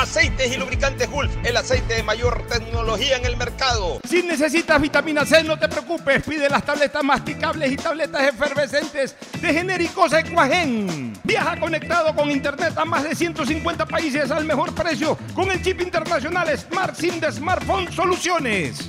Aceites y lubricantes Gulf, el aceite de mayor tecnología en el mercado. Si necesitas vitamina C, no te preocupes, pide las tabletas masticables y tabletas efervescentes de genéricos Equagen. Viaja conectado con internet a más de 150 países al mejor precio con el chip internacional Smart SIM de Smartphone Soluciones.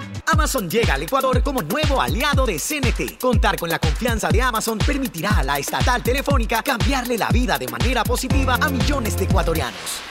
Amazon llega al Ecuador como nuevo aliado de CNT. Contar con la confianza de Amazon permitirá a la estatal telefónica cambiarle la vida de manera positiva a millones de ecuatorianos.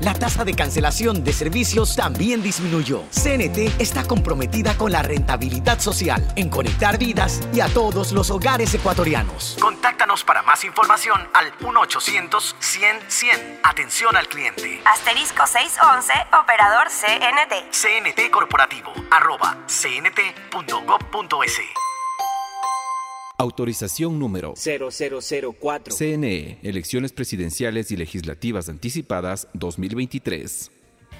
la tasa de cancelación de servicios también disminuyó. CNT está comprometida con la rentabilidad social, en conectar vidas y a todos los hogares ecuatorianos. Contáctanos para más información al 1-800-100-100. Atención al cliente. Asterisco 611, operador CNT. CNT Corporativo, arroba cnt.gov.es. Autorización número 0004. CNE, Elecciones Presidenciales y Legislativas Anticipadas 2023.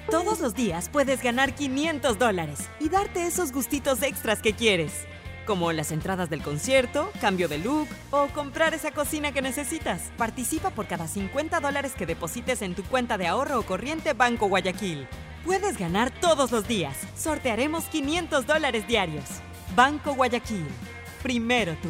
Todos los días puedes ganar 500 dólares y darte esos gustitos extras que quieres, como las entradas del concierto, cambio de look o comprar esa cocina que necesitas. Participa por cada 50 dólares que deposites en tu cuenta de ahorro o corriente Banco Guayaquil. Puedes ganar todos los días. Sortearemos 500 dólares diarios. Banco Guayaquil. Primero tú.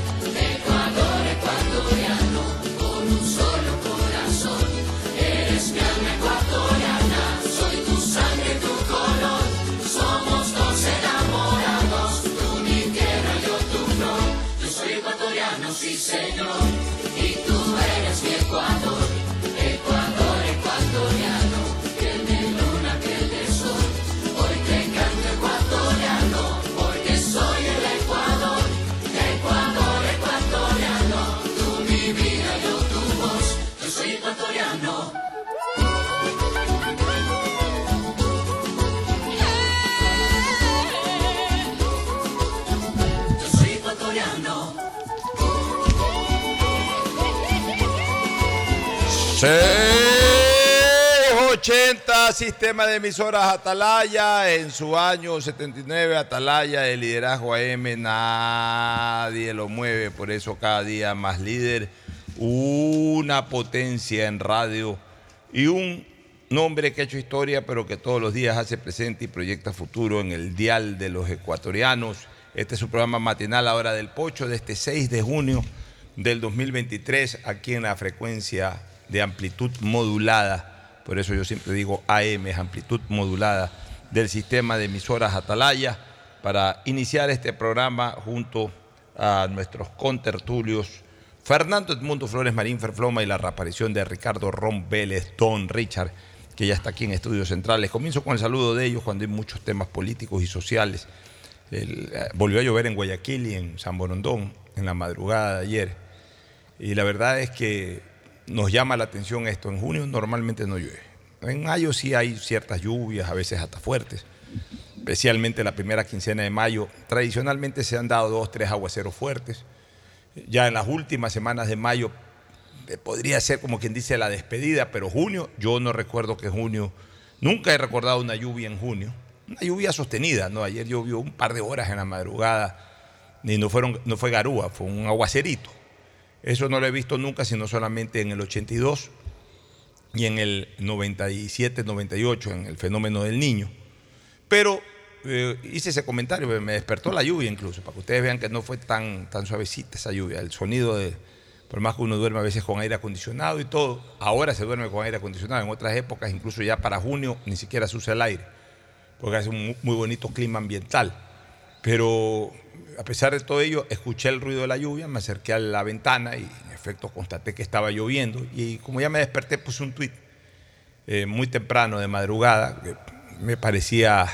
680 Sistema de Emisoras Atalaya, en su año 79 Atalaya, el liderazgo AM, nadie lo mueve, por eso cada día más líder, una potencia en radio y un nombre que ha hecho historia, pero que todos los días hace presente y proyecta futuro en el dial de los ecuatorianos. Este es su programa matinal, la hora del pocho, de este 6 de junio del 2023, aquí en la frecuencia de amplitud modulada. Por eso yo siempre digo AM, es amplitud modulada del sistema de emisoras Atalaya, para iniciar este programa junto a nuestros contertulios Fernando Edmundo Flores Marín Ferfloma y la reaparición de Ricardo Ron Vélez, Don Richard, que ya está aquí en Estudios Centrales. Comienzo con el saludo de ellos cuando hay muchos temas políticos y sociales. Eh, volvió a llover en Guayaquil y en San Borondón en la madrugada de ayer. Y la verdad es que nos llama la atención esto. En junio normalmente no llueve. En mayo sí hay ciertas lluvias, a veces hasta fuertes. Especialmente la primera quincena de mayo. Tradicionalmente se han dado dos, tres aguaceros fuertes. Ya en las últimas semanas de mayo eh, podría ser como quien dice la despedida, pero junio, yo no recuerdo que junio, nunca he recordado una lluvia en junio. Una lluvia sostenida, ¿no? Ayer llovió un par de horas en la madrugada y no, fueron, no fue garúa, fue un aguacerito. Eso no lo he visto nunca, sino solamente en el 82 y en el 97, 98, en el fenómeno del niño. Pero eh, hice ese comentario, me despertó la lluvia incluso, para que ustedes vean que no fue tan, tan suavecita esa lluvia. El sonido de, por más que uno duerme a veces con aire acondicionado y todo, ahora se duerme con aire acondicionado, en otras épocas, incluso ya para junio, ni siquiera se usa el aire, porque hace un muy bonito clima ambiental. Pero a pesar de todo ello, escuché el ruido de la lluvia, me acerqué a la ventana y en efecto constaté que estaba lloviendo. Y como ya me desperté, puse un tuit eh, muy temprano de madrugada, que me parecía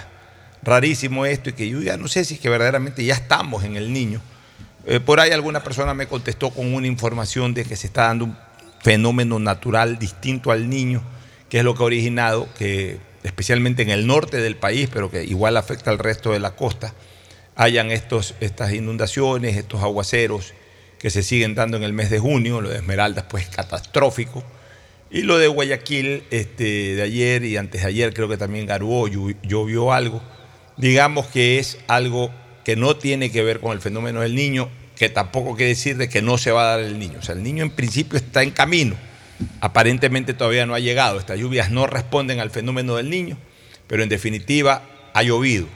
rarísimo esto y que yo ya no sé si es que verdaderamente ya estamos en el niño. Eh, por ahí alguna persona me contestó con una información de que se está dando un fenómeno natural distinto al niño, que es lo que ha originado que, especialmente en el norte del país, pero que igual afecta al resto de la costa, hayan estos, estas inundaciones, estos aguaceros que se siguen dando en el mes de junio, lo de Esmeraldas pues catastrófico, y lo de Guayaquil este, de ayer y antes de ayer creo que también Garuó llovió algo, digamos que es algo que no tiene que ver con el fenómeno del niño, que tampoco quiere decir de que no se va a dar el niño, o sea, el niño en principio está en camino, aparentemente todavía no ha llegado, estas lluvias no responden al fenómeno del niño, pero en definitiva ha llovido.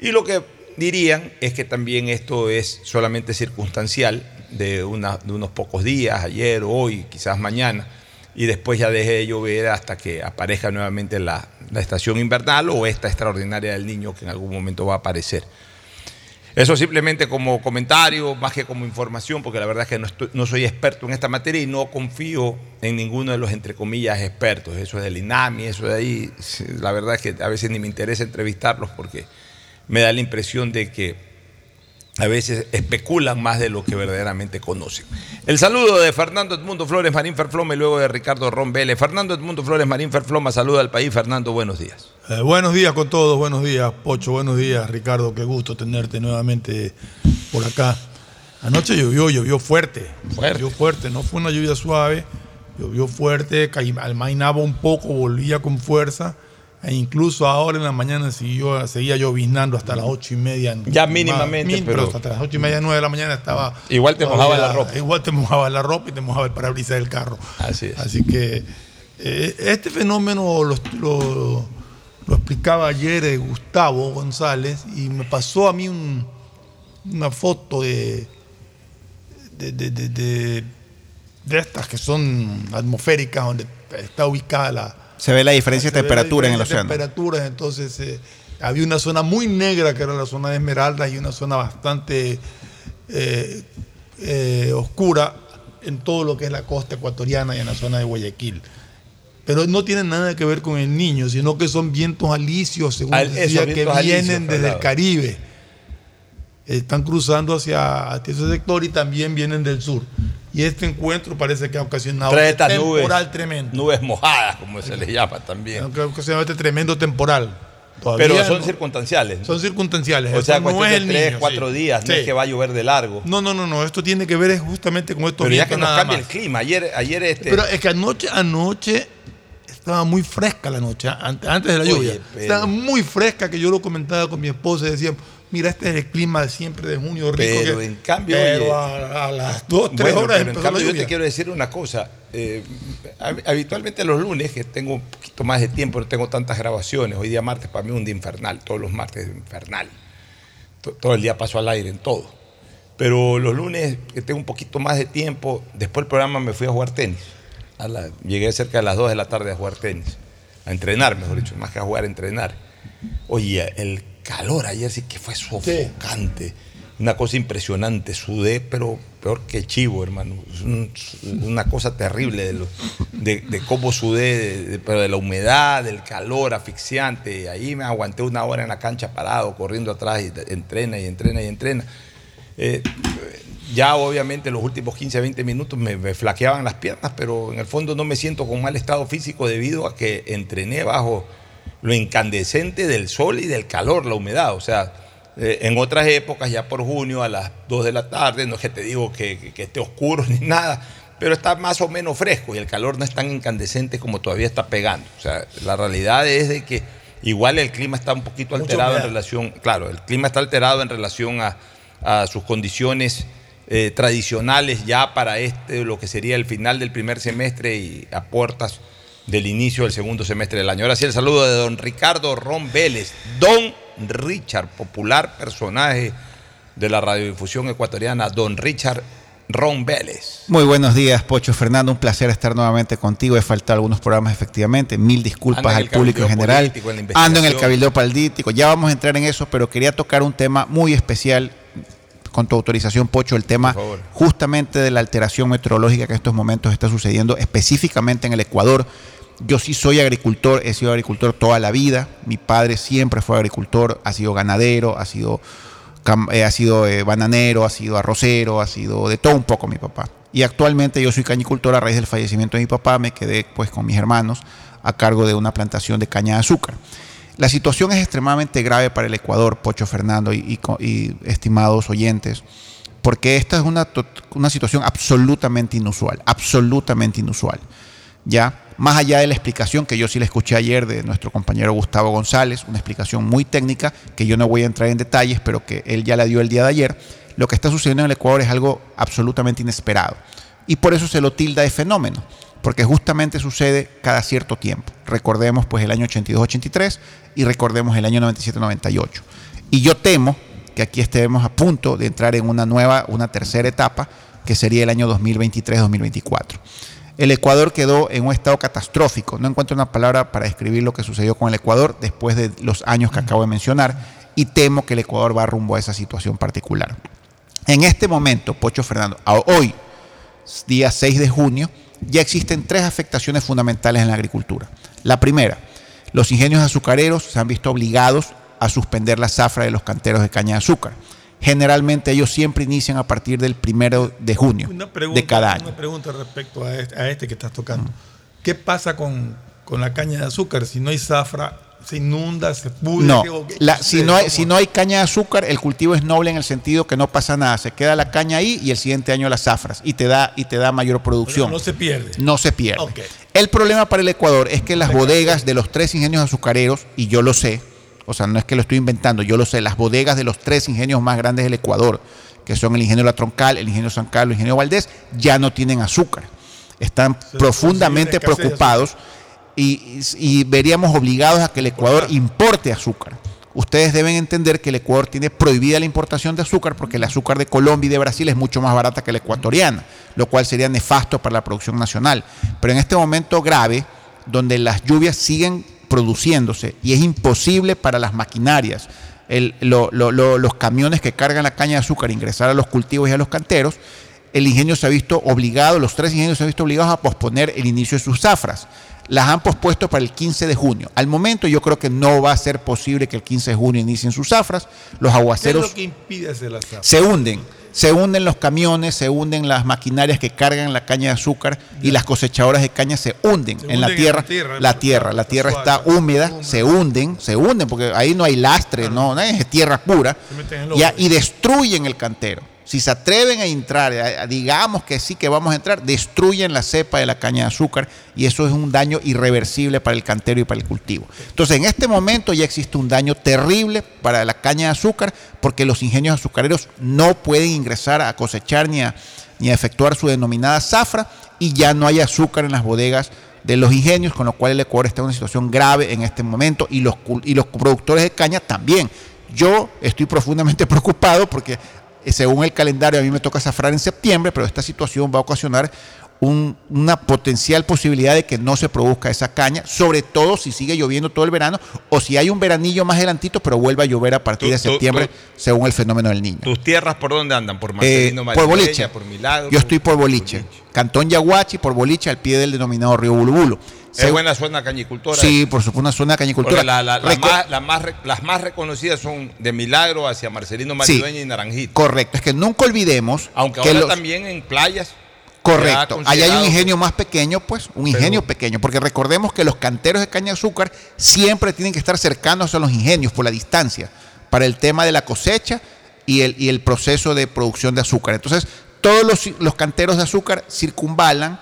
Y lo que dirían es que también esto es solamente circunstancial de, unos pocos días, ayer, hoy, quizás mañana, y después ya deje de llover hasta que aparezca nuevamente la, estación invernal o esta extraordinaria del niño que en algún momento va a aparecer. Eso simplemente como comentario, más que como información, porque la verdad es que no, estoy- soy experto en esta materia y no confío en ninguno de los, entre comillas, expertos. Eso es del INAMI, eso de ahí. La verdad es que a veces ni me interesa entrevistarlos porque me da la impresión de que a veces especulan más de lo que verdaderamente conocen. El saludo de Fernando Edmundo Flores Marín Ferfloma y luego de Ricardo Ron Vélez. Fernando Edmundo Flores Marín Ferfloma saluda al país. Fernando, buenos días. Eh, buenos días con todos, buenos días Pocho, buenos días Ricardo, qué gusto tenerte nuevamente por acá. Anoche llovió, llovió fuerte, llovió fuerte, no fue una lluvia suave, llovió fuerte, almainaba un poco, volvía con fuerza, e incluso ahora en la mañana siguió, seguía lloviznando hasta las ocho y media. Ya mínimamente, Min- pero- hasta las ocho y media, nueve de la mañana estaba... Igual te mojaba la ropa. Igual te mojaba la ropa y te mojaba el parabrisas del carro. Así es. Así que eh, este fenómeno lo, lo- lo explicaba ayer eh, Gustavo González y me pasó a mí un- una foto de- de- de- de estas que son atmosféricas, donde está ubicada la... Se ve la diferencia de temperatura en el diferencia de océano. temperaturas, entonces eh, había una zona muy negra que era la zona de Esmeraldas y una zona bastante eh, eh, oscura en todo lo que es la costa ecuatoriana y en la zona de Guayaquil. Pero no tiene nada que ver con el niño, sino que son vientos alisios, según Al- decía, que alisios, vienen desde el. Caribe. Están cruzando hacia, hacia ese sector y también vienen del sur. Y este encuentro parece que ha ocasionado Trae un estas nubes, temporal tremendo. nubes mojadas, como se les llama también. Ha ocasionado este tremendo temporal. Todavía Pero son no- circunstanciales. son circunstanciales. O sea, Esto no es el tres, niño, cuatro sí. días, no Sí. es que va a llover de largo. No, no, no, no. Esto tiene que ver justamente con estos Pero ya que nos cambia más. el clima. Ayer, ayer este. Pero es que anoche, anoche estaba muy fresca la noche, an- antes de la lluvia. Estaba muy fresca que yo lo comentaba con mi esposa y decía, mira, este es el clima de siempre de junio rico. Pero que- en cambio, pero oye, a, a las dos, tres Bueno, horas pero en cambio yo te quiero decir una cosa. eh, hab- habitualmente los lunes, que tengo un poquito más de tiempo, no tengo tantas grabaciones. Hoy día martes para mí es un día infernal. Todos los martes es infernal. To- Todo el día paso al aire en todo. Pero los lunes que tengo un poquito más de tiempo, después del programa me fui a jugar tenis. A la- llegué cerca de las 2 de la tarde a jugar tenis. A entrenar, mejor dicho, más que a jugar, a entrenar. Oye, el calor ayer sí que fue sofocante. Una cosa impresionante. Sudé, pero peor que chivo, hermano. Una cosa terrible de, lo- de- de cómo sudé, de- pero de la humedad, del calor asfixiante. Ahí me aguanté una hora en la cancha parado, corriendo atrás y entrena y entrena y entrena. Eh, ya obviamente los últimos 15, 20 minutos me, me flaqueaban las piernas, pero en el fondo no me siento con mal estado físico debido a que entrené bajo lo incandescente del sol y del calor, la humedad. O sea, eh, en otras épocas, ya por junio a las 2 de la tarde, no es que te digo que, que- que esté oscuro ni nada, pero está más o menos fresco y el calor no es tan incandescente como todavía está pegando. O sea, la realidad es de que igual el clima está un poquito alterado en relación, claro, el clima está alterado en relación a, a sus condiciones eh, tradicionales ya para este, lo que sería el final del primer semestre y a puertas del inicio del segundo semestre del año. Ahora sí, el saludo de don Ricardo Ron Vélez, don Richard, popular personaje de la radiodifusión ecuatoriana, don Richard Ron Vélez. Muy buenos días, Pocho Fernando. Un placer estar nuevamente contigo. He faltado algunos programas, efectivamente. Mil disculpas al público en general. político, en Ando en el cabildo paldítico. Ya vamos a entrar en eso, pero quería tocar un tema muy especial. Con tu autorización, Pocho, el tema justamente de la alteración meteorológica que en estos momentos está sucediendo, específicamente en el Ecuador. Yo sí soy agricultor, he sido agricultor toda la vida. Mi padre siempre fue agricultor, ha sido ganadero, ha sido eh, eh, bananero, ha sido arrocero, ha sido de todo un poco mi papá. Y actualmente yo soy cañicultor a raíz del fallecimiento de mi papá, me quedé pues con mis hermanos a cargo de una plantación de caña de azúcar. La situación es extremadamente grave para el Ecuador, Pocho Fernando y, y estimados oyentes, porque esta es una, una situación absolutamente inusual, absolutamente inusual. Ya, más allá de la explicación que yo sí le escuché ayer de nuestro compañero Gustavo González, una explicación muy técnica que yo no voy a entrar en detalles, pero que él ya la dio el día de ayer, lo que está sucediendo en el Ecuador es algo absolutamente inesperado. Y por eso se lo tilda de fenómeno, porque justamente sucede cada cierto tiempo. Recordemos pues el año 82-83 y recordemos el año 97-98. Y yo temo que aquí estemos a punto de entrar en una nueva, una tercera etapa, que sería el año 2023-2024. El Ecuador quedó en un estado catastrófico. No encuentro una palabra para describir lo que sucedió con el Ecuador después de los años que acabo de mencionar y temo que el Ecuador va rumbo a esa situación particular. En este momento, Pocho Fernando, a hoy, día 6 de junio, ya existen tres afectaciones fundamentales en la agricultura. La primera, los ingenios azucareros se han visto obligados a suspender la zafra de los canteros de caña de azúcar. Generalmente ellos siempre inician a partir del primero de junio Una pregunta, de cada año. Una pregunta respecto a este, a este que estás tocando. ¿Qué pasa con, con la caña de azúcar? Si no hay zafra, se inunda, se pudre. No, ¿qué- o qué la- si, no hay, si no hay caña de azúcar, el cultivo es noble en el sentido que no pasa nada. Se queda la caña ahí y el siguiente año las zafras y te da, y te da mayor producción. No se pierde. No se pierde. El problema para el Ecuador es que las bodegas de los tres ingenios azucareros, y yo lo sé, o sea, no es que lo estoy inventando, yo lo sé, las bodegas de los tres ingenios más grandes del Ecuador, que son el ingenio La Troncal, el ingenio San Carlos, el ingenio Valdés, ya no tienen azúcar. Están profundamente preocupados y, y veríamos obligados a que el Ecuador importe azúcar. Ustedes deben entender que el Ecuador tiene prohibida la importación de azúcar porque el azúcar de Colombia y de Brasil es mucho más barata que la ecuatoriana, lo cual sería nefasto para la producción nacional. Pero en este momento grave, donde las lluvias siguen produciéndose y es imposible para las maquinarias, el- lo- lo- lo- los camiones que cargan la caña de azúcar ingresar a los cultivos y a los canteros, el ingenio se ha visto obligado, los tres ingenios se han visto obligados a posponer el inicio de sus zafras. Las han pospuesto para el 15 de junio. Al momento yo creo que no va a ser posible que el 15 de junio inicien sus zafras. Los ¿Qué es aguaceros lo que impide hacer la zafra? se hunden. Se hunden los camiones, se hunden las maquinarias que cargan la caña de azúcar y las cosechadoras de caña se hunden Se en la en tierra. la tierra, La tierra, la está tierra suave, está húmeda, se hunden, se hunden porque ahí no hay lastre, no, no es tierra pura. Y destruyen el cantero. Si se atreven a entrar, digamos que sí que vamos a entrar, destruyen la cepa de la caña de azúcar y eso es un daño irreversible para el cantero y para el cultivo. Entonces, en este momento ya existe un daño terrible para la caña de azúcar porque los ingenios azucareros no pueden ingresar a cosechar ni a, efectuar su denominada zafra y ya no hay azúcar en las bodegas de los ingenios, con lo cual el Ecuador está en una situación grave en este momento y los, y los productores de caña también. Yo estoy profundamente preocupado porque según el calendario a mí me toca zafrar en septiembre, pero esta situación va a ocasionar un- una potencial posibilidad de que no se produzca esa caña, sobre todo si sigue lloviendo todo el verano o si hay un veranillo más adelantito, pero vuelve a llover a partir Tú- de septiembre tú- según el fenómeno del niño. ¿Tus tierras por dónde andan? ¿Por Eh, Marcelino por Maridueña, Boliche. por Milagro? Yo estoy por Boliche. Cantón Yaguachi, por Boliche, al pie del denominado río Bulubulo. Es buena zona cañicultora. Sí, por supuesto, una zona cañicultura. La- la- la Reco- más- las más reconocidas son de Milagro hacia Marcelino Maridueña y Naranjito. Correcto, es que nunca olvidemos Aunque que ahora los- también en playas. Correcto. Ahí hay un ingenio más pequeño, pues, un ingenio pequeño, porque recordemos que los canteros de caña de azúcar siempre tienen que estar cercanos a los ingenios por la distancia, para el tema de la cosecha y el, y el proceso de producción de azúcar. Entonces, todos los, los canteros de azúcar circunvalan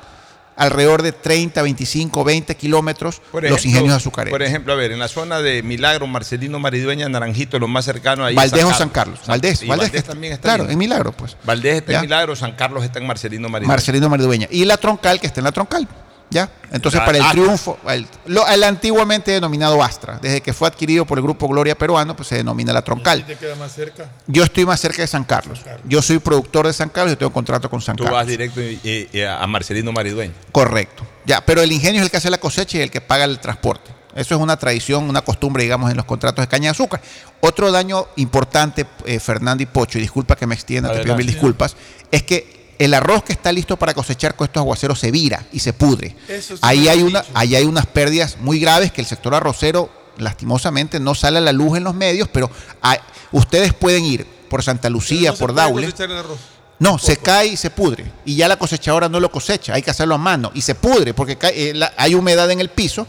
alrededor de 30, 25, 20 kilómetros Por los ejemplo- ingenios azucareros. Por ejemplo, a ver, en la zona de Milagro, Marcelino Maridueña, Naranjito, lo más cercano ahí. es Valdés o San Carlos. Valdés, Valdés, Valdés que- también está claro, bien. en Milagro, pues. Valdés está Ya. en Milagro, San Carlos está en Marcelino Maridueña. Marcelino Maridueña. Y la troncal, que está en la troncal. ¿Ya? Entonces, La para el Astra. triunfo, el, lo- el antiguamente denominado Astra, desde que fue adquirido por el Grupo Gloria Peruano, pues se denomina la troncal. ¿Te queda más cerca? Yo estoy más cerca de San Carlos. Yo soy productor de San Carlos y tengo contrato con San Tú Carlos. vas directo y- y- y a Marcelino Maridueña. Correcto. Ya, pero el ingenio es el que hace la cosecha y el que paga el transporte. Eso es una tradición, una costumbre, digamos, en los contratos de caña de azúcar. Otro daño importante, eh, Fernando y Pocho, y disculpa que me extienda, te pido mil disculpas, es que el arroz que está listo para cosechar con estos aguaceros se vira y se pudre. Eso sí ahí, hay una, ahí hay unas pérdidas muy graves que el sector arrocero, lastimosamente, no sale a la luz en los medios, pero hay- ustedes pueden ir por Santa Lucía, No por puede Daule. cosechar el arroz. No, se cae y se pudre. Y ya la cosechadora no lo cosecha, hay que hacerlo a mano. Y se pudre porque cae- eh, la- hay humedad en el piso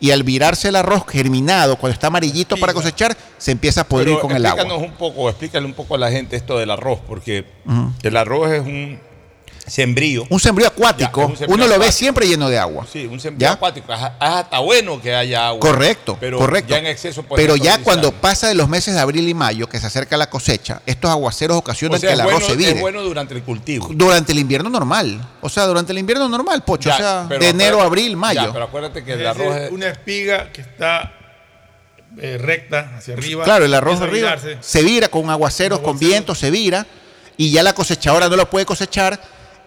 y al virarse el arroz germinado, cuando está amarillito para cosechar, se empieza a podrir Pero con el agua. explícanos un poco, explícale un poco a la gente esto del arroz, porque el arroz es un sembrío. Un sembrío acuático, Ya, es un sembrío uno lo ve siempre lleno de agua. Sí, un sembrío ¿Ya? acuático. Es hasta bueno que haya agua. Correcto, pero correcto. Ya en exceso puede Pero ya cuando pasa de los meses de abril y mayo, que se acerca la cosecha, estos aguaceros ocasionan O sea, que el arroz bueno, se vire. es bueno durante el cultivo. Durante el invierno normal. O sea, durante el invierno normal, Pocho. Ya, o sea, pero de enero abril, mayo. Ya, pero acuérdate que el arroz es... una espiga que está eh, recta hacia arriba. Claro, el arroz arriba virarse. se vira con aguaceros, con viento, se vira y ya la cosechadora no lo puede cosechar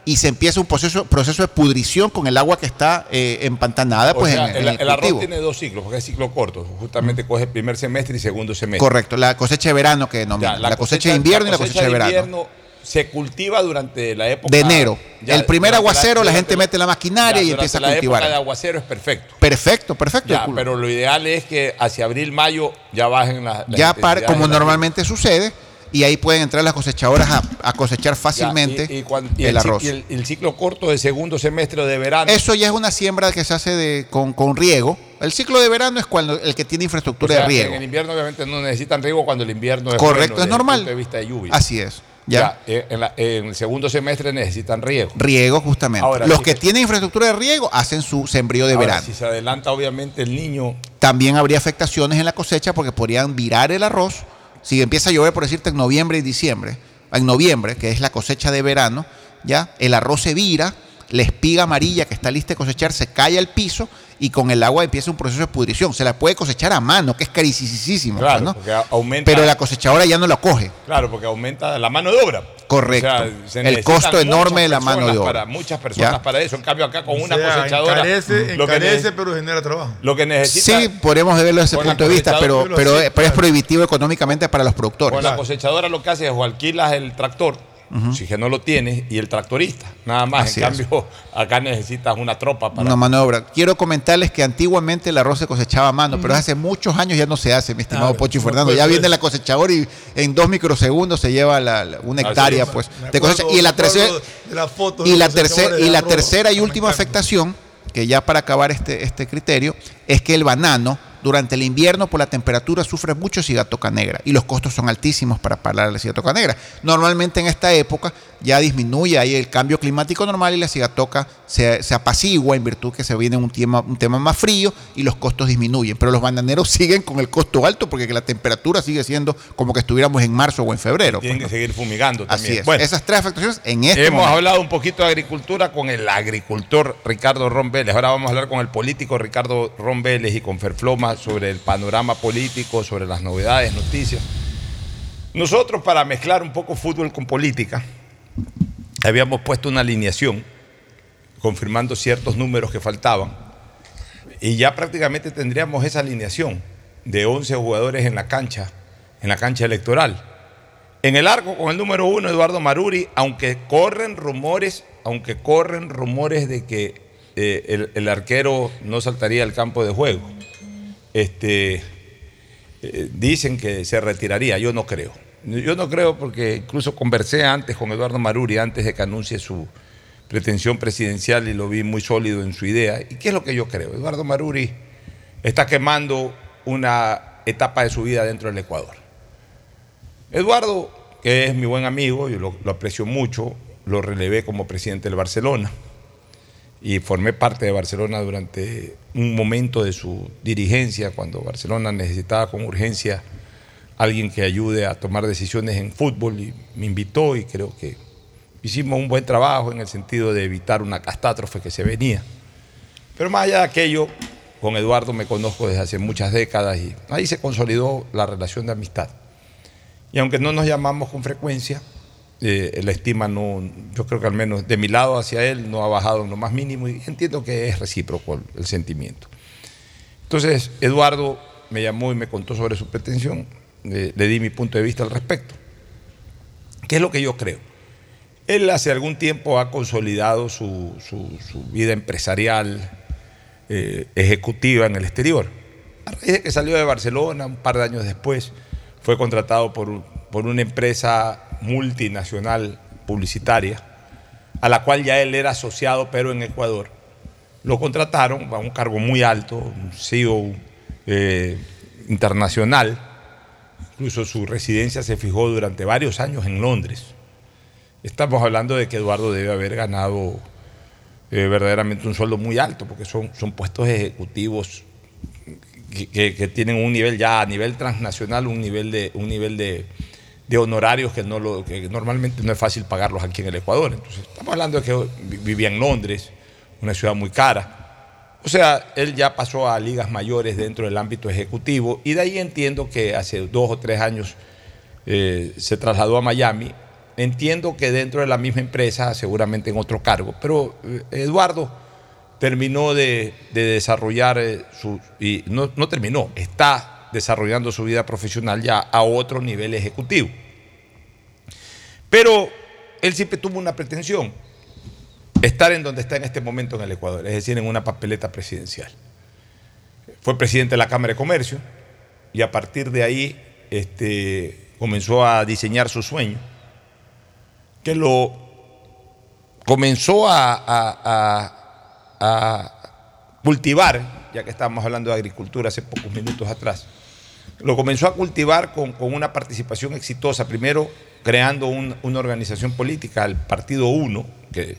y se empieza un proceso, proceso de pudrición con el agua que está eh, empantanada O pues, sea, en, el, en el el arroz tiene dos ciclos, porque es ciclo corto. Justamente coge primer semestre y segundo semestre. Correcto, la cosecha de verano que denominan, la, cosecha, de invierno y la cosecha de verano. invierno se cultiva durante la época De enero. ya, el primer aguacero, la, gente mete la maquinaria ya, y empieza a la cultivar. época de aguacero es perfecto. Perfecto, perfecto. Ya, El- pero lo ideal es que hacia abril, mayo ya bajen las. las ya para, intensidades como de la normalmente sucede, y ahí pueden entrar las cosechadoras a, a cosechar Ya, fácilmente y, y cuan- y el, arroz. y el- el ciclo corto de segundo semestre de verano. Eso ya es una siembra que se hace de, con, con riego. El ciclo de verano es cuando el que tiene O infraestructura sea, de riego. En el invierno obviamente no necesitan riego cuando el invierno es Correcto, bueno es normal. punto de vista de lluvia. Así es. Ya. Ya, eh, en, la- en el segundo semestre necesitan riego. Riego, justamente. Ahora, Los sí que que- tienen infraestructura de riego hacen su sembrío de Ahora, verano. Si se adelanta obviamente el niño, También habría afectaciones en la cosecha porque podrían virar el arroz. Si empieza a llover, por decirte, en noviembre y diciembre, en noviembre, que es la cosecha de verano, ya el arroz se vira, la espiga amarilla que está lista de cosechar se cae al piso y con el agua empieza un proceso de pudrición. Se la puede cosechar a mano, que es carísimo. claro, ¿no? porque a- aumenta. Pero la cosechadora ya no la coge. Claro, porque aumenta la mano de obra. Correcto. O sea, se El costo enorme de la mano de obra. Para, muchas personas ¿Ya? para eso. En cambio, acá con O una sea, cosechadora. encarece, lo, que encarece, ne- pero genera trabajo. lo que necesita. Sí, podemos verlo desde ese punto de vista, pero, pero, sí, pero es claro. prohibitivo económicamente para los productores. Con la cosechadora lo que hace es o alquilas el tractor, si que no lo tienes, y el tractorista. Nada más. Así en es. cambio, acá necesitas una tropa para. Una mano de obra. Quiero comentarles que antiguamente el arroz se cosechaba a mano, pero hace muchos años ya no se hace, mi estimado Claro, Pocho y Fernando. Ya viene la cosechadora y en dos microsegundos se lleva la- la- una hectárea, es. pues, cosecha. Y la tercera y de la los tercera cosechadores y de la arroz tercera y última afectación, que ya para acabar este, este criterio, es que el banano durante el invierno por la temperatura sufre mucho cigatoca negra y los costos son altísimos para parar la cigatoca negra. Normalmente en esta época ya disminuye ahí el cambio climático normal y la cigatoca se, se apacigua en virtud que se viene un tema, un tema más frío y los costos disminuyen. Pero los bananeros siguen con el costo alto porque la temperatura sigue siendo como que estuviéramos en marzo o en febrero. Tienen pues, que seguir fumigando ¿no? Así también. es. Bueno, Esas tres afectaciones en este hemos momento. hablado un poquito de agricultura con el agricultor Ricardo Ron Vélez. Ahora vamos a hablar con el político Ricardo Ron Vélez y con Ferfloma sobre el panorama político, sobre las novedades, noticias. Nosotros, para mezclar un poco fútbol con política, habíamos puesto una alineación confirmando ciertos números que faltaban y ya prácticamente tendríamos esa alineación de 11 jugadores en la cancha, en la cancha electoral. En el arco con el número uno, Eduardo Maruri, aunque corren rumores, aunque corren rumores de que eh, el, el arquero no saltaría al campo de juego. Este, eh, dicen que se retiraría, yo no creo. Yo no creo porque incluso conversé antes con Eduardo Maruri, antes de que anuncie su pretensión presidencial y lo vi muy sólido en su idea. ¿Y qué es lo que yo creo? Eduardo Maruri está quemando una etapa de su vida dentro del Ecuador. Eduardo, que es mi buen amigo, yo lo, lo aprecio mucho, lo relevé como presidente del Barcelona y formé parte de Barcelona durante un momento de su dirigencia, cuando Barcelona necesitaba con urgencia alguien que ayude a tomar decisiones en fútbol y me invitó y creo que hicimos un buen trabajo en el sentido de evitar una catástrofe que se venía. Pero más allá de aquello, con Eduardo me conozco desde hace muchas décadas y ahí se consolidó la relación de amistad. Y aunque no nos llamamos con frecuencia, eh, la estima no, yo creo que al menos de mi lado hacia él no ha bajado en lo más mínimo y entiendo que es recíproco el, sentimiento. Entonces, Eduardo me llamó y me contó sobre su pretensión, le di mi punto de vista al respecto. ¿Qué es lo que yo creo? Él hace algún tiempo ha consolidado su, su- vida empresarial, eh, ejecutiva en el exterior. A raíz de que salió de Barcelona, un par de años después, fue contratado por, por una empresa multinacional publicitaria, a la cual ya él era asociado, pero en Ecuador. Lo contrataron a un cargo muy alto, un CEO eh, internacional. Incluso su residencia se fijó durante varios años en Londres. Estamos hablando de que Eduardo debe haber ganado eh, verdaderamente un sueldo muy alto, porque son, son puestos ejecutivos que, que- tienen un nivel ya a nivel transnacional, un nivel de, un nivel de, de honorarios que, no lo, que normalmente no es fácil pagarlos aquí en el Ecuador. Entonces, estamos hablando de que vi- vivía en Londres, una ciudad muy cara. O sea, él ya pasó a ligas mayores dentro del ámbito ejecutivo y de ahí entiendo que hace dos o tres años eh, se trasladó a Miami entiendo que dentro de la misma empresa, seguramente en otro cargo, pero eh, Eduardo terminó de, de desarrollar eh, su, y no, no terminó, está desarrollando su vida profesional ya a otro nivel ejecutivo. Pero él siempre tuvo una pretensión, estar en donde está en este momento en el Ecuador, es decir, en una papeleta presidencial. Fue presidente de la Cámara de Comercio y a partir de ahí este, comenzó a diseñar su sueño, que lo comenzó a, a- cultivar, ya que estábamos hablando de agricultura hace pocos minutos atrás, lo comenzó a cultivar con, una participación exitosa, primero creando un- una organización política, el Partido Uno, que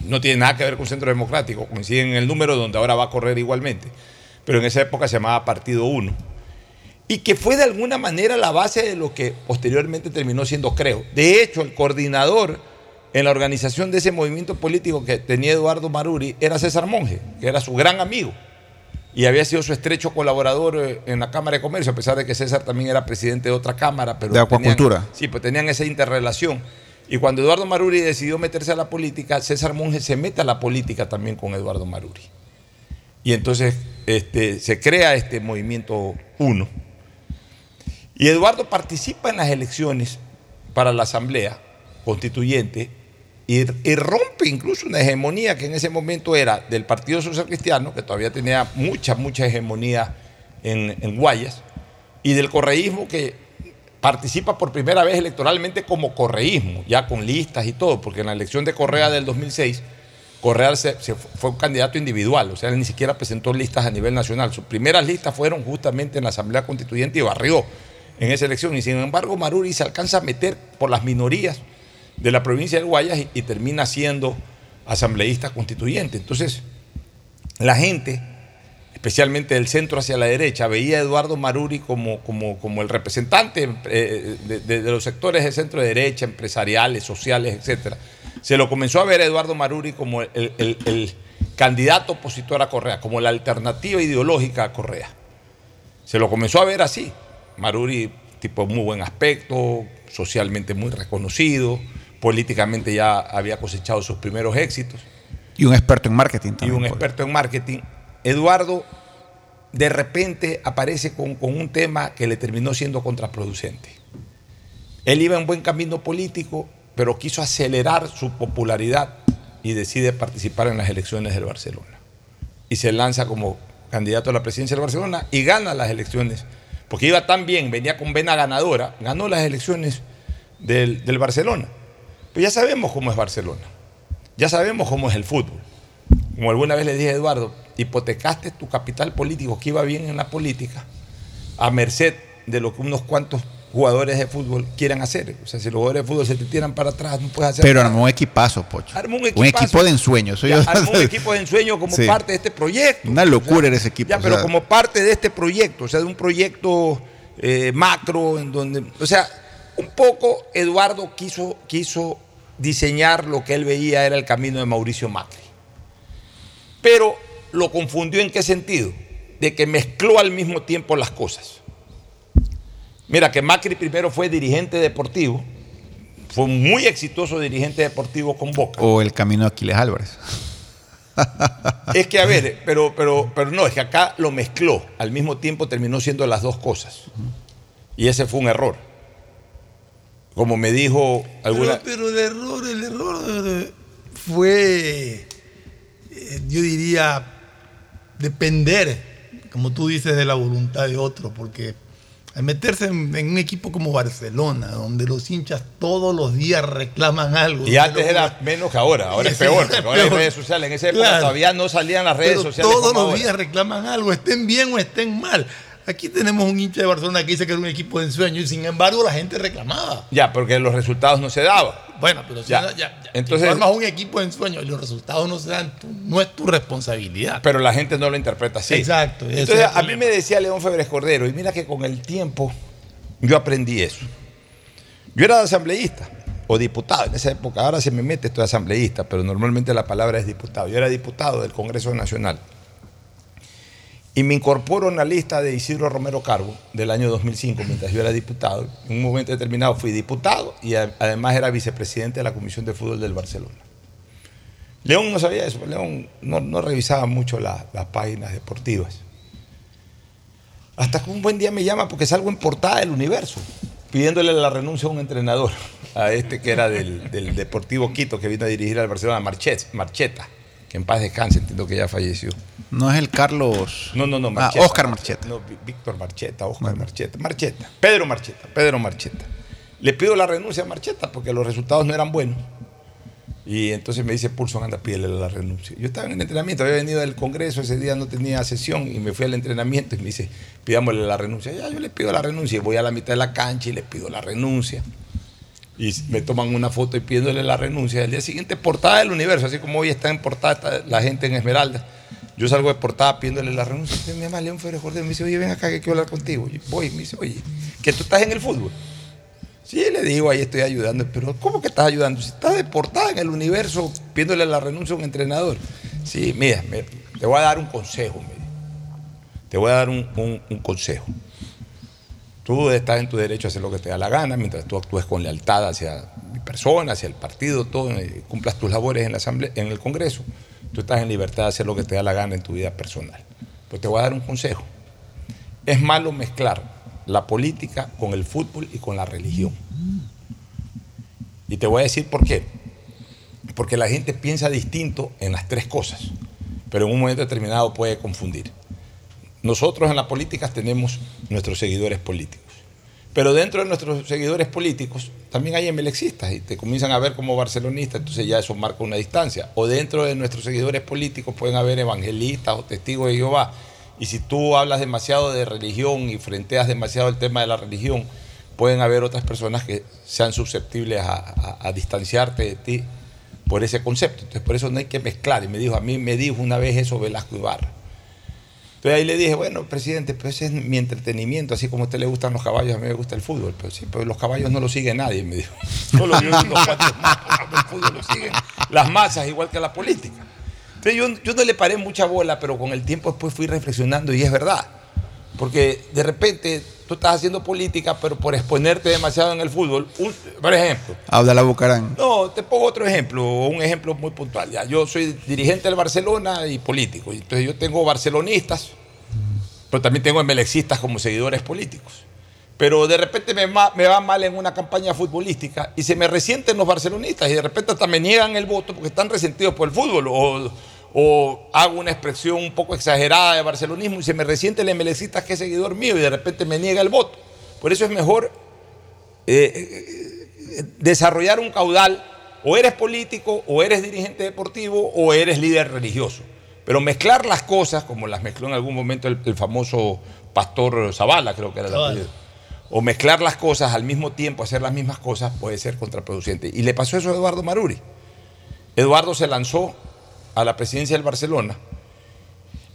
no tiene nada que ver con Centro Democrático, coinciden en el número donde ahora va a correr igualmente, pero en esa época se llamaba Partido Uno, y que fue de alguna manera la base de lo que posteriormente terminó siendo Creo. De hecho, el coordinador en la organización de ese movimiento político que tenía Eduardo Maruri era César Monge, que era su gran amigo y había sido su estrecho colaborador eh, en la Cámara de Comercio, a pesar de que César también era presidente de otra Cámara. Pero De Acuacultura. tenían- sí, pues tenían esa interrelación. Y cuando Eduardo Maruri decidió meterse a la política, César Monge se mete a la política también con Eduardo Maruri. Y entonces este, se crea este movimiento uno. Y Eduardo participa en las elecciones para la Asamblea Constituyente y, rompe incluso una hegemonía que en ese momento era del Partido Social Cristiano, que todavía tenía mucha, mucha hegemonía en, Guayas, y del correísmo que participa por primera vez electoralmente como correísmo, ya con listas y todo, porque en la elección de Correa del 2006, Correa se- se fu- fue un candidato individual, o sea, él ni siquiera presentó listas a nivel nacional. Sus primeras listas fueron justamente en la Asamblea Constituyente y barrió en esa elección. Y sin embargo, Maruri se alcanza a meter por las minorías de la provincia del Guayas y, termina siendo asambleísta constituyente. Entonces, la gente, especialmente del centro hacia la derecha, veía a Eduardo Maruri como, como, como el representante eh, de, de- de los sectores de centro derecha, empresariales, sociales, etcétera. Se lo comenzó a ver a Eduardo Maruri como el, el- el candidato opositor a Correa, como la alternativa ideológica a Correa. Se lo comenzó a ver así. Maruri, tipo muy buen aspecto, socialmente muy reconocido, políticamente ya había cosechado sus primeros éxitos Y un experto en marketing y también. un pues. experto en marketing. Eduardo de repente aparece con, con un tema que le terminó siendo contraproducente. Él iba en buen camino político, pero quiso acelerar su popularidad y decide participar en las elecciones del Barcelona. Y se lanza como candidato a la presidencia del Barcelona y gana las elecciones, porque iba tan bien, venía con vena ganadora, ganó las elecciones del, del Barcelona. Pues ya sabemos cómo es Barcelona, ya sabemos cómo es el fútbol. Como alguna vez le dije a Eduardo, hipotecaste tu capital político que iba bien en la política a merced de lo que unos cuantos jugadores de fútbol quieran hacer. O sea, si los jugadores de fútbol se te tiran para atrás, no puedes hacer Pero nada. armó un equipazo, Pocho. Armó un Un equipo de ensueño. Eso Ya, yo- armó un equipo de ensueño como Sí. parte de este proyecto. Una locura era ese equipo. Ya, o pero sea, como parte de este proyecto, o sea, de un proyecto eh, macro, en donde, o sea, un poco Eduardo quiso, quiso diseñar lo que él veía era el camino de Mauricio Macri. Pero lo confundió en qué sentido? De que mezcló al mismo tiempo las cosas. Mira, que Macri primero fue dirigente deportivo, fue un muy exitoso dirigente deportivo con Boca. O el camino de Aquiles Álvarez. Es que, a ver, pero, pero, pero no, es que acá lo mezcló. Al mismo tiempo terminó siendo las dos cosas. Y ese fue un error. Como me dijo alguna. Pero, pero el error, el error eh, fue, eh, yo diría, depender, como tú dices, de la voluntad de otro, porque al meterse en, en un equipo como Barcelona, donde los hinchas todos los días reclaman algo. Y antes era menos que ahora, ahora es peor, porque ahora hay redes sociales. En esa época Claro. todavía no salían las redes Pero sociales. Todos los ahora. días reclaman algo, estén bien o estén mal. Aquí tenemos un hincha de Barcelona que dice que era un equipo de ensueño y sin embargo la gente reclamaba. Ya, porque los resultados no se daban. Bueno, pero si Ya. no- ya, ya, Entonces- si formas un equipo de ensueño y los resultados no se dan, tú- no es tu responsabilidad. Pero la gente no lo interpreta así. Exacto, Entonces, a mí me decía León Febres Cordero, y mira que con el tiempo yo aprendí eso. Yo era asambleísta o diputado en esa época, ahora se me mete esto de asambleísta, pero normalmente la palabra es diputado. Yo era diputado del Congreso Nacional. Y me incorporo en la lista de Isidro Romero Carbo del año 2005, mientras yo era diputado. En un momento determinado fui diputado y además era vicepresidente de la Comisión de Fútbol del Barcelona. León no sabía eso, León no, revisaba mucho la- las páginas deportivas. Hasta que un buen día me llama porque salgo en portada del universo, pidiéndole la renuncia a un entrenador, a este que era del, del Deportivo Quito, que vino a dirigir al Barcelona, Marchet, Marcheta, que en paz descanse, entiendo que ya falleció. No es el Carlos. No, no, no, Ah, Marcheta. Oscar Marcheta. No, Víctor Marcheta, Oscar Marcheta. Marcheta, Pedro Marcheta, Pedro Marcheta. Le pido la renuncia a Marcheta porque los resultados no eran buenos. Y entonces me dice, Pulson, anda, pídele la renuncia. Yo estaba en el entrenamiento, había venido del Congreso, ese día no tenía sesión y me fui al entrenamiento y me dice, pidámosle la renuncia. Ya, yo le pido la renuncia y voy a la mitad de la cancha y le pido la renuncia. Y me toman una foto y pidiéndole la renuncia. Al día siguiente, portada del universo, así como hoy está en portada la gente en Esmeralda. Yo salgo de portada pidiéndole la renuncia. Mi mamá, León Férez Jordán, me dice, oye, ven acá que quiero hablar contigo. Y voy, me dice, oye, que tú estás en el fútbol. Sí, le digo, ahí estoy ayudando, pero ¿cómo que estás ayudando? Si estás deportada en el universo pidiéndole la renuncia a un entrenador. Sí, mira, me- te voy a dar un consejo, me te voy a dar un- un consejo. Tú estás en tu derecho a hacer lo que te da la gana, mientras tú actúes con lealtad hacia mi persona, hacia el partido, todo, eh, cumplas tus labores en, la asamblea, en el Congreso. Tú estás en libertad de hacer lo que te da la gana en tu vida personal. Pues te voy a dar un consejo. Es malo mezclar la política con el fútbol y con la religión. Y te voy a decir por qué. Porque la gente piensa distinto en las tres cosas, pero en un momento determinado puede confundir. Nosotros en la política tenemos nuestros seguidores políticos. Pero dentro de nuestros seguidores políticos también hay emelexistas y te comienzan a ver como barcelonistas, entonces ya eso marca una distancia. O dentro de nuestros seguidores políticos pueden haber evangelistas o testigos de Jehová. Y si tú hablas demasiado de religión y frenteas demasiado el tema de la religión, pueden haber otras personas que sean susceptibles a distanciarte de ti por ese concepto. Entonces por eso no hay que mezclar. Y me dijo, a mí me dijo una vez eso Velasco Ibarra. Entonces ahí le dije, bueno, presidente, pues ese es mi entretenimiento, así como a usted le gustan los caballos, a mí me gusta el fútbol. Pero sí, pero los caballos no lo sigue nadie, me dijo. Solo yo más, porque el fútbol lo siguen las masas, igual que la política. Entonces yo, yo no le paré mucha bola, pero con el tiempo después fui reflexionando y es verdad. Porque de repente tú estás haciendo política, pero por exponerte demasiado en el fútbol, un- por ejemplo, Abdalá Bucarán. no, te pongo otro ejemplo, un ejemplo muy puntual. Ya, yo soy dirigente del Barcelona y político. Entonces yo tengo barcelonistas, pero también tengo emelexistas como seguidores políticos. Pero de repente me, me va mal en una campaña futbolística y se me resienten los barcelonistas y de repente hasta me niegan el voto porque están resentidos por el fútbol. O, o hago una expresión un poco exagerada de barcelonismo y se me resiente el emelexista que es seguidor mío y de repente me niega el voto. Por eso es mejor eh, desarrollar un caudal, o eres político, o eres dirigente deportivo, o eres líder religioso. Pero mezclar las cosas, como las mezcló en algún momento el, el famoso pastor Zavala, creo que era el Zavala. apellido, o mezclar las cosas al mismo tiempo, hacer las mismas cosas, puede ser contraproducente. Y le pasó eso a Eduardo Maruri. Eduardo se lanzó a la presidencia del Barcelona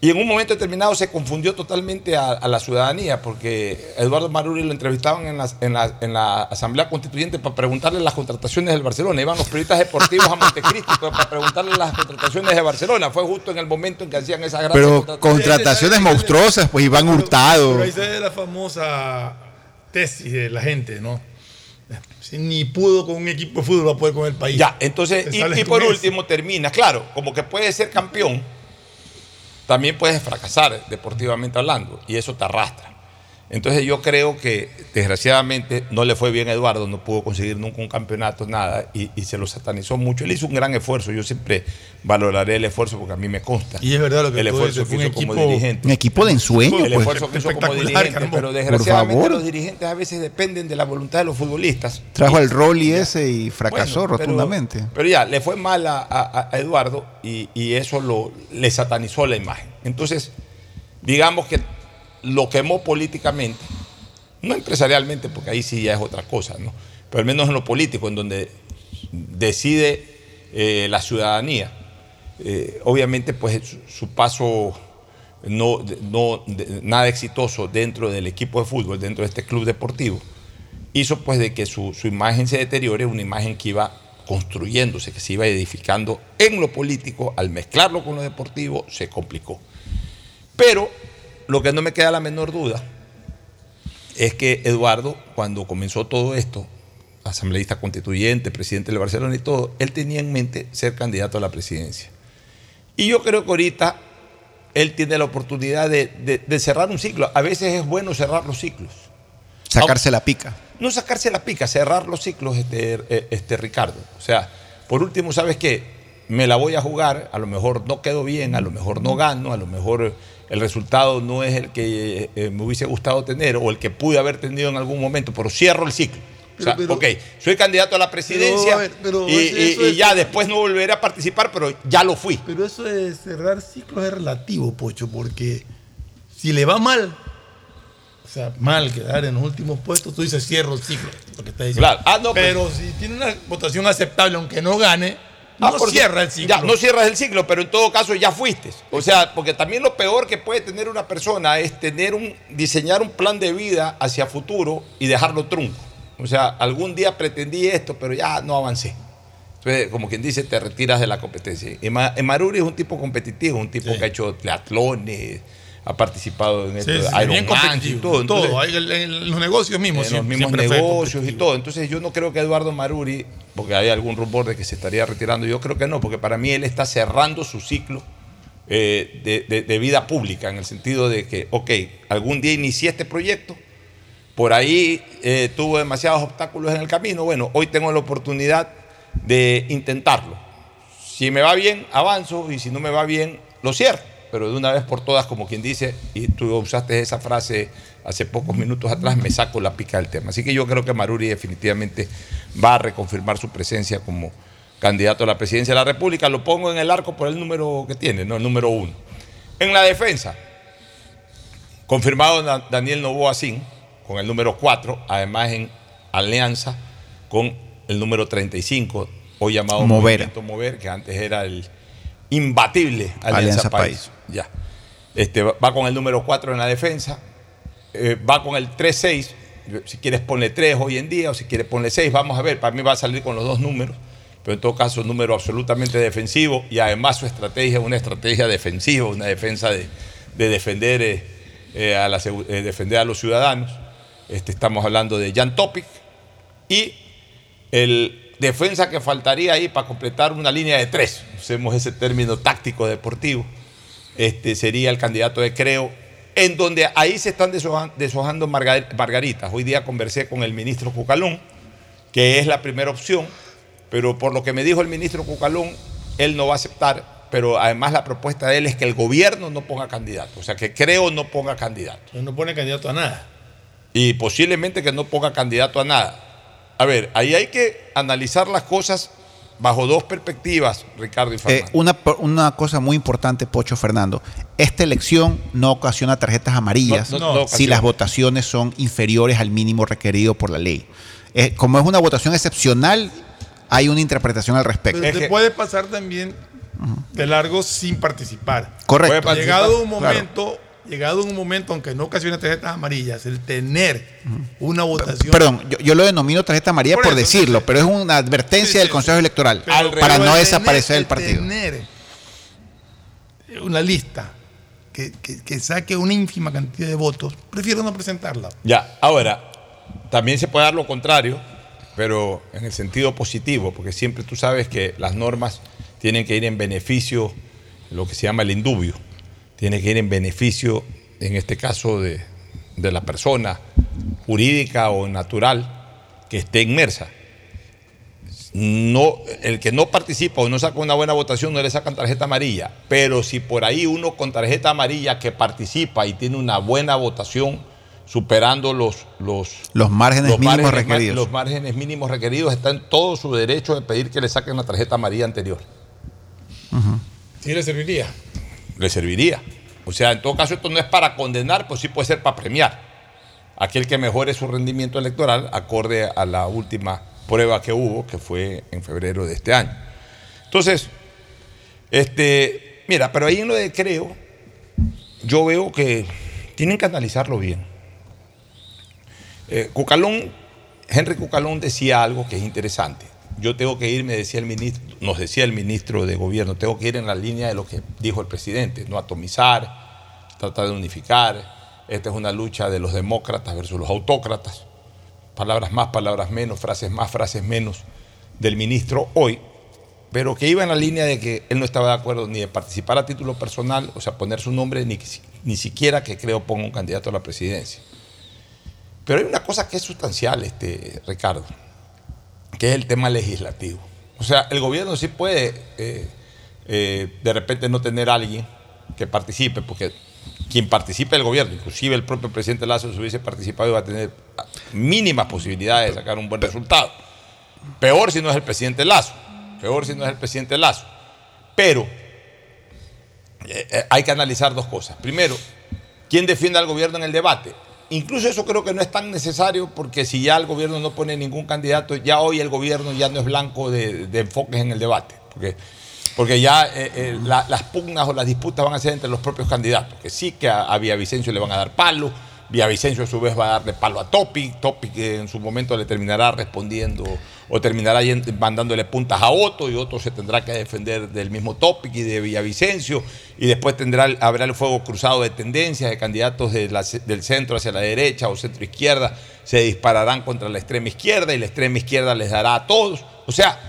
y en un momento determinado se confundió totalmente a, a la ciudadanía, porque Eduardo Maruri lo entrevistaban en la, en, la, en la Asamblea Constituyente para preguntarle las contrataciones del Barcelona. Iban los periodistas deportivos a Montecristo para preguntarle las contrataciones de Barcelona. Fue justo en el momento en que hacían esas grandes Pero contrataciones monstruosas, pues Iván Hurtado. Pero ahí se ve la famosa tesis de la gente, ¿no? Ni pudo con un equipo de fútbol, va a poder con el país. Ya, entonces, y, por eso. último termina, claro, como que puedes ser campeón, también puedes fracasar deportivamente hablando, y eso te arrastra. Entonces yo creo que desgraciadamente no le fue bien a Eduardo, no pudo conseguir nunca un campeonato, nada, y, y se lo satanizó mucho. Él hizo un gran esfuerzo, yo siempre valoraré el esfuerzo porque a mí me consta. Y es verdad lo que el esfuerzo que hizo como equipo- dirigente. Un equipo de ensueño, El pues. esfuerzo que hizo como dirigente, Caramba. pero Por desgraciadamente favor. los dirigentes a veces dependen de la voluntad de los futbolistas. Trajo al Rolly ese y fracasó Bueno, pero- rotundamente. Pero, ya, le fue mal a, a- a Eduardo y, y eso lo, le satanizó la imagen. Entonces, digamos que lo quemó políticamente, no empresarialmente, porque ahí sí ya es otra cosa, ¿no? Pero al menos en lo político, en donde decide eh, la ciudadanía. Eh, obviamente, pues su, paso no, no nada exitoso dentro del equipo de fútbol, dentro de este club deportivo, hizo pues de que su, su imagen se deteriore, una imagen que iba construyéndose, que se iba edificando en lo político, al mezclarlo con lo deportivo, se complicó. Pero lo que no me queda la menor duda es que Eduardo, cuando comenzó todo esto, asambleísta constituyente, presidente de Barcelona y todo, él tenía en mente ser candidato a la presidencia. Y yo creo que ahorita él tiene la oportunidad de, de- de cerrar un ciclo. A veces es bueno cerrar los ciclos. Sacarse la pica. No sacarse la pica, cerrar los ciclos, este, eh, este Ricardo. O sea, por último, ¿sabes qué? Me la voy a jugar, a lo mejor no quedo bien, a lo mejor no gano, a lo mejor el resultado no es el que eh, me hubiese gustado tener o el que pude haber tenido en algún momento, pero cierro el ciclo. O sea, Pero- ok, soy candidato a la presidencia Pero, ver, y, ya después no volveré a participar, pero ya lo fui. Pero eso de cerrar ciclos es relativo, Pocho, porque si le va mal, o sea, mal quedar en los últimos puestos, tú dices cierro el ciclo. Lo que está diciendo. Claro. Ah, no, pero si tiene una votación aceptable, aunque no gane, Ah, no por cierra el ciclo. Ya, no cierras el ciclo, pero en todo caso ya fuiste. O sea, porque también lo peor que puede tener una persona es tener un, diseñar un plan de vida hacia futuro y dejarlo trunco. O sea, algún día pretendí esto, pero ya no avancé. Entonces, como quien dice, te retiras de la competencia. Y Ma- y Maruri es un tipo competitivo, un tipo que ha hecho triatlones, ha participado en esto Sí, bien y todo. Entonces, en los negocios mismos. en los mismos negocios y todo. Entonces yo no creo que Eduardo Maruri, porque hay algún rumor de que se estaría retirando, yo creo que no, porque para mí él está cerrando su ciclo eh, de, de- de vida pública, en el sentido de que, ok, algún día inicié este proyecto, por ahí eh, tuvo demasiados obstáculos en el camino, bueno, hoy tengo la oportunidad de intentarlo. Si me va bien, avanzo, y si no me va bien, lo cierro. Pero de una vez por todas, como quien dice, y tú usaste esa frase hace pocos minutos atrás, me saco la pica del tema. Así que yo creo que Maruri definitivamente va a reconfirmar su presencia como candidato a la presidencia de la República. Lo pongo en el arco por el número que tiene, no el número uno. En la defensa, confirmado Da- Daniel Novoa Sin, con el número 4, además en alianza con el número 35, hoy llamado Mover. Movimiento Mover, que antes era el imbatible Alianza, Alianza País. País. Ya. Este, va con el número 4 en la defensa, eh, va con el 3-6, si quieres ponle 3 hoy en día o si quieres ponle 6, vamos a ver, para mí va a salir con los dos números, pero en todo caso un número absolutamente defensivo y además su estrategia es una estrategia defensiva, una defensa de, de defender, eh, eh, a la defender a los ciudadanos. Este, estamos hablando de Jan Topic y el defensa que faltaría ahí para completar una línea de tres, usemos ese término táctico deportivo, este sería el candidato de Creo, en donde ahí se están deshoja- deshojando marga- margaritas. Hoy día conversé con el ministro Cucalón, que es la primera opción, pero por lo que me dijo el ministro Cucalón, él no va a aceptar, pero además la propuesta de él es que el gobierno no ponga candidato, o sea, que Creo no ponga candidato no pone candidato a nada. y posiblemente que no ponga candidato a nada. A ver, ahí hay que analizar las cosas bajo dos perspectivas, Ricardo y Eh, Fernando. una, una cosa muy importante, Pocho Fernando. Esta elección no ocasiona tarjetas amarillas No, no, no si las votaciones son inferiores al mínimo requerido por la ley. Eh, como es una votación excepcional, hay una interpretación al respecto. Pero te puede pasar también de largo sin participar. Correcto. Participar, Llegado un claro. Llegado un momento, aunque no ocasione tarjetas amarillas, el tener una votación. Perdón, yo, yo lo denomino tarjeta amarilla por, Por eso, decirlo, pero es una advertencia del Consejo Electoral para no desaparecer el partido. Tener una lista que, que- que saque una ínfima cantidad de votos, prefiero no presentarla. Ya, ahora, también se puede dar lo contrario, pero en el sentido positivo, porque siempre tú sabes que las normas tienen que ir en beneficio, lo que se llama el indubio, tiene que ir en beneficio, en este caso, de, de la persona jurídica o natural que esté inmersa. No, el que no participa o no saca una buena votación no le sacan tarjeta amarilla, pero si por ahí uno con tarjeta amarilla que participa y tiene una buena votación, superando los, los, Los márgenes mínimos márgenes, requeridos. Los márgenes mínimos requeridos está en todo su derecho de pedir que le saquen la tarjeta amarilla anterior. Sí le serviría. Le serviría. O sea, en todo caso, esto no es para condenar, pues sí puede ser para premiar. Aquel que mejore su rendimiento electoral acorde a la última prueba que hubo, que fue en febrero de este año. Entonces, este, mira, pero ahí en lo de creo, yo veo que tienen que analizarlo bien. Eh, Cucalón, Henry Cucalón decía algo que es interesante. Yo tengo que ir, me decía el ministro, nos decía el ministro de gobierno, tengo que ir en la línea de lo que dijo el presidente, no atomizar, tratar de unificar. Esta es una lucha de los demócratas versus los autócratas. Palabras más, palabras menos, frases más, frases menos del ministro hoy, pero que iba en la línea de que él no estaba de acuerdo ni de participar a título personal, o sea, poner su nombre, ni, ni siquiera que creo ponga un candidato a la presidencia. Pero hay una cosa que es sustancial, este, Ricardo, que es el tema legislativo. O sea, el gobierno sí puede eh, eh, de repente no tener a alguien que participe, porque quien participe del gobierno, inclusive el propio presidente Lazo, si hubiese participado, iba a tener mínimas posibilidades de sacar un buen resultado. Peor si no es el presidente Lazo, peor si no es el presidente Lazo. Pero eh, hay que analizar dos cosas. Primero, ¿quién defiende al gobierno en el debate? Incluso eso creo que no es tan necesario porque si ya el gobierno no pone ningún candidato, ya hoy el gobierno ya no es blanco de, enfoques en el debate. Porque porque ya eh, eh, la, las pugnas o las disputas van a ser entre los propios candidatos, que sí que a, a Villavicencio le van a dar palo, Villavicencio a su vez va a darle palo a Topic, Topic en su momento le terminará respondiendo o terminará mandándole puntas a Otto y Otto se tendrá que defender del mismo Topic y de Villavicencio y después tendrá, habrá el fuego cruzado de tendencias de candidatos del centro hacia la derecha o centro izquierda, se dispararán contra la extrema izquierda y la extrema izquierda les dará a todos. O sea,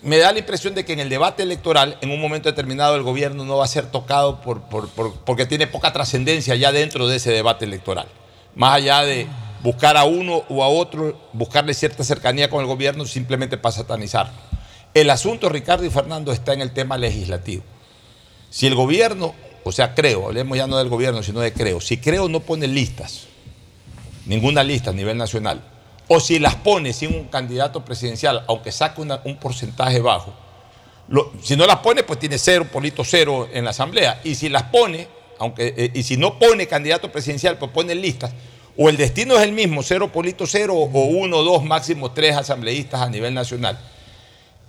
me da la impresión de que en el debate electoral, en un momento determinado, el gobierno no va a ser tocado por, por- por- porque tiene poca trascendencia ya dentro de ese debate electoral. Más allá de buscar a uno o a otro, buscarle cierta cercanía con el gobierno, simplemente para satanizarlo. El asunto, Ricardo y Fernando, está en el tema legislativo. Si el gobierno, o sea, creo, hablemos ya no del gobierno, sino de creo, si creo no pone listas, ninguna lista a nivel nacional, o si las pone sin un candidato presidencial, aunque saque un porcentaje bajo, si no las pone, pues tiene cero, polito cero en la asamblea. Y si las pone, aunque, eh, y si no pone candidato presidencial, pues pone listas, o el destino es el mismo, cero, polito cero, o uno, dos, máximo tres asambleístas a nivel nacional.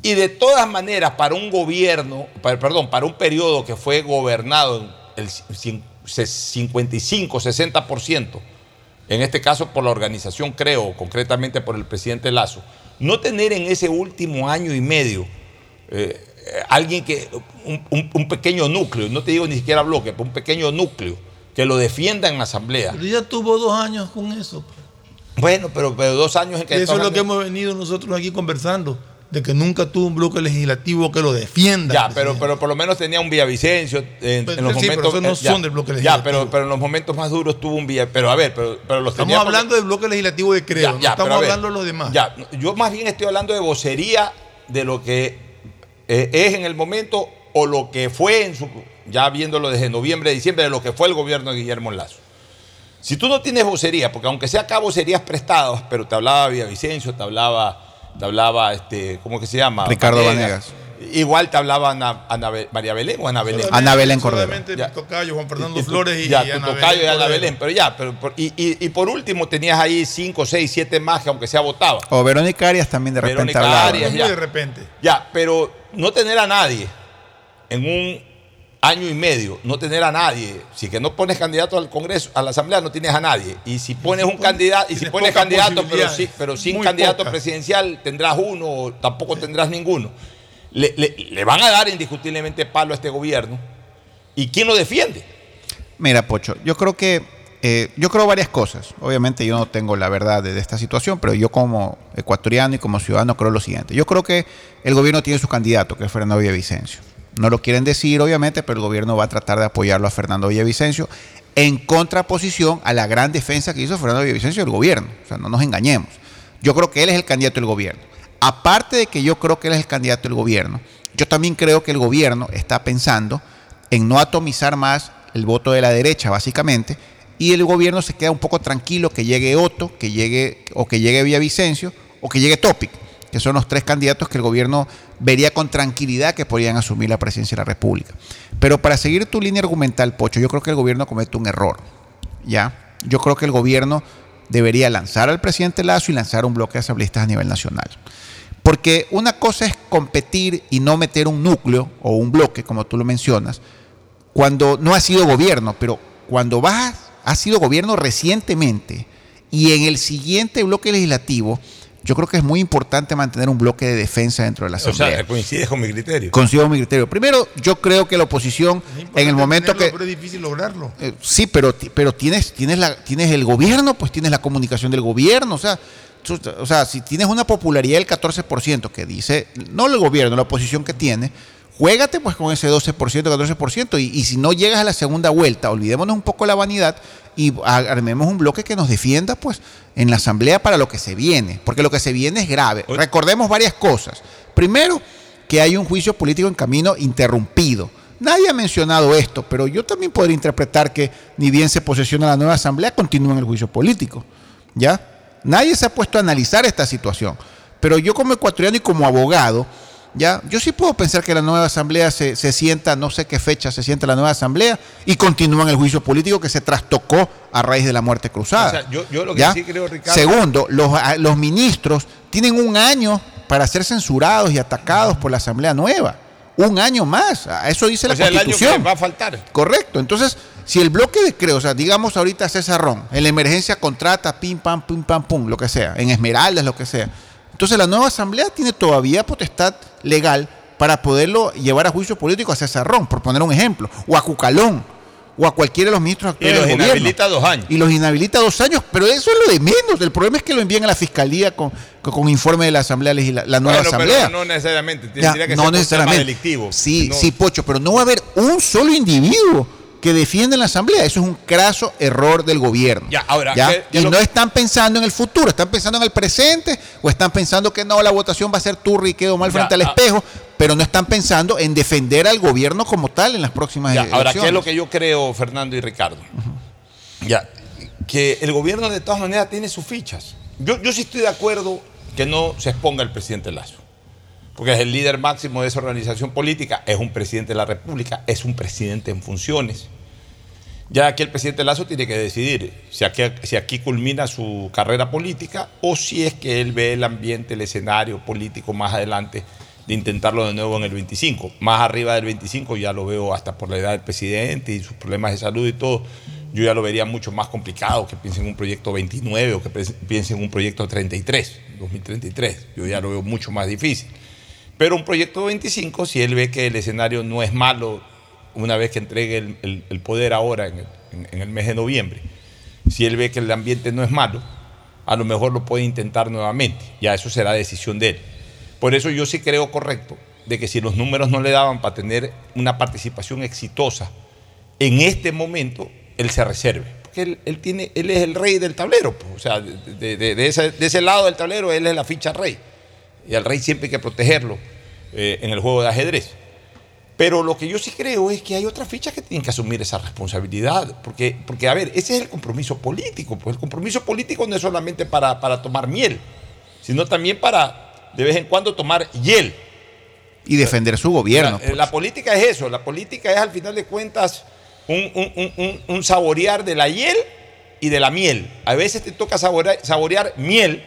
Y de todas maneras, para un gobierno, para- perdón, para un periodo que fue gobernado el cin- se- 55, 60%, en este caso por la organización, creo, concretamente por el presidente Lazo, no tener en ese último año y medio eh, alguien que, un pequeño núcleo, no te digo ni siquiera bloque, pero un pequeño núcleo que lo defienda en la asamblea. Pero ya tuvo dos años con eso. Bueno, pero, pero dos años en que... Y eso es lo que hemos venido nosotros aquí conversando, de que nunca tuvo un bloque legislativo que lo defienda. Ya, pero, pero por lo menos tenía un Villavicencio en, Pero en los sí, pero momentos. esos no eh, ya, son del bloque Ya, legislativo. pero, pero en los momentos más duros tuvo un Villa. Pero a ver, pero, pero los Estamos tenía porque- hablando del bloque legislativo de Creo, Ya, no ya, estamos pero ver, hablando de los demás. Ya, yo más bien estoy hablando de vocería de lo que eh, es en el momento o lo que fue en su. Ya viéndolo desde noviembre, diciembre, de lo que fue el gobierno de Guillermo Lazo. Si tú no tienes vocería, porque aunque sea acá vocerías prestadas, pero te hablaba Villavicencio, te hablaba, te hablaba, este, ¿cómo que se llama? Ricardo Vanegas. Igual te hablaba Ana, María Belén o Ana Belén. Ana Belén Cordero. Solamente Ya. tocayo, Juan Fernando Y tu- Flores y, ya, y Ana tocayo y Belén Ana. Belén, pero ya, pero, por- y, y- y por último tenías ahí 5, 6, 7 más que aunque sea votaba. O Verónica Arias también de repente Verónica hablaba. Arias, ya. de repente. Ya, pero no tener a nadie en un año y medio, no tener a nadie, si que no pones candidato al Congreso, a la Asamblea, no tienes a nadie. Y si pones un candidato, y si pones candidato, pero, posibilidades. sí, pero sin candidato presidencial, tendrás uno, o tampoco tendrás ninguno. Le, le- le van a dar indiscutiblemente palo a este gobierno. ¿Y quién lo defiende? Mira, Pocho, yo creo que eh, yo creo varias cosas. Obviamente yo no tengo la verdad de, de esta situación, pero yo como ecuatoriano y como ciudadano creo lo siguiente. Yo creo que el gobierno tiene su candidato, que es Fernando Villavicencio. No lo quieren decir, obviamente, pero el gobierno va a tratar de apoyarlo a Fernando Villavicencio en contraposición a la gran defensa que hizo Fernando Villavicencio del gobierno. O sea, no nos engañemos. Yo creo que él es el candidato del gobierno. Aparte de que yo creo que él es el candidato del gobierno, yo también creo que el gobierno está pensando en no atomizar más el voto de la derecha, básicamente, y el gobierno se queda un poco tranquilo que llegue Otto, que llegue, o que llegue Villavicencio, o que llegue Topic, que son los tres candidatos que el gobierno vería con tranquilidad que podrían asumir la presidencia de la República. Pero para seguir tu línea argumental, Pocho, yo creo que el gobierno comete un error. ¿ya? Yo creo que el gobierno debería lanzar al presidente Lazo y lanzar un bloque de asambleístas a nivel nacional. Porque una cosa es competir y no meter un núcleo o un bloque, como tú lo mencionas, cuando no ha sido gobierno, pero cuando vas, ha sido gobierno recientemente y en el siguiente bloque legislativo yo creo que es muy importante mantener un bloque de defensa dentro de la O Asamblea. sea, coincide con mi criterio. Consigo mi criterio. Primero, yo creo que la oposición, en el momento que... Pero es difícil lograrlo. Eh, sí, pero, pero tienes, tienes, la, tienes el gobierno, pues tienes la comunicación del gobierno. O sea, tú- o sea, si tienes una popularidad del 14% que dice, no el gobierno, la oposición que tiene, juégate pues con ese 12%, 14%. Y, y si no llegas a la segunda vuelta, olvidémonos un poco la vanidad y armemos un bloque que nos defienda pues en la asamblea para lo que se viene. Porque lo que se viene es grave. Recordemos varias cosas. Primero, que hay un juicio político en camino interrumpido. Nadie ha mencionado esto, pero yo también podría interpretar que ni bien se posesiona la nueva asamblea, continúa en el juicio político. ¿Ya? Nadie se ha puesto a analizar esta situación. Pero yo como ecuatoriano y como abogado, ¿ya? Yo sí puedo pensar que la nueva asamblea se, se sienta, no sé qué fecha se sienta la nueva asamblea, y continúa en el juicio político que se trastocó a raíz de la muerte cruzada. O sea, yo- yo lo que sí creo, Ricardo- Segundo, los, los ministros tienen un año para ser censurados y atacados por la asamblea nueva. Un año más. A Eso dice la o sea, el año constitución. que va a faltar. Correcto. Entonces, si el bloque de creo, o sea, digamos ahorita César Ron, en la emergencia contrata, pim, pam, pim, pam, pum, lo que sea, en Esmeraldas, lo que sea. Entonces, la nueva asamblea tiene todavía potestad legal para poderlo llevar a juicio político a César por poner un ejemplo, o a Cucalón, o a cualquiera de los ministros Y actuales los del gobierno. inhabilita dos años. Y los inhabilita dos años, pero eso es lo de menos. El problema es que lo envíen a la fiscalía con, con, con informe de la asamblea legisla- la nueva Bueno, asamblea. pero no necesariamente. Ya, Tendría que no ser necesariamente. tema delictivo. Sí, No- sí, Pocho, pero no va a haber un solo individuo que defienda en la asamblea. Eso es un craso error del gobierno. Ya, ahora, ¿Ya? ¿qué- qué Y no están pensando en el futuro, están pensando en el presente o están pensando que no, la votación va a ser turri y quedo mal Ya, frente al ah. espejo, pero no están pensando en defender al gobierno como tal en las próximas Ya, elecciones. ahora, ¿qué es lo que yo creo, Fernando y Ricardo? Ya, que el gobierno de todas maneras tiene sus fichas. Yo, yo sí estoy de acuerdo que no se exponga el presidente Lazo, porque es el líder máximo de esa organización política, es un presidente de la República, es un presidente en funciones. Ya aquí el presidente Lazo tiene que decidir si aquí, culmina su carrera política o si es que él ve el ambiente, el escenario político más adelante de intentarlo de nuevo en el 25. Más arriba del 25 ya lo veo hasta por la edad del presidente y sus problemas de salud y todo. Yo ya lo vería mucho más complicado que piense en un proyecto 29 o que pe- piense en un proyecto 33, 2033. Yo ya lo veo mucho más difícil. Pero un proyecto 25, si él ve que el escenario no es malo una vez que entregue el, poder ahora en el, mes de noviembre, si él ve que el ambiente no es malo, a lo mejor lo puede intentar nuevamente. Ya eso será decisión de él. Por eso yo sí creo correcto de que si los números no le daban para tener una participación exitosa en este momento, él se reserve. Porque él, tiene, él es el rey del tablero. pues. O sea, de ese lado del tablero, él es la ficha rey. Y al rey siempre hay que protegerlo eh, en el juego de ajedrez. Pero lo que yo sí creo es que hay otras fichas que tienen que asumir esa responsabilidad. Porque, porque a ver, ese es el compromiso político. Pues el compromiso político no es solamente para, para tomar miel, sino también para de vez en cuando tomar hiel. Y defender su gobierno. La, la política es eso, la política es al final de cuentas un, un- un- un- un saborear de la hiel y de la miel. A veces te toca saborear, saborear miel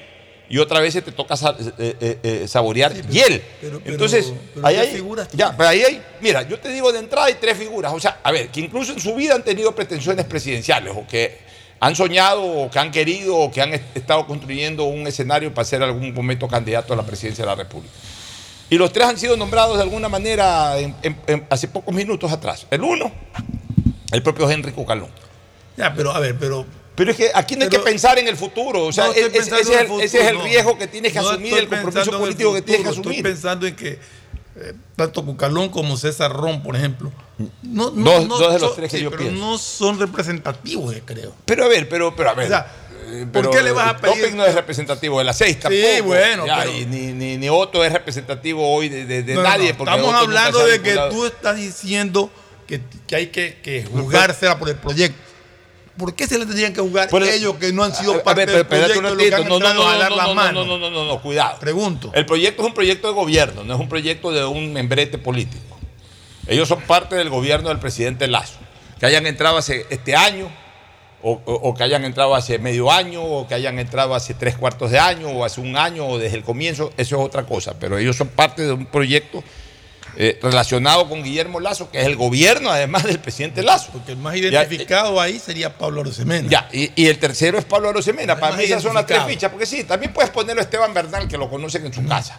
y otras veces te toca eh, eh, eh, saborear hiel. pero- pero- Entonces, ahí ¿qué hay, figuras ya, pero ahí hay, mira, yo te digo de entrada hay tres figuras, o sea, a ver, que incluso en su vida han tenido pretensiones presidenciales o que han soñado o que han querido o que han est- estado construyendo un escenario para ser algún momento candidato a la presidencia de la República. Y los tres han sido nombrados de alguna manera en- en- en- hace pocos minutos atrás. El uno, el propio Henry Cucalón. Ya, pero a ver, pero. Pero es que aquí no hay que pensar en el futuro. O sea, No estoy es- ese, es el, el futuro, ese es el no. riesgo que tienes que No asumir, el compromiso el político que tienes que asumir. Estoy pensando en que eh, tanto Cucalón como César Ron, por ejemplo, no, no- Dos- no dos de los son- tres que sí, yo pero pienso. no son representativos, eh, creo. Pero a ver, pero, pero a ver. O sea, eh, ¿por qué le vas a pedir- Doping no es representativo de la seis tampoco. bueno, Ya, pero- y ni, ni, ni Otto es representativo hoy de, de- de No, no, nadie. no, Estamos hablando de que tú estás diciendo que, que hay que, que jugársela por el proyecto. ¿Por qué se le tendrían que jugar el- ellos que no han sido A ver, parte pero del proyecto No, no, no, no, las no, manos? no, no, no, no, cuidado. Pregunto. El proyecto es un proyecto de gobierno, no es un proyecto de un membrete político. Ellos son parte del gobierno del presidente Lazo. Que hayan entrado hace este año, o, o- o que hayan entrado hace medio año, o que hayan entrado hace tres cuartos de año, o hace un año, o desde el comienzo, eso es otra cosa. Pero ellos son parte de un proyecto eh, relacionado con Guillermo Lazo, que es el gobierno además del presidente Lazo. Porque el más identificado ahí sería Pablo Arosemena. Ya, y, y el tercero es Pablo Arosemena. Para mí esas son las tres fichas, porque sí, también puedes ponerlo a Esteban Bernal, que lo conocen en su casa.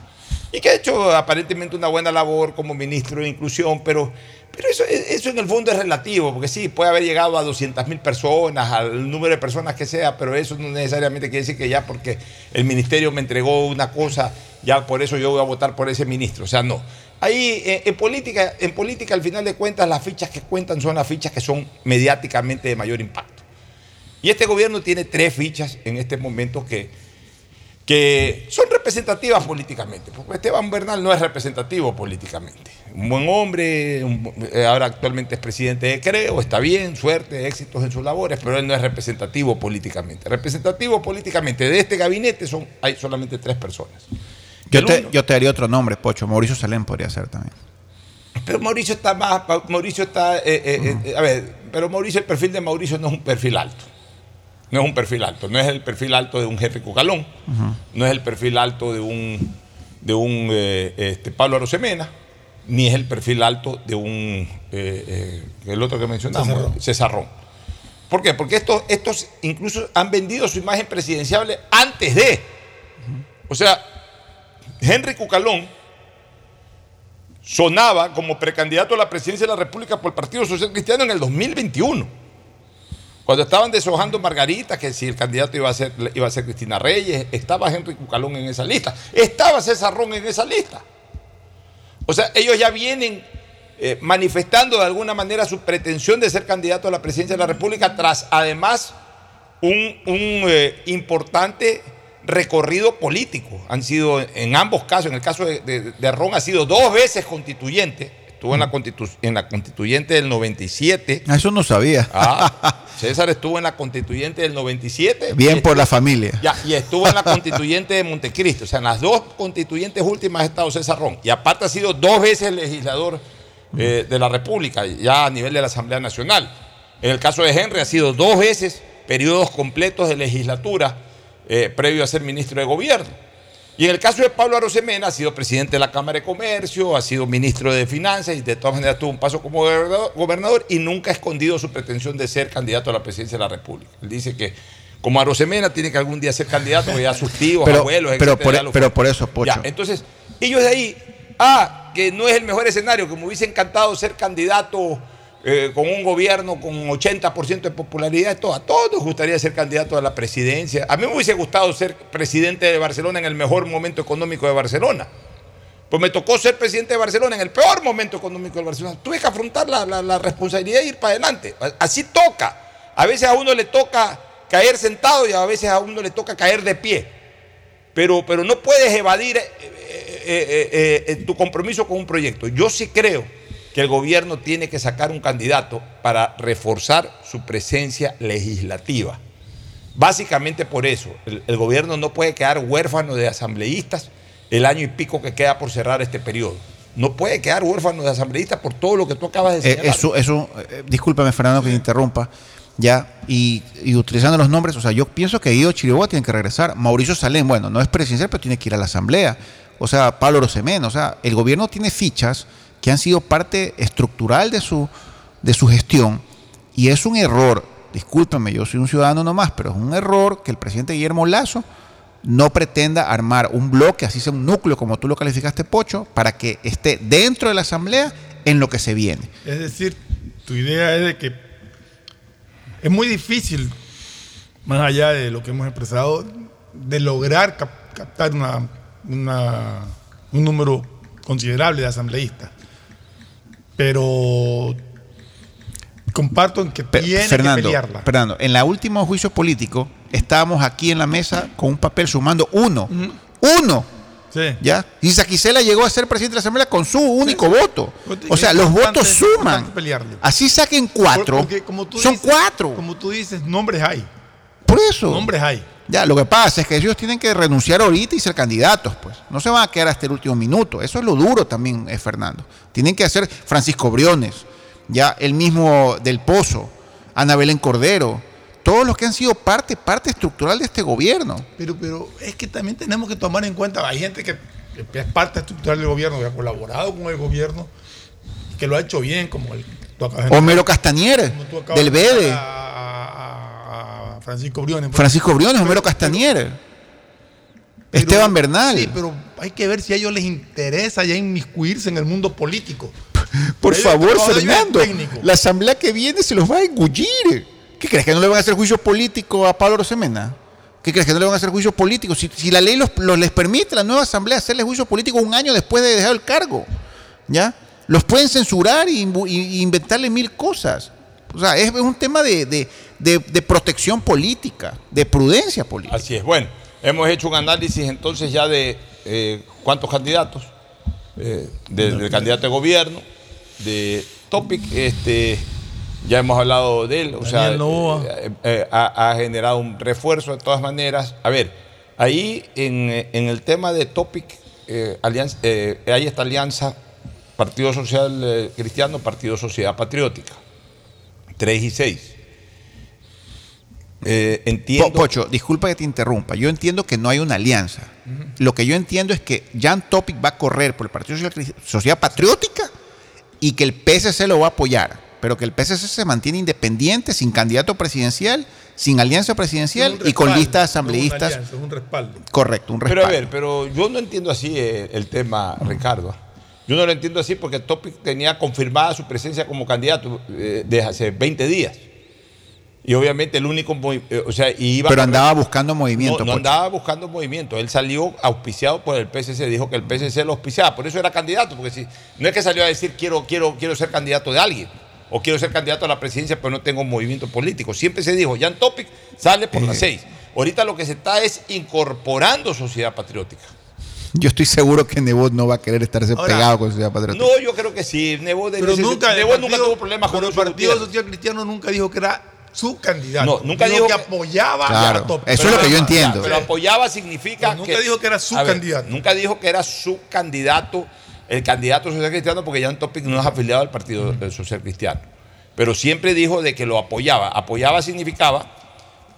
Y que ha hecho aparentemente una buena labor como ministro de Inclusión, pero, pero eso, eso en el fondo es relativo, porque sí, puede haber llegado a 200 mil personas, al número de personas que sea, pero eso no necesariamente quiere decir que ya porque el ministerio me entregó una cosa, ya por eso yo voy a votar por ese ministro. O sea, no. Ahí eh, en, política, en política, al final de cuentas, las fichas que cuentan son las fichas que son mediáticamente de mayor impacto. Y este gobierno tiene tres fichas en este momento que, que son representativas políticamente. Porque Esteban Bernal no es representativo políticamente. Un buen hombre, eh, ahora actualmente es presidente de Creo, está bien, suerte, éxitos en sus labores, pero él no es representativo políticamente. Representativo políticamente de este gabinete son, hay solamente tres personas. Yo te, yo te daría otro nombre, Pocho. Mauricio Salem podría ser también. Pero Mauricio está más, Mauricio está, eh, eh, eh, a ver, pero Mauricio, el perfil de Mauricio no es un perfil alto. No es un perfil alto, no es el perfil alto de un Henry Cucalón, no es el perfil alto de un, de un este, Pablo Arosemena, ni es el perfil alto de un, el otro que mencionamos, Cesarrón. ¿Por qué? Porque estos, estos incluso han vendido su imagen presidencial antes de. O sea, Henry Cucalón sonaba como precandidato a la presidencia de la República por el Partido Social Cristiano en el 2021. Cuando estaban deshojando Margarita, que si el candidato iba a ser, iba a ser Cristina Reyes, estaba Henry Cucalón en esa lista, estaba César Ron en esa lista. O sea, ellos ya vienen eh, manifestando de alguna manera su pretensión de ser candidato a la presidencia de la República, tras además un, un, eh, importante recorrido político. Han sido en ambos casos, en el caso de, de- ha sido dos veces constituyente, estuvo en la, constitu- en la constituyente del 97. Eso no sabía. Ah, César estuvo en la constituyente del 97. Bien por la familia. Ya, y estuvo en la constituyente de Montecristo. O sea, en las dos constituyentes últimas ha estado César Ron. Y aparte ha sido dos veces legislador eh, de la República, ya a nivel de la Asamblea Nacional. En el caso de Henry ha sido dos veces periodos completos de legislatura eh, previo a ser ministro de gobierno. Y en el caso de Pablo Arosemena ha sido presidente de la Cámara de Comercio, ha sido ministro de Finanzas y de todas maneras tuvo un paso como gobernador, gobernador y nunca ha escondido su pretensión de ser candidato a la presidencia de la República. Él dice que como Arosemena tiene que algún día ser candidato, ya sus tíos, Pero- abuelos, pero etcétera, por- lo pero por eso, Pocho. Ya, entonces, ellos de ahí, ah, que no es el mejor escenario, que me hubiese encantado ser candidato eh, con un gobierno con 80% de popularidad, a todos nos gustaría ser candidato a la presidencia. A mí me hubiese gustado ser presidente de Barcelona en el mejor momento económico de Barcelona. Pues me tocó ser presidente de Barcelona en el peor momento económico de Barcelona. Tuve que afrontar la, responsabilidad de ir para adelante. Así toca. A veces a uno le toca caer sentado y a veces a uno le toca caer de pie. Pero, pero no puedes evadir eh, eh, tu compromiso con un proyecto. Yo sí creo que el gobierno tiene que sacar un candidato para reforzar su presencia legislativa. Básicamente por eso, el, el gobierno no puede quedar huérfano de asambleístas el año y pico que queda por cerrar este periodo. No puede quedar huérfano de asambleístas por todo lo que tú acabas de Eh, señalar. eso, eso, eh, discúlpame, Fernando, que te interrumpa. Ya, y, y utilizando los nombres, o sea, yo pienso que Guido Chiriboga tiene que regresar. Mauricio Salén, bueno, no es presidencial, pero tiene que ir a la asamblea. O sea, Pablo Rosemena, o sea, el gobierno tiene fichas que han sido parte estructural de su, de su gestión y es un error, discúlpeme, yo soy un ciudadano nomás, pero es un error que el presidente Guillermo Lazo no pretenda armar un bloque, así sea un núcleo, como tú lo calificaste, Pocho, para que esté dentro de la asamblea en lo que se viene. Es decir, tu idea es de que es muy difícil, más allá de lo que hemos expresado, de lograr cap- captar una- un número considerable de asambleístas. Pero comparto en que tiene que pelearla. Fernando, en la último juicio político estábamos aquí en la mesa con un papel sumando uno. Uno. Sí. ¿Ya? Y Saquicela llegó a ser presidente de la Asamblea con su único voto. O sea, Es los votos suman. Así saquen cuatro. Porque como tú son dices- cuatro. Como tú dices, nombres hay. Por eso. Nombres hay. Ya, lo que pasa es que ellos tienen que renunciar ahorita y ser candidatos, pues. No se van a quedar hasta el último minuto. Eso es lo duro también, eh, Fernando. Tienen que hacer Francisco Briones, ya el mismo del Pozo, Ana Belén Cordero, todos los que han sido parte, parte estructural de este gobierno. Pero, pero es que también tenemos que tomar en cuenta, hay gente que es parte estructural del gobierno, que ha colaborado con el gobierno, que lo ha hecho bien, como el Homero Castañer, del de BEDE. a- a Francisco Briones. Francisco Briones, Homero Castañer. Esteban Bernal. Sí, pero hay que ver si a ellos les interesa ya inmiscuirse en el mundo político. Por favor, Fernando. La asamblea que viene se los va a engullir. ¿Qué crees que no le van a hacer juicio político a Pablo Rosemena? ¿Qué crees que no le van a hacer juicio político? Si, si la ley los, los- les permite a la nueva asamblea hacerle juicio político un año después de dejar el cargo, ¿ya? Los pueden censurar y, y- y inventarle mil cosas. O sea, es, es un tema de, de- de- de protección política, de prudencia política. Así es. Bueno, hemos hecho un análisis entonces ya de eh, cuántos candidatos, eh, de- del candidato de gobierno, de Topic, este, ya hemos hablado de él, o sea, eh, eh, ha, ha generado un refuerzo de todas maneras. A ver, ahí en, en el tema de Topic, eh, alianza, eh, hay esta alianza Partido Social eh, Cristiano, Partido Sociedad Patriótica, 3 y 6. Eh, entiendo. Po- Pocho, disculpa que te interrumpa. Yo entiendo que no hay una alianza. Lo que yo entiendo es que Jan Topic va a correr por el Partido Social Sociedad Patriótica y que el PSC lo va a apoyar, pero que el PSC se mantiene independiente, sin candidato presidencial, sin alianza presidencial y con es una asambleístas. alianza, es un respaldo. Correcto, un Pero respaldo. a ver, pero yo no entiendo así eh, el tema, Ricardo. Yo no lo entiendo así porque Topic tenía confirmada su presencia como candidato eh, desde hace 20 días. Y obviamente el único, eh, o sea, y iba pero a- andaba buscando movimiento. no, no Pocho. andaba buscando movimiento. Él salió auspiciado por el PSC, dijo que el PSC lo auspiciaba, por eso era candidato, porque si no es que salió a decir quiero, quiero, quiero ser candidato de alguien o quiero ser candidato a la presidencia, pero no tengo movimiento político. Siempre se dijo, Jan Topic sale por las seis. Ahorita lo que se está es incorporando sociedad patriótica. Yo estoy seguro que Nebot no va a querer estarse Ahora, pegado con Sociedad Patriótica. No, yo creo que sí. Nebo, de- Pero ese- nunca, el Nebo nunca partido- tuvo problemas con pero el Partido. Social Cristiano nunca dijo que era su candidato. No, nunca dijo que, que- apoyaba Claro, a Topic. eso es lo que yo entiendo. Pero apoyaba significa Pero nunca dijo que era su ver, candidato. Nunca dijo que era su candidato, el candidato social cristiano, porque Jan Topic no es afiliado al Partido Social Cristiano. Pero siempre dijo de que lo apoyaba. Apoyaba significaba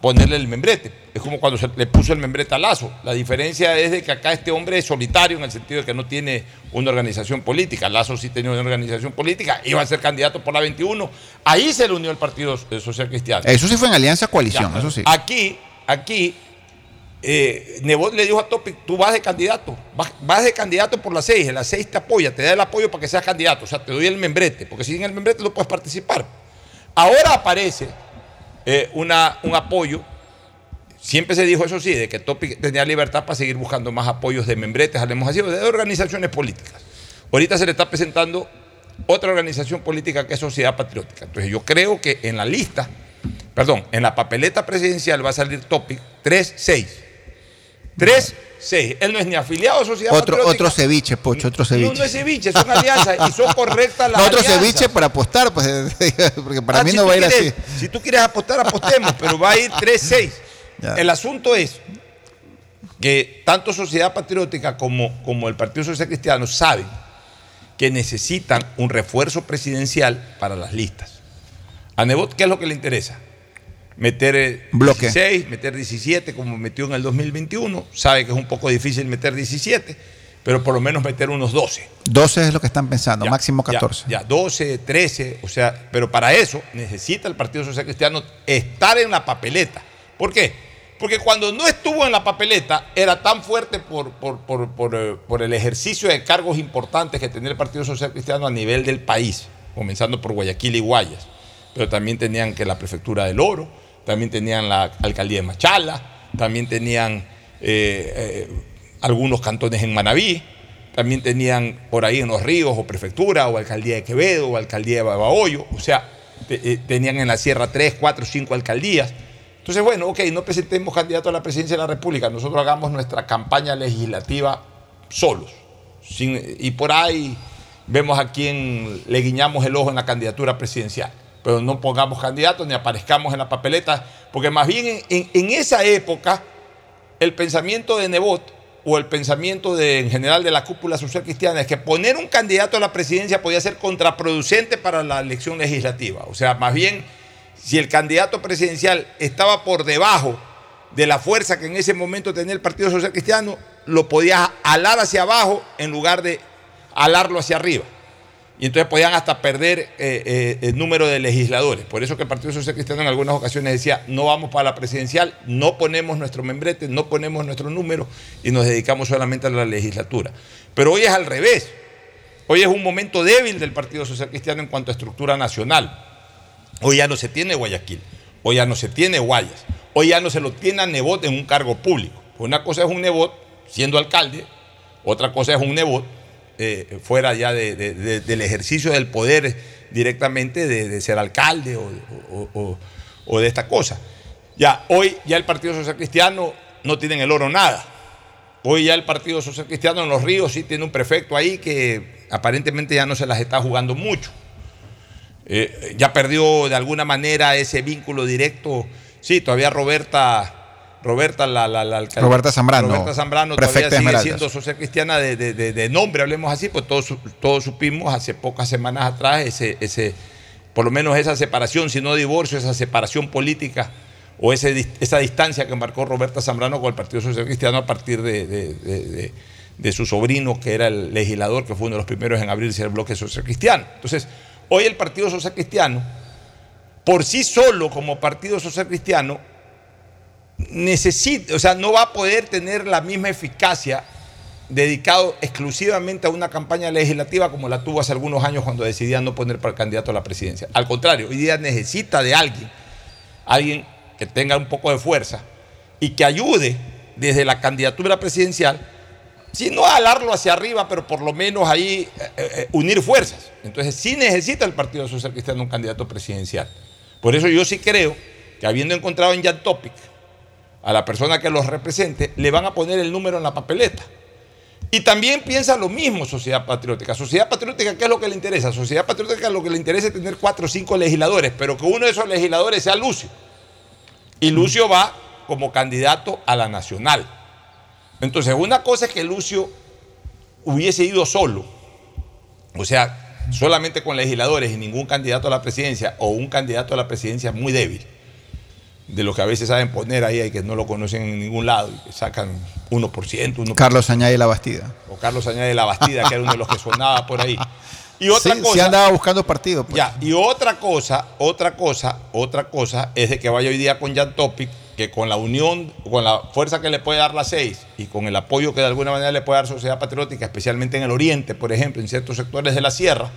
ponerle el membrete. Es como cuando se le puso el membrete a Lazo. La diferencia es de que acá este hombre es solitario en el sentido de que no tiene una organización política. Lazo sí tenía una organización política, iba a ser candidato por la 21. Ahí se le unió el Partido Social Cristiano. Eso sí fue en alianza coalición, Ya, eso sí. Aquí, aquí, eh, Nebot le dijo a Topic, tú vas de candidato, vas, vas de candidato por las seis, en las seis te apoya, te da el apoyo para que seas candidato, o sea, te doy el membrete, porque sin el membrete no puedes participar. Ahora aparece eh, una, un apoyo, siempre se dijo eso sí, de que Topic tenía libertad para seguir buscando más apoyos de membretes, hablemos así, de organizaciones políticas. Ahorita se le está presentando otra organización política que es Sociedad Patriótica. Entonces yo creo que en la lista, perdón, en la papeleta presidencial va a salir Topic 3-6. 3-6. Él no es ni afiliado a Sociedad Otro, Patriótica. otro ceviche, Pocho, otro no, ceviche. no es ceviche, son alianzas y son correctas las No, otro alianzas. ceviche para apostar, pues, porque para Ah, mí si no va a ir quieres- así. Si tú quieres apostar, apostemos, pero va a ir 3-6. Ya. El asunto es que tanto Sociedad Patriótica como, como el Partido Social Cristiano saben que necesitan un refuerzo presidencial para las listas. A Nebot, ¿qué es lo que le interesa? Meter eh, Bloque. 16, meter 17, como metió en el 2021. Sabe que es un poco difícil meter 17, pero por lo menos meter unos 12. 12 es lo que están pensando, máximo Ya, 14. Ya, 12, 13, o sea, pero para eso necesita el Partido Social Cristiano estar en la papeleta. ¿Por qué? Porque cuando no estuvo en la papeleta era tan fuerte por, por, por- por, eh, por el ejercicio de cargos importantes que tenía el Partido Social Cristiano a nivel del país, comenzando por Guayaquil y Guayas, pero también tenían que la prefectura del Oro, también tenían la alcaldía de Machala, también tenían eh, eh, algunos cantones en Manabí, también tenían por ahí en los ríos o prefectura o alcaldía de Quevedo o alcaldía de Babahoyo, o sea, eh, tenían en la sierra tres, cuatro, cinco alcaldías. Entonces, bueno, ok, no presentemos candidato a la presidencia de la República, nosotros hagamos nuestra campaña legislativa solos. y por ahí vemos a quién le guiñamos el ojo en la candidatura presidencial. Pero no pongamos candidatos ni aparezcamos en la papeleta, porque más bien en, esa época el pensamiento de Nebot o el pensamiento en general de la cúpula social cristiana es que poner un candidato a la presidencia podía ser contraproducente para la elección legislativa. O sea, más bien, si el candidato presidencial estaba por debajo de la fuerza que en ese momento tenía el Partido Social Cristiano, lo podías alar hacia abajo en lugar de alarlo hacia arriba. Y entonces podían hasta perder eh, eh, el número de legisladores. Por eso que el Partido Social Cristiano en algunas ocasiones decía, no vamos para la presidencial, no ponemos nuestro membrete, no ponemos nuestro número y nos dedicamos solamente a la legislatura. Pero hoy es al revés. Hoy es un momento débil del Partido Social Cristiano en cuanto a estructura nacional. Hoy ya no se tiene Guayaquil, hoy ya no se tiene Guayas, hoy ya no se lo tiene a Nebot en un cargo público. Una cosa es un Nebot siendo alcalde, otra cosa es un Nebot eh, fuera ya de- de- de- del ejercicio del poder directamente de, ser alcalde o de esta cosa. Ya, hoy ya el Partido Social Cristiano no tiene en el oro nada. Hoy ya el Partido Social Cristiano en los ríos sí tiene un prefecto ahí que aparentemente ya no se las está jugando mucho. Eh, ya perdió de alguna manera ese vínculo directo. Sí, todavía Roberta, Roberta la, la, la alcaldesa- Roberta Zambrano, Roberta Zambrano todavía sigue Esmeraldas. siendo social cristiana de, de- de- de nombre, hablemos así, pues todos, todos supimos hace pocas semanas atrás ese, ese, por lo menos esa separación, si no divorcio, esa separación política o ese, esa distancia que marcó Roberta Zambrano con el Partido Social Cristiano a partir de, de- de- de- de su sobrino, que era el legislador, que fue uno de los primeros en abrirse el bloque social cristiano. Entonces, hoy el Partido Social Cristiano, por sí solo como Partido Social Cristiano, necesita, o sea, no va a poder tener la misma eficacia dedicado exclusivamente a una campaña legislativa como la tuvo hace algunos años cuando decidía no poner para el candidato a la presidencia. Al contrario, hoy día necesita de alguien, alguien que tenga un poco de fuerza y que ayude desde la candidatura presidencial, si no alarlo hacia arriba, pero por lo menos ahí eh, eh, unir fuerzas. Entonces sí necesita el Partido Social Cristiano un candidato presidencial. Por eso yo sí creo que habiendo encontrado en Jan Topic a la persona que los represente, le van a poner el número en la papeleta. Y también piensa lo mismo Sociedad Patriótica. Sociedad Patriótica, ¿qué es lo que le interesa? Sociedad Patriótica lo que le interesa es tener cuatro o cinco legisladores, pero que uno de esos legisladores sea Lucio. Y Lucio va como candidato a la nacional. Entonces, una cosa es que Lucio hubiese ido solo, o sea, solamente con legisladores y ningún candidato a la presidencia, o un candidato a la presidencia muy débil, de los que a veces saben poner ahí y que no lo conocen en ningún lado y que sacan 1%, 1%. Carlos Añade La Bastida. o Carlos Añade la Bastida, que era uno de los que sonaba por ahí. Y otra sí, cosa. sí andaba buscando partido. pues. Ya, y otra cosa, otra cosa, otra cosa es de que vaya hoy día con Jan Topic, que con la unión, con la fuerza que le puede dar la 6 y con el apoyo que de alguna manera le puede dar Sociedad Patriótica, especialmente en el oriente, por ejemplo, en ciertos sectores de la sierra,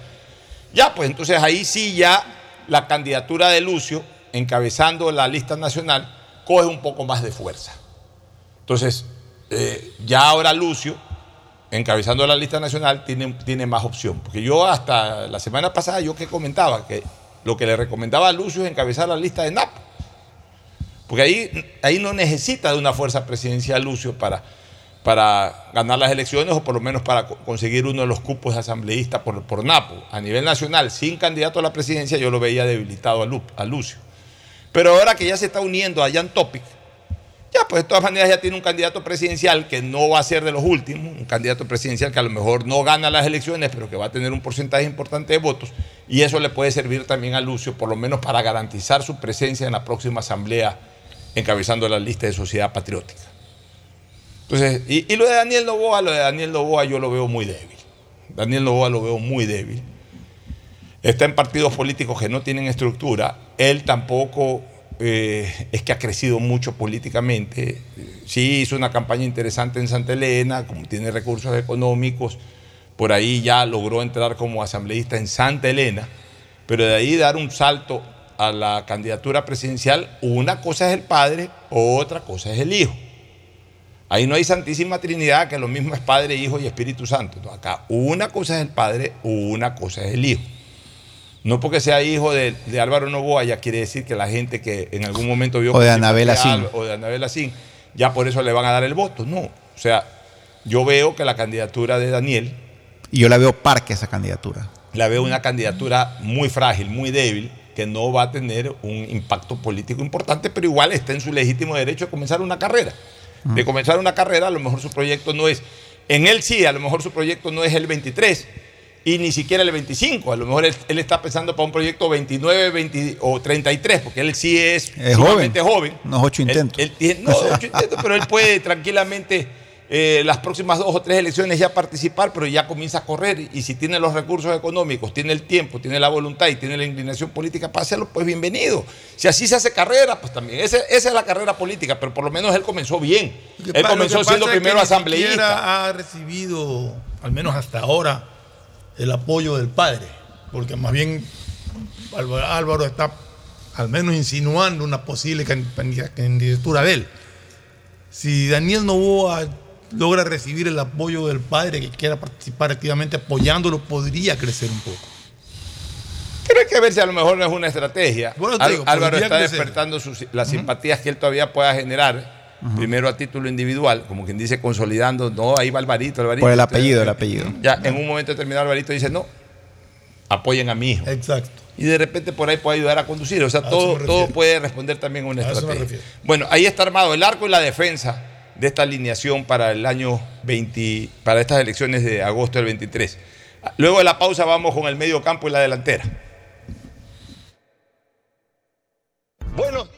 ya, pues entonces ahí sí ya la candidatura de Lucio, encabezando la lista nacional, coge un poco más de fuerza. Entonces, eh, ya ahora Lucio, encabezando la lista nacional, tiene, tiene más opción. Porque yo hasta la semana pasada, yo que comentaba, que lo que le recomendaba a Lucio es encabezar la lista de NAP. Porque ahí, ahí no necesita de una fuerza presidencial Lucio para, para ganar las elecciones o por lo menos para co- conseguir uno de los cupos de asambleísta por, por Napo. A nivel nacional, sin candidato a la presidencia, yo lo veía debilitado a Lucio. Pero ahora que ya se está uniendo a Jan Topic, ya pues de todas maneras ya tiene un candidato presidencial que no va a ser de los últimos, un candidato presidencial que a lo mejor no gana las elecciones, pero que va a tener un porcentaje importante de votos, y eso le puede servir también a Lucio, por lo menos para garantizar su presencia en la próxima asamblea encabezando la lista de Sociedad Patriótica. Entonces, y, lo de Daniel Novoa, lo de Daniel Novoa yo lo veo muy débil. Daniel Novoa lo veo muy débil. Está en partidos políticos que no tienen estructura. Él tampoco eh, es que ha crecido mucho políticamente. Sí hizo una campaña interesante en Santa Elena, como tiene recursos económicos. Por ahí ya logró entrar como asambleísta en Santa Elena. Pero de ahí dar un salto a la candidatura presidencial, una cosa es el padre, otra cosa es el hijo. Ahí no hay Santísima Trinidad, que lo mismo es Padre, Hijo y Espíritu Santo. Acá una cosa es el Padre, una cosa es el Hijo. No porque sea hijo de, de Álvaro Novoa, ya quiere decir que la gente que en algún momento vio... O de Anabel simpatía Asín. a- O de Anabel Asín, ya por eso le van a dar el voto. No, o sea, yo veo que la candidatura de Daniel Y yo la veo parque esa candidatura. la veo una candidatura muy frágil, muy débil, que no va a tener un impacto político importante, pero igual está en su legítimo derecho de comenzar una carrera. De comenzar una carrera, a lo mejor su proyecto no es, en él sí, a lo mejor su proyecto no es el 23 y ni siquiera el 25, a lo mejor él, él está pensando para un proyecto 29 20 o 33, porque él sí es, Es sumamente joven. Unos ocho intentos. él no, ocho intentos, pero él puede tranquilamente eh, las próximas dos o tres elecciones ya participar, pero ya comienza a correr. Y si tiene los recursos económicos, tiene el tiempo, tiene la voluntad y tiene la inclinación política para hacerlo, pues bienvenido. Si así se hace carrera, pues también. Ese- esa es la carrera política, pero por lo menos él comenzó bien. Él comenzó siendo pasa es que primero asambleísta. ha recibido, al menos hasta ahora, el apoyo del padre, porque más bien Álvaro, está al menos insinuando una posible can- candidatura de él. Si Daniel Novoa logra recibir el apoyo del padre que quiera participar activamente apoyándolo, podría crecer un poco. Pero hay que ver si a lo mejor no es una estrategia. Bueno, digo, Álvaro está crecer. despertando sus- las simpatías que él todavía pueda generar, primero a título individual, como quien dice, consolidando, no, ahí va Alvarito, Alvarito. Por el Entonces, apellido, el apellido. Ya en un momento determinado Alvarito dice, no, apoyen a mi hijo. Exacto. Y de repente por ahí puede ayudar a conducir. O sea, A todo, todo puede responder también a una A eso me estrategia. Bueno, ahí está armado el arco y la defensa de esta alineación para el año 20, para estas elecciones de agosto del 23. Luego de la pausa vamos con el medio campo y la delantera. Bueno.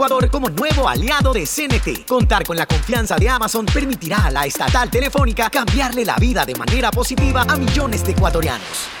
Como nuevo aliado de CNT. Contar con la confianza de Amazon permitirá a la estatal telefónica cambiarle la vida de manera positiva a millones de ecuatorianos.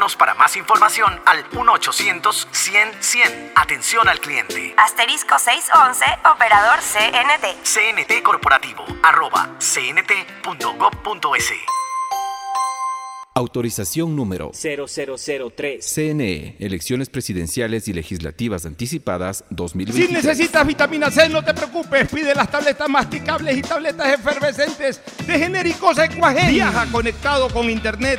Para más información al 1-800-100-100. Atención al cliente. Asterisco 611, operador CNT. CNT Corporativo, arroba cnt.gov.es. Autorización número 0003. CNE, Elecciones Presidenciales y Legislativas Anticipadas 2023. Si necesitas vitamina C, no te preocupes. Pide las tabletas masticables y tabletas efervescentes de genéricos Equagen. Viaja conectado con internet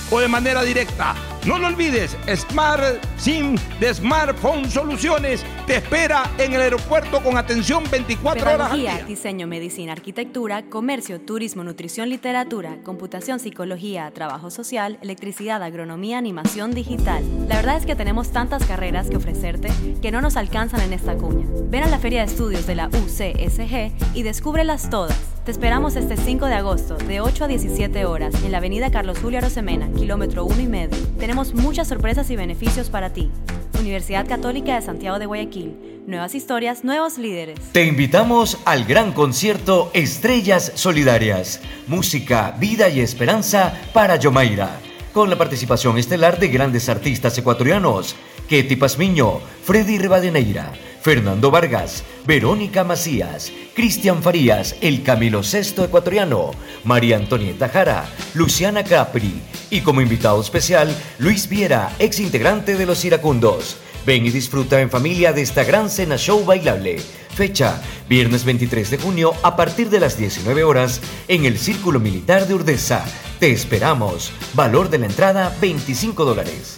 o de manera directa. No lo olvides, Smart SIM de Smartphone Soluciones te espera en el aeropuerto con atención 24 horas al día. diseño, medicina, arquitectura, comercio, turismo, nutrición, literatura, computación, psicología, trabajo social, electricidad, agronomía, animación digital. La verdad es que tenemos tantas carreras que ofrecerte que no nos alcanzan en esta cuña. Ven a la Feria de Estudios de la UCSG y descúbrelas todas. Te esperamos este 5 de agosto de 8 a 17 horas en la avenida Carlos Julio Arosemena, kilómetro 1 y medio. Tenemos muchas sorpresas y beneficios para ti. Universidad Católica de Santiago de Guayaquil. Nuevas historias, nuevos líderes. Te invitamos al gran concierto Estrellas Solidarias, música, vida y esperanza para Yomaira, con la participación estelar de grandes artistas ecuatorianos, Ketty Pazmiño, Freddy Rivadeneira, Fernando Vargas, Verónica Macías, Cristian Farías, el Camilo Sexto ecuatoriano, María Antonieta Jara, Luciana Capri y como invitado especial Luis Viera, ex integrante de Los Iracundos. Ven y disfruta en familia de esta gran cena show bailable. Fecha, viernes 23 de junio a partir de las 19 horas en el Círculo Militar de Urdesa. Te esperamos. Valor de la entrada 25 dólares.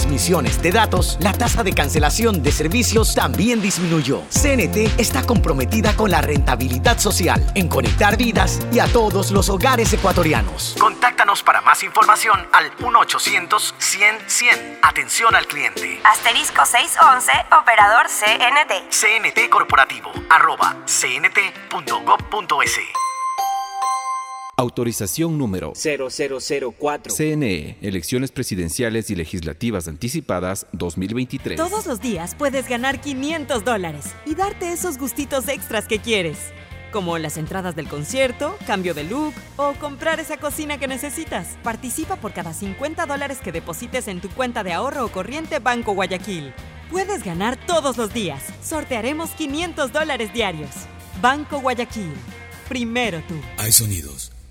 transmisiones de datos, la tasa de cancelación de servicios también disminuyó. CNT está comprometida con la rentabilidad social, en conectar vidas y a todos los hogares ecuatorianos. Contáctanos para más información al 1-800-100-100. Atención al cliente. Asterisco 611, operador CNT. CNT Corporativo, arroba cnt.gov.es. Autorización número 0004. CNE, Elecciones Presidenciales y Legislativas Anticipadas 2023. Todos los días puedes ganar 500 dólares y darte esos gustitos extras que quieres. Como las entradas del concierto, cambio de look o comprar esa cocina que necesitas. Participa por cada 50 dólares que deposites en tu cuenta de ahorro o corriente Banco Guayaquil. Puedes ganar todos los días. Sortearemos 500 dólares diarios. Banco Guayaquil. Primero tú. Hay sonidos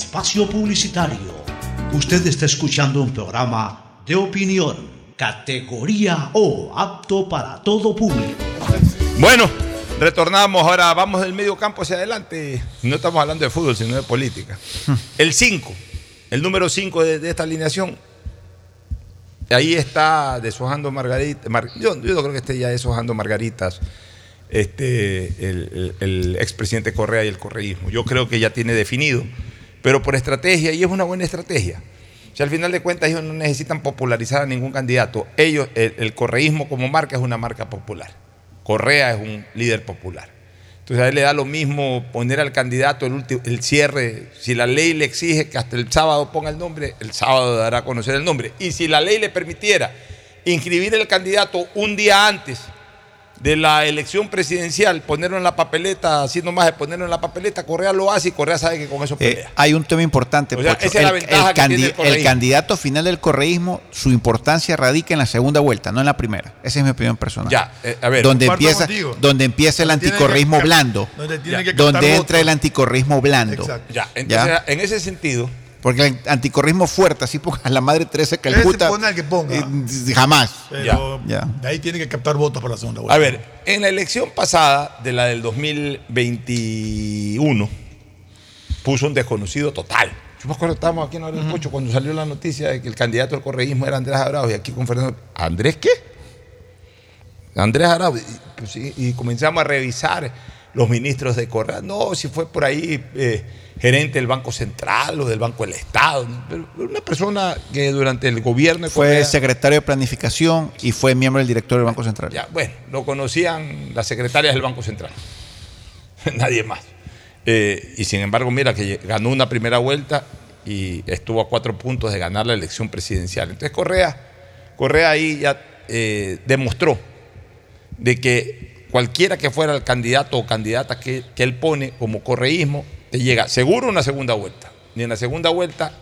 espacio publicitario. Usted está escuchando un programa de opinión, categoría O, apto para todo público. Bueno, retornamos ahora, vamos del medio campo hacia adelante. No estamos hablando de fútbol, sino de política. El 5, el número 5 de, de esta alineación. Ahí está deshojando margarita. mar- yo, yo no creo que esté ya deshojando margaritas este, el, el- el expresidente Correa y el correísmo. Yo creo que ya tiene definido, pero por estrategia, y es una buena estrategia. O sea, al final de cuentas ellos no necesitan popularizar a ningún candidato. Ellos, el, correísmo como marca es una marca popular. Correa es un líder popular. Entonces a él le da lo mismo poner al candidato el cierre. Si la ley le exige que hasta el sábado ponga el nombre, el sábado dará a conocer el nombre. Y si la ley le permitiera inscribir el candidato un día antes de la elección presidencial, ponerlo en la papeleta, así nomás de ponerlo en la papeleta, Correa lo hace y Correa sabe que con eso Eh, pelea. hay un tema importante. O sea, Pocho. esa es la el, ventaja el que tiene el candi- correísmo. el candidato final del correísmo, su importancia radica en la segunda vuelta, no en la primera. Esa es mi opinión personal. Ya, eh, a ver. donde empieza, contigo. donde empieza el anticorreísmo blando. donde tiene Ya. que donde entra votos. el anticorreísmo blando. Ya, entonces ¿Ya? en ese sentido, Porque el anticorreísmo fuerte, así ponga la madre Teresa de Calcuta. Ese pone al que ponga. eh, jamás. Pero Ya. de ahí tiene que captar votos para la segunda vuelta. a ver, en la elección pasada de la del 2021, puso un desconocido total. Yo me acuerdo, estábamos aquí en del Pocho cuando salió la noticia de que el candidato al correísmo era Andrés Arauz y aquí con Fernando. ¿Andrés qué? Andrés Arauz. Y, pues, y- y comenzamos a revisar los ministros de Correa. No, si fue por ahí eh, gerente del Banco Central o del Banco del Estado. una persona que durante el gobierno Fue Correa- secretario de planificación y fue miembro del directorio del Banco Central. ya, bueno, lo conocían las secretarias del Banco Central. Nadie más. Eh, y sin embargo, mira que ganó una primera vuelta y estuvo a cuatro puntos de ganar la elección presidencial. Entonces Correa, Correa ahí ya eh, demostró de que cualquiera que fuera el candidato o candidata que, que él pone como correísmo, te llega seguro una segunda vuelta. Y en la segunda vuelta,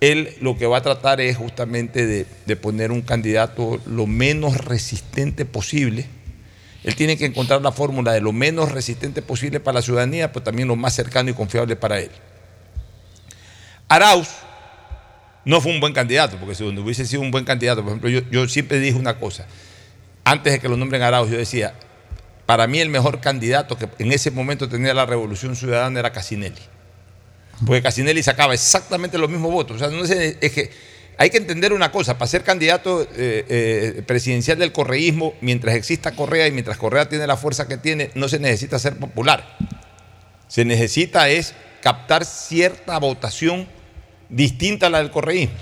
él lo que va a tratar es justamente de, de poner un candidato lo menos resistente posible. Él tiene que encontrar la fórmula de lo menos resistente posible para la ciudadanía, pero también lo más cercano y confiable para él. Arauz no fue un buen candidato, porque si hubiese sido un buen candidato, por ejemplo, yo, yo siempre dije una cosa, antes de que lo nombren Arauz, yo decía, para mí el mejor candidato que en ese momento tenía la revolución ciudadana era Casinelli. Porque Casinelli sacaba exactamente los mismos votos. O sea, no es que hay que entender una cosa, para ser candidato eh, eh, presidencial del correísmo, mientras exista Correa y mientras Correa tiene la fuerza que tiene, no se necesita ser popular. Se necesita es captar cierta votación distinta a la del correísmo.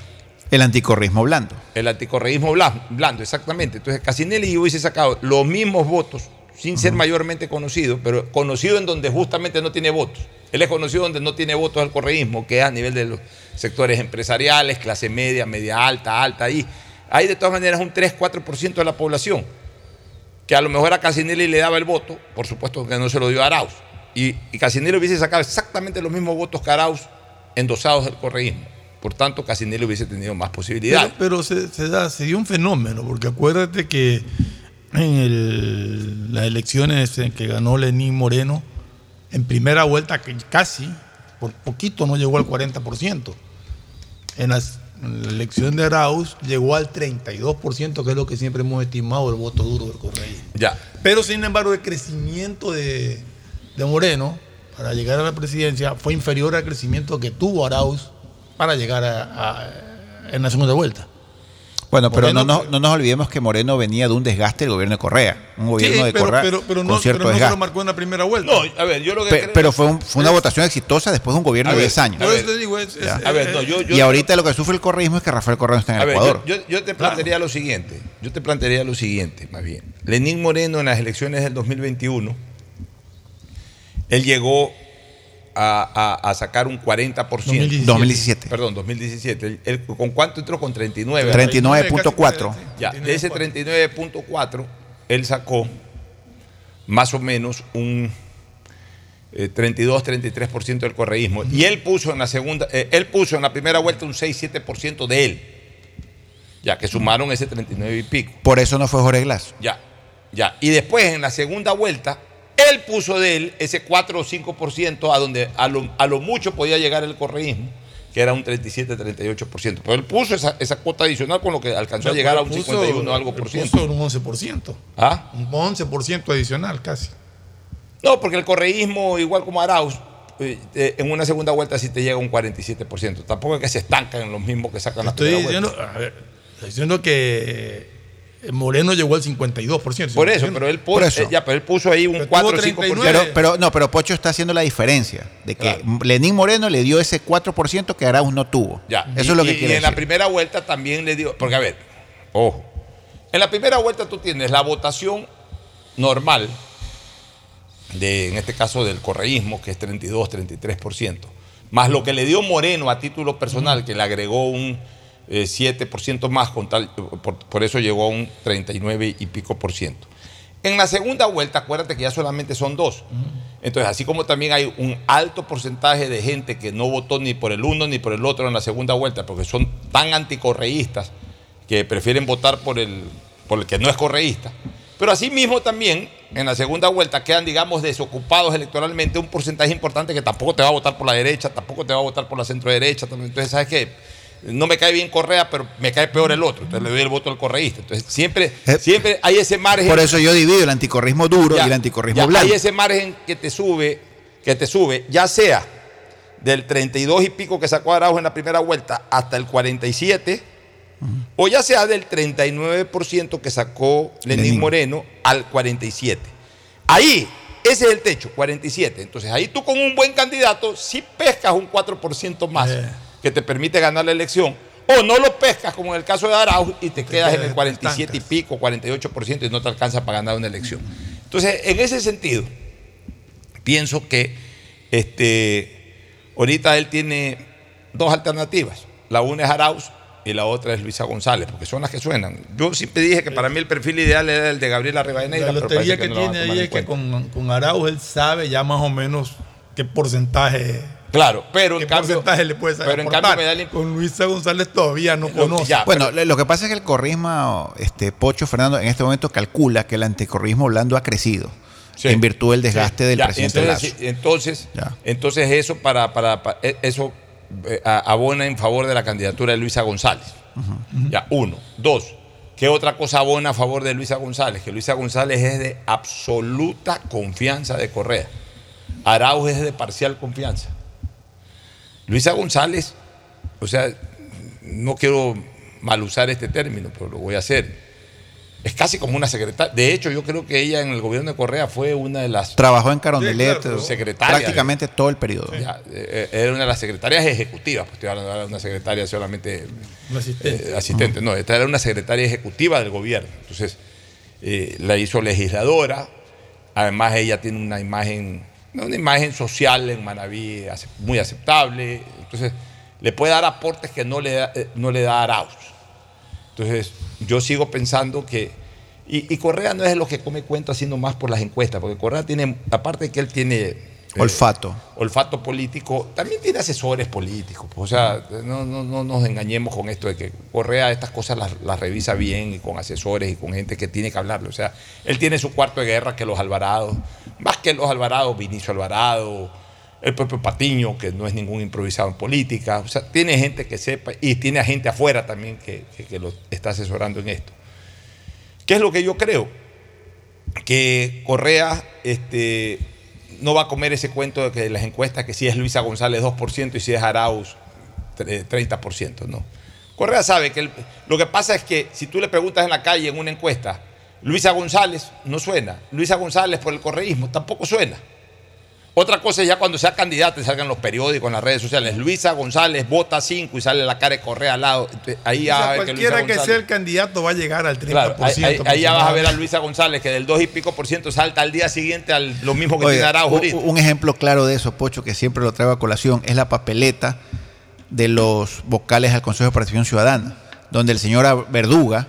El anticorreísmo blando. El anticorreísmo blan- blando, exactamente. Entonces, Casinelli hubiese sacado los mismos votos, sin ser mayormente conocido, pero conocido en donde justamente no tiene votos. Él es conocido donde no tiene votos al correísmo, que es a nivel de los sectores empresariales, clase media, media alta, alta, ahí. Hay de todas maneras un 3-4% de la población, que a lo mejor a Casinelli le daba el voto, por supuesto que no se lo dio a Arauz. Y, y Casinelli hubiese sacado exactamente los mismos votos que Arauz endosados del correísmo. Por tanto, Casinelli hubiese tenido más posibilidades. Pero, pero se, se da, se dio un fenómeno, porque acuérdate que en el- las elecciones en que ganó Lenín Moreno, en primera vuelta que casi, por poquito no llegó al 40%. En, las- en la elección de Arauz llegó al 32%, que es lo que siempre hemos estimado el voto duro del correísmo. Ya. Pero sin embargo, el crecimiento de, de Moreno para llegar a la presidencia fue inferior al crecimiento que tuvo Arauz para llegar a, a- en la segunda vuelta. Bueno, pero Moreno- no, nos- no nos olvidemos que Moreno venía de un desgaste del gobierno de Correa. Un gobierno Sí, de pero, Correa pero, pero con no, cierto pero no se lo desgaste. marcó en la primera vuelta. No, a ver, yo lo que Pe- creo- pero fue, un- fue una votación exitosa después de un gobierno de ver, 10 años. a ver, te digo, es- es- Ya. a ver, no, yo- yo- y ahorita lo que sufre el correísmo es que Rafael Correa no está en A el ver, Ecuador. yo, yo- yo te plantearía lo siguiente. Yo te plantearía lo siguiente, más bien. Lenín Moreno en las elecciones del 2021, él llegó a, a- a sacar un 40%. 2017. 2017. Perdón, 2017. Él- él- ¿Con cuánto entró? Con 39. 39.4. Ya, de ese 39.4, él sacó más o menos un eh, 32-33% del correísmo. Y él puso en la segunda, eh, él puso en la primera vuelta un 6-7% de él. Ya, que sumaron ese 39 y pico. Por eso no fue Jorge Glass. Ya, ya. Y después en la segunda vuelta, él puso de él ese 4 o 5% a donde a lo, a lo mucho podía llegar el correísmo, que era un 37-38%. Pero él puso esa, esa cuota adicional con lo que alcanzó a llegar a un Puso- 51 algo por ciento. Puso un 11%. ¿Ah? Un 11% adicional casi. No, porque el correísmo, igual como Arauz, eh, en una segunda vuelta sí te llega un 47%. Tampoco es que se estancan en los mismos que sacan la Estoy primera diciendo, vuelta. a ver, estoy diciendo que Moreno llegó al 52%. Por eso, pero él, Por puso, eso. eh, ya, pero él puso ahí un Pero 4 o tuvo 5%. Pero, pero, no, pero Pocho está haciendo la diferencia de que Lenín Moreno le dio ese 4% que Arauz no tuvo. Ya. Eso Y- es lo que y- quiere Y en la primera vuelta también le dio. Porque, a ver, ojo. En la primera vuelta tú tienes la votación normal, de, en este caso del correísmo, que es 32, 33%, más lo que le dio Moreno a título personal, que le agregó un eh, 7% más, con tal, por, por eso llegó a un 39 y pico por ciento. En la segunda vuelta, acuérdate que ya solamente son dos. Entonces, así como también hay un alto porcentaje de gente que no votó ni por el uno ni por el otro en la segunda vuelta, porque son tan anticorreístas que prefieren votar por el, por el que no es correísta. Pero asimismo también, en la segunda vuelta quedan, digamos, desocupados electoralmente un porcentaje importante que tampoco te va a votar por la derecha, tampoco te va a votar por la centro derecha. Entonces, ¿sabes qué? No me cae bien Correa, pero me cae peor el otro. Entonces le doy el voto al correísta. Entonces siempre, siempre hay ese margen. Por eso yo divido el anticorrismo duro y el anticorrismo ya blando. Hay ese margen que te sube, que te sube, ya sea del 32 y pico que sacó Araujo en la primera vuelta hasta el 47, o ya sea del 39% que sacó Lenín, Lenín. Moreno al 47. Ahí, ese es el techo, 47. Entonces ahí tú con un buen candidato sí pescas un 4% más que te permite ganar la elección. O no lo pescas, como en el caso de Araujo, y te, quedas en el 47 y pico, 48% y no te alcanza para ganar una elección. Entonces, en ese sentido, pienso que este, ahorita él tiene dos alternativas. La una es Arauz y la otra es Luisa González, porque son las que suenan. Yo siempre dije que para mí el perfil ideal era el de Gabriela Rivadeneira. La pero lotería parece que, no van a tiene ahí es que con, con Araujo él sabe ya más o menos qué porcentaje. Claro, pero qué en cambio- porcentaje le puede pero en cambio me da la Con Luisa González todavía no conoce. bueno, lo lo que pasa es que el corrismo, este, Pocho Fernando, en este momento calcula que el anticorrismo blando ha crecido Sí. en virtud del desgaste del Ya, presidente entonces, Lazo. entonces, entonces eso para, para- pa- e- eso eh, a- abona en favor de la candidatura de Luisa González. Ya, uno. Dos. ¿Qué otra cosa abona a favor de Luisa González? Que Luisa González es de absoluta confianza de Correa. Araujo es de parcial confianza. Luisa González, o sea, no quiero mal usar este término, pero lo voy a hacer. Es casi como una secretaria. De hecho, yo creo que ella en el gobierno de Correa fue una de las Trabajó en Carondelet Sí, claro, prácticamente todo el periodo. ya, eh, era una de las secretarias ejecutivas, pues estoy hablando de una secretaria solamente Un asistente. eh, asistente, no, esta era una secretaria ejecutiva del gobierno. Entonces, eh, la hizo legisladora, además ella tiene una imagen, una imagen social en Manaví muy aceptable, entonces le puede dar aportes que no le da, eh, no le da Arauz. Entonces, yo sigo pensando que. Y, y Correa no es los que come cuento haciendo más por las encuestas, porque Correa tiene, aparte de que él tiene. Olfato. olfato político, también tiene asesores políticos. pues, o sea, no, no, no nos engañemos con esto de que Correa estas cosas las, revisa bien y con asesores y con gente que tiene que hablarle. O sea, él tiene su cuarto de guerra que los Alvarados, más que los Alvarados, Vinicio Alvarado, el propio Patiño, que no es ningún improvisado en política. O sea, tiene gente que sepa y tiene a gente afuera también que, que lo está asesorando en esto. ¿Qué es lo que yo creo? Que Correa este, no va a comer ese cuento de que las encuestas, que si es Luisa González 2% y si es Arauz tre- 30%, ¿no? Correa sabe que lo que pasa es que si tú le preguntas en la calle en una encuesta, Luisa González no suena, Luisa González por el correísmo tampoco suena. Otra cosa es ya cuando sea candidata y salgan los periódicos, en las redes sociales, Luisa González vota 5 y sale la cara de Correa al lado, ahí O ya sea, va a ver que Luisa cualquiera que sea el candidato va a llegar al 30%. Claro, ahí, ahí- ahí ya vas a ver a. Luisa González que del 2 y pico por ciento salta al día siguiente al lo mismo que Oye, tiene Araujo un, un ejemplo claro de eso, Pocho, que siempre lo traigo a colación, es la papeleta de los vocales al Consejo de Participación Ciudadana, donde el señor Verduga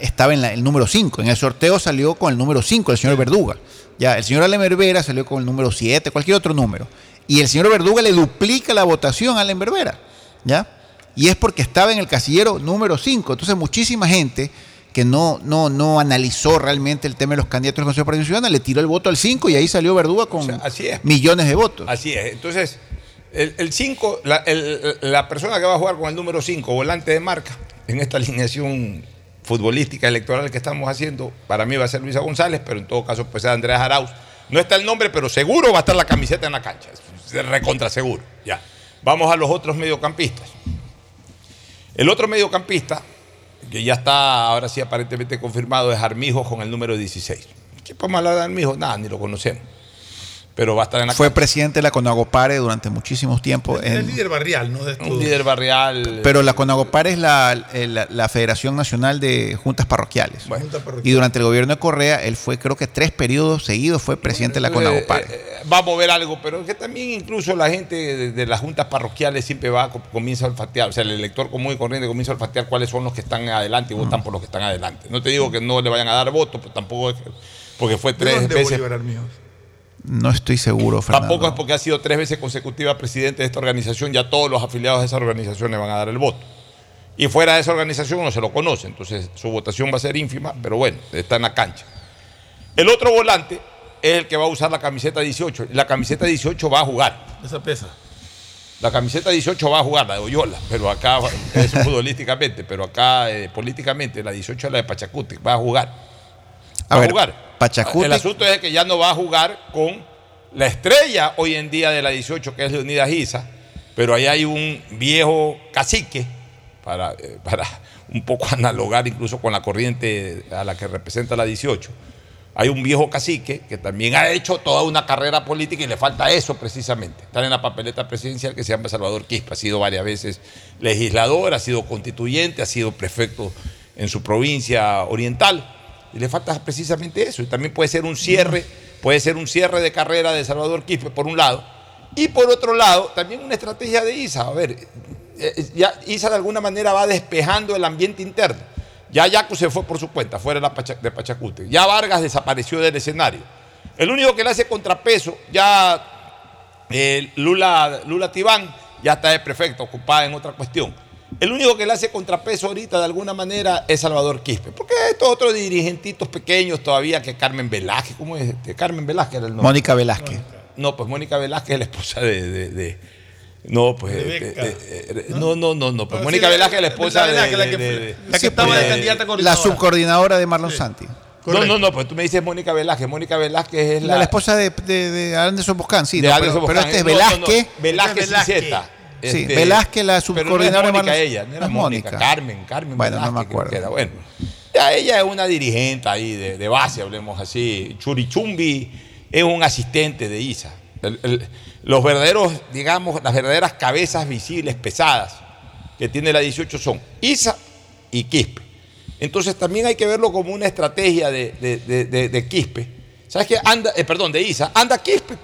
estaba en la- el número 5. En el sorteo salió con el número 5 el señor Verduga. Ya, el señor Allen Berbera salió con el número 7, cualquier otro número. Y el señor Verduga le duplica la votación a Allen Berbera. ¿Ya? Y es porque estaba en el casillero número 5. Entonces, muchísima gente que no, no, no analizó realmente el tema de los candidatos del Consejo de Participación le tiró el voto al 5 y ahí salió Verduga con así es. millones de votos. Así es. Entonces, el 5, la, la persona que va a jugar con el número 5, volante de marca, en esta alineación futbolística electoral que estamos haciendo, para mí va a ser Luisa González, pero en todo caso puede ser Andrés Arauz. No está el nombre, pero seguro va a estar la camiseta en la cancha. Recontra seguro. Ya. Vamos a los otros mediocampistas. El otro mediocampista, que ya está ahora sí aparentemente confirmado, es Armijo con el número 16. ¿Qué podemos hablar de Armijo? Nada, ni lo conocemos. Pero va a estar en la Fue presidente de la Conagopare durante muchísimos tiempos. El en- líder barrial, ¿no? De un líder barrial. pero la Conagopare es la, la- la Federación Nacional de Juntas Parroquiales. Junta parroquial. Y durante el gobierno de Correa, él fue, creo que tres periodos seguidos, fue presidente de la Conagopare. Eh, eh, va a mover algo, pero es que también incluso la gente de, de las juntas parroquiales siempre va, co- comienza a olfatear, o sea, el elector común y corriente comienza a olfatear cuáles son los que están adelante y votan por los que están adelante. No te digo que no le vayan a dar votos, pero tampoco es que- porque fue ¿De tres dónde veces. No estoy seguro, Fernando. Tampoco es porque ha sido tres veces consecutiva presidente de esta organización, ya todos los afiliados de esa organización le van a dar el voto. Y fuera de esa organización no se lo conoce, entonces su votación va a ser ínfima, pero bueno, está en la cancha. El otro volante es el que va a usar la camiseta 18. La camiseta 18 va a jugar. Esa pesa. La camiseta 18 va a jugar, la de Oyola, pero acá, eso futbolísticamente, pero acá eh, políticamente, la 18 es la de Pachacuti, va a jugar. A Va a ver, jugar. El asunto es que ya no va a jugar con la estrella hoy en día de la 18, que es Leonidas Giza, pero ahí hay un viejo cacique, para, eh, para un poco analogar incluso con la corriente a la que representa la 18. Hay un viejo cacique que también ha hecho toda una carrera política y le falta eso precisamente. Estar en la papeleta presidencial que se llama Salvador Quispe. Ha sido varias veces legislador, ha sido constituyente, ha sido prefecto en su provincia oriental. Y le falta precisamente eso. Y también puede ser un cierre, puede ser un cierre de carrera de Salvador Quispe por un lado. Y por otro lado, también una estrategia de ISA. A ver, eh, ya ISA de alguna manera va despejando el ambiente interno. Ya Yacu se fue por su cuenta, fuera de Pachacute. Ya Vargas desapareció del escenario. El único que le hace contrapeso, ya eh, Lula, Lula Tibán, ya está de prefecto, ocupada en otra cuestión. El único que le hace contrapeso ahorita de alguna manera es Salvador Quispe. Porque estos otros dirigentitos pequeños todavía que Carmen Velázquez, ¿cómo es? este? Carmen Velázquez era el nombre. Mónica Velázquez. No, pues Mónica Velázquez es la esposa de. de- de- no, pues. De de- Beca. de- de- no, no, no, no. Pues Ah, Mónica sí, la- Velázquez es la esposa la de. Velázquez, la que- la estaba de candidata La coordinadora. subcoordinadora de Marlon Santi. No, no, no, pues tú me dices Mónica Velázquez. Mónica Velázquez es La, la. la esposa de, de, de Anderson Boscan, sí. de no, Anderson pero, este es No, no, no, Velázquez. Velázquez Velázquez. sin Z. Sí, Este, Velázquez, la pero no subcoordinadora de Mónica ella, no no era Mónica. Mónica. Carmen, Carmen Bueno, no Velázquez. me creo acuerdo. que era. Bueno, ya ella es una dirigente ahí de, de base, hablemos así. Churichumbi es un asistente de ISA. El- el- los verdaderos, digamos, las verdaderas cabezas visibles, pesadas, que tiene la 18 son ISA y Quispe. Entonces también hay que verlo como una estrategia de, de, de- de- de Quispe. ¿Sabes qué? Anda, eh, perdón, de ISA, anda Quispe.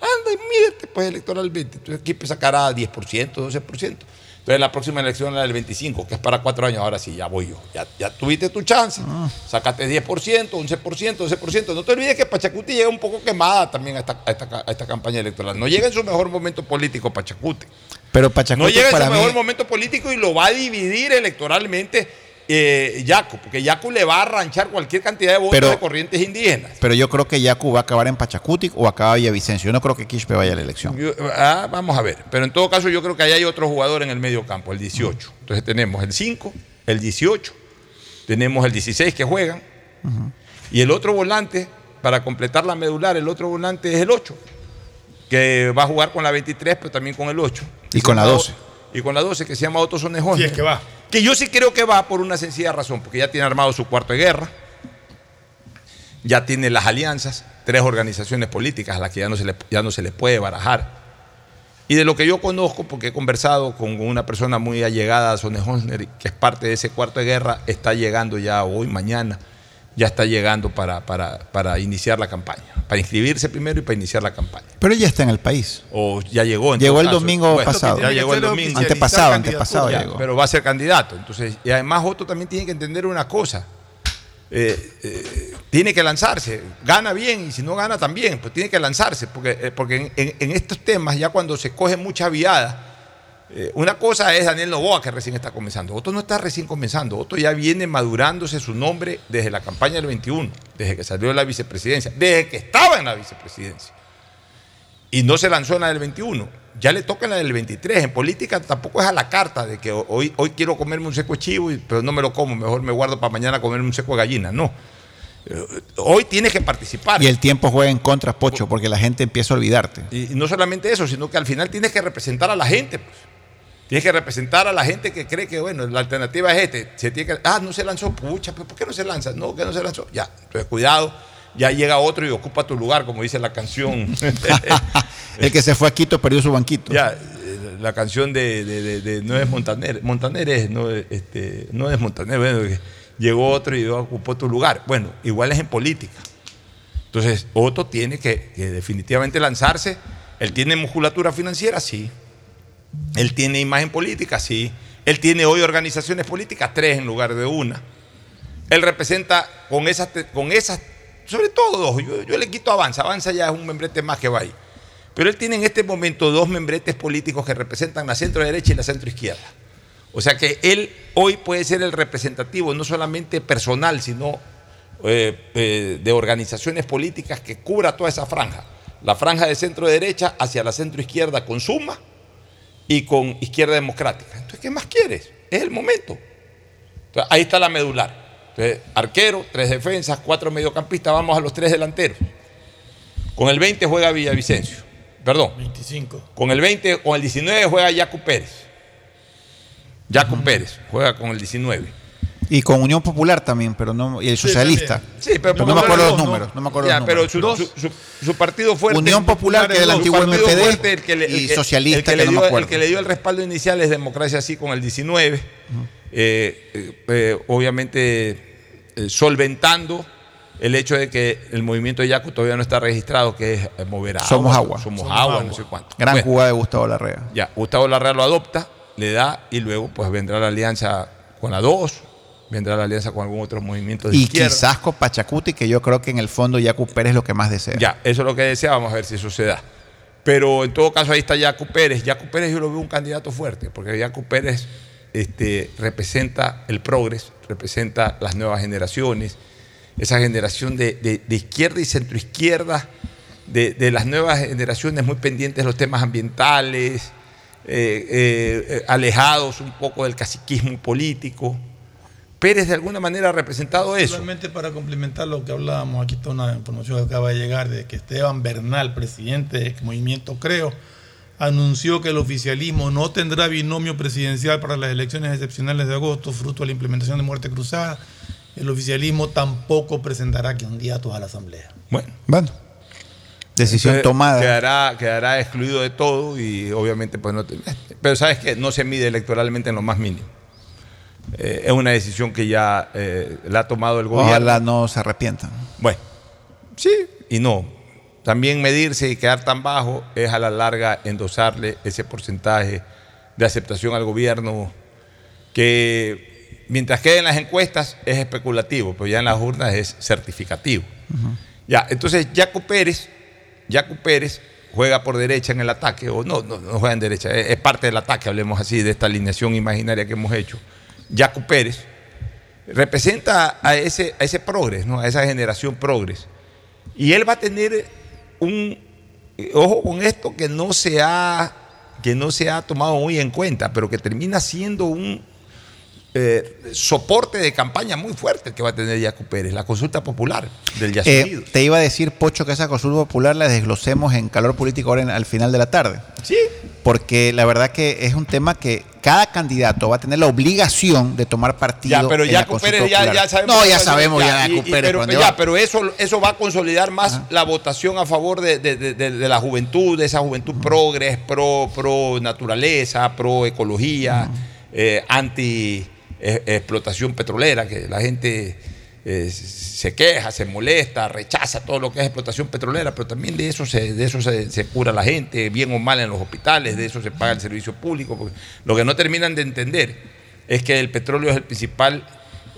Anda y mídete pues electoralmente. Entonces Quispe sacará 10%, 12%. Entonces la próxima elección es la del 25, que es para cuatro años. Ahora sí, ya voy yo. Ya, ya tuviste tu chance. Sácate 10%, 11%, 12%. No te olvides que Pachacuti llega un poco quemada también a esta, a esta a esta campaña electoral. No llega en su mejor momento político Pachacuti. Pero Pachacuti No llega en su mí. mejor momento político y lo va a dividir electoralmente eh, Yacu, porque Yacu le va a arranchar cualquier cantidad de votos Pero- de corrientes indígenas. Pero yo creo que Yacu va a acabar en Pachacuti o acaba Villavicencio. Yo no creo que Quispe vaya a la elección. Yo- ah, vamos a ver. Pero en todo caso, yo creo que ahí hay otro jugador en el medio campo, el 18. Entonces tenemos el 5, el 18, tenemos el 16 que juegan. Y el otro volante, para completar la medular, el otro volante es el 8, que va a jugar con la 23, pero también con el 8. Y con la 12. Y con la 12, que se llama Otto Sonejón. Sí, es que va. Que yo sí creo que va por una sencilla razón, porque ya tiene armado su cuarto de guerra, ya tiene las alianzas, tres organizaciones políticas a las que ya no se le, ya no se le puede barajar. Y de lo que yo conozco, porque he conversado con una persona muy allegada a Sonneholzner, que es parte de ese cuarto de guerra, está llegando ya hoy, mañana, ya está llegando para, para, para iniciar la campaña, para inscribirse primero y para iniciar la campaña. Pero ya está en el país. O ya llegó. en Llegó el caso. domingo pasado. Ya llegó el domingo. Antepasado, antepasado Ya, llegó. Pero va a ser candidato. Entonces, y además Otto también tiene que entender una cosa. Eh, eh, tiene que lanzarse. Gana bien y si no gana también, pues tiene que lanzarse. Porque, eh, porque en, en- en estos temas, ya cuando se coge mucha viada, eh, una cosa es Daniel Novoa que recién está comenzando. Otto no está recién comenzando. Otto ya viene madurándose su nombre desde la campaña del 21, desde que salió de la vicepresidencia, desde que estaba en la vicepresidencia y no se lanzó en la del 21. Ya le toca en la del 23. En política tampoco es a la carta de que hoy, hoy quiero comerme un seco de chivo, pero no me lo como, mejor me guardo para mañana comerme un seco de gallina. No. Eh, Hoy tienes que participar. Y el tiempo juega en contra, Pocho, porque la gente empieza a olvidarte. Y, y no solamente eso, sino que al final tienes que representar a la gente. pues. Tienes que representar a la gente que cree que, bueno, la alternativa es este. Se tiene que, ah, no se lanzó, pucha, pero ¿por qué no se lanza? No, que no se lanzó. Ya, entonces cuidado. ya llega otro y ocupa tu lugar, como dice la canción. El que se fue a Quito perdió su banquito. Ya, eh, la canción de, de- de- de- no es Montaner, Montaner es, no, es, este, no es Montaner, bueno, llegó otro y ocupó tu lugar. Bueno, igual es en política. Entonces, Otto tiene que, que definitivamente lanzarse. Él tiene musculatura financiera, sí. Él tiene imagen política, sí. Él tiene hoy organizaciones políticas, tres en lugar de una. Él representa con esas, con esas sobre todo dos. Yo, le quito Avanza. Avanza ya es un membrete más que va ahí. Pero él tiene en este momento dos membretes políticos que representan la centro derecha y la centro izquierda. O sea que él hoy puede ser el representativo, no solamente personal, sino eh, eh, de organizaciones políticas que cubra toda esa franja. La franja de centro derecha hacia la centro izquierda con Suma y con izquierda democrática. Entonces, ¿qué más quieres? Es el momento. Entonces, ahí está la medular. Entonces, arquero, tres defensas, cuatro mediocampistas, vamos a los tres delanteros. Con el 20 juega Villavicencio. Perdón. 25. Con el 20, con el 19 juega Yacu Pérez. Yacu Pérez juega con el 19. Y con Unión Popular también, pero no. Y el Sí, socialista. también. Sí, pero no me acuerdo los números. ¿no? No me acuerdo Ya, los pero números. su, su- su- partido fuerte. Unión Popular, que era el antiguo MPD, fuerte, el que le- el y que- socialista, el que, que le no me dio, acuerdo. el que le dio el respaldo inicial es Democracia Así con el 19. Eh, eh, eh, obviamente eh, solventando el hecho de que el movimiento de Yacu todavía no está registrado, que es eh, mover agua. Somos agua. Somos, Somos agua, agua. no sé cuánto. Gran Bueno, jugada de Gustavo Larrea. ya, Gustavo Larrea lo adopta, le da y luego pues vendrá la alianza con la 2, vendrá la alianza con algún otro movimiento de Y izquierda. quizás con Pachacuti, que yo creo que en el fondo Yacu Pérez es lo que más desea. Ya, eso es lo que decía, vamos a ver si eso da. Pero en todo caso ahí está Yacu Pérez. Yacu Pérez yo lo veo un candidato fuerte, porque Yacu Pérez este, representa el progres, representa las nuevas generaciones, esa generación de, de- de izquierda y centroizquierda, de, de las nuevas generaciones muy pendientes de los temas ambientales, eh, eh, eh, alejados un poco del caciquismo político. Pérez de alguna manera ha representado eso. Solamente para complementar lo que hablábamos, aquí está una información que acaba de llegar de que Esteban Bernal, presidente del Movimiento Creo, anunció que el oficialismo no tendrá binomio presidencial para las elecciones excepcionales de agosto, fruto de la implementación de muerte cruzada. El oficialismo tampoco presentará candidatos a la Asamblea. Bueno. Bueno. Decisión Entonces, tomada. Quedará, quedará excluido de todo y obviamente pues no... te- pero sabes que no se mide electoralmente en lo más mínimo. Eh, es una decisión que ya eh, la ha tomado el gobierno. Ojalá no se arrepientan. Bueno, sí y no. También medirse y quedar tan bajo es a la larga endosarle ese porcentaje de aceptación al gobierno que mientras quede en las encuestas es especulativo, pero ya en las urnas es certificativo. Ya, entonces Jaco Pérez, Jaco Pérez juega por derecha en el ataque, o no, no, no juega en derecha, es, es parte del ataque, hablemos así, de esta alineación imaginaria que hemos hecho. Jaco Pérez representa a ese, a ese progres, a esa generación progres. Y él va a tener un, ojo con esto, que no se ha, que no se ha tomado muy en cuenta, pero que termina siendo un eh, soporte de campaña muy fuerte el que va a tener Jaco Pérez, la consulta popular del Ya Eh, te iba a decir, Pocho, que esa consulta popular la desglosemos en calor político ahora en- al final de la tarde. Sí. Porque la verdad que es un tema que cada candidato va a tener la obligación de tomar partido. Ya, pero en la Pérez ya, ya sabemos. No, ya sabemos ya, y- Jaco y- Pérez. pero, ¿por dónde ya, pero eso, eso va a consolidar más la votación a favor de, de- de- de- de la juventud, de esa juventud progres, pro, pro naturaleza, pro ecología, eh, anti explotación petrolera, que la gente eh, se queja, se molesta, rechaza todo lo que es explotación petrolera, pero también de eso se, de eso se, se cura la gente, bien o mal en los hospitales, de eso se paga el servicio público. porque lo que no terminan de entender es que el petróleo es el principal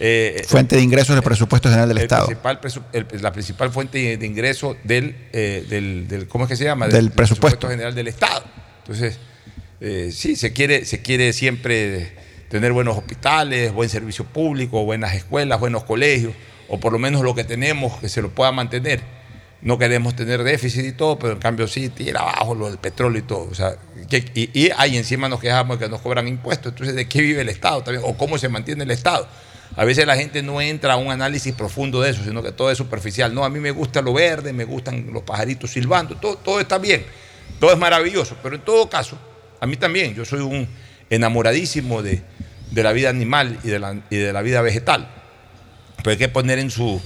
eh, Fuente de ingresos del presupuesto general del el Estado. principal presu- el- la principal fuente de, de ingreso del, eh, del, del- ¿cómo es que se llama? Del presupuesto. general del Estado. Entonces, sí, se quiere, se quiere siempre tener buenos hospitales, buen servicio público, buenas escuelas, buenos colegios, o por lo menos lo que tenemos que se lo pueda mantener. No queremos tener déficit y todo, pero en cambio sí, tira abajo lo del petróleo y todo. O sea, y, y ahí encima nos quejamos de que nos cobran impuestos. Entonces, ¿de qué vive el Estado también? ¿O cómo se mantiene el Estado? A veces la gente no entra a un análisis profundo de eso, sino que todo es superficial. No, a mí me gusta lo verde, me gustan los pajaritos silbando, todo, todo está bien, todo es maravilloso, pero en todo caso, a mí también, yo soy un enamoradísimo de, de la vida animal y de la, y de la vida vegetal. Pero hay que poner en su,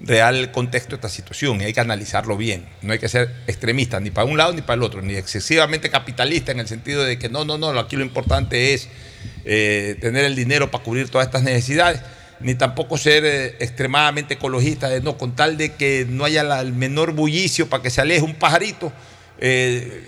real contexto esta situación y hay que analizarlo bien. No hay que ser extremista ni para un lado ni para el otro, ni excesivamente capitalista en el sentido de que no, no, no, aquí lo importante es eh, tener el dinero para cubrir todas estas necesidades, ni tampoco ser eh, extremadamente ecologista, de no, con tal de que no haya el menor bullicio para que se aleje un pajarito. eh,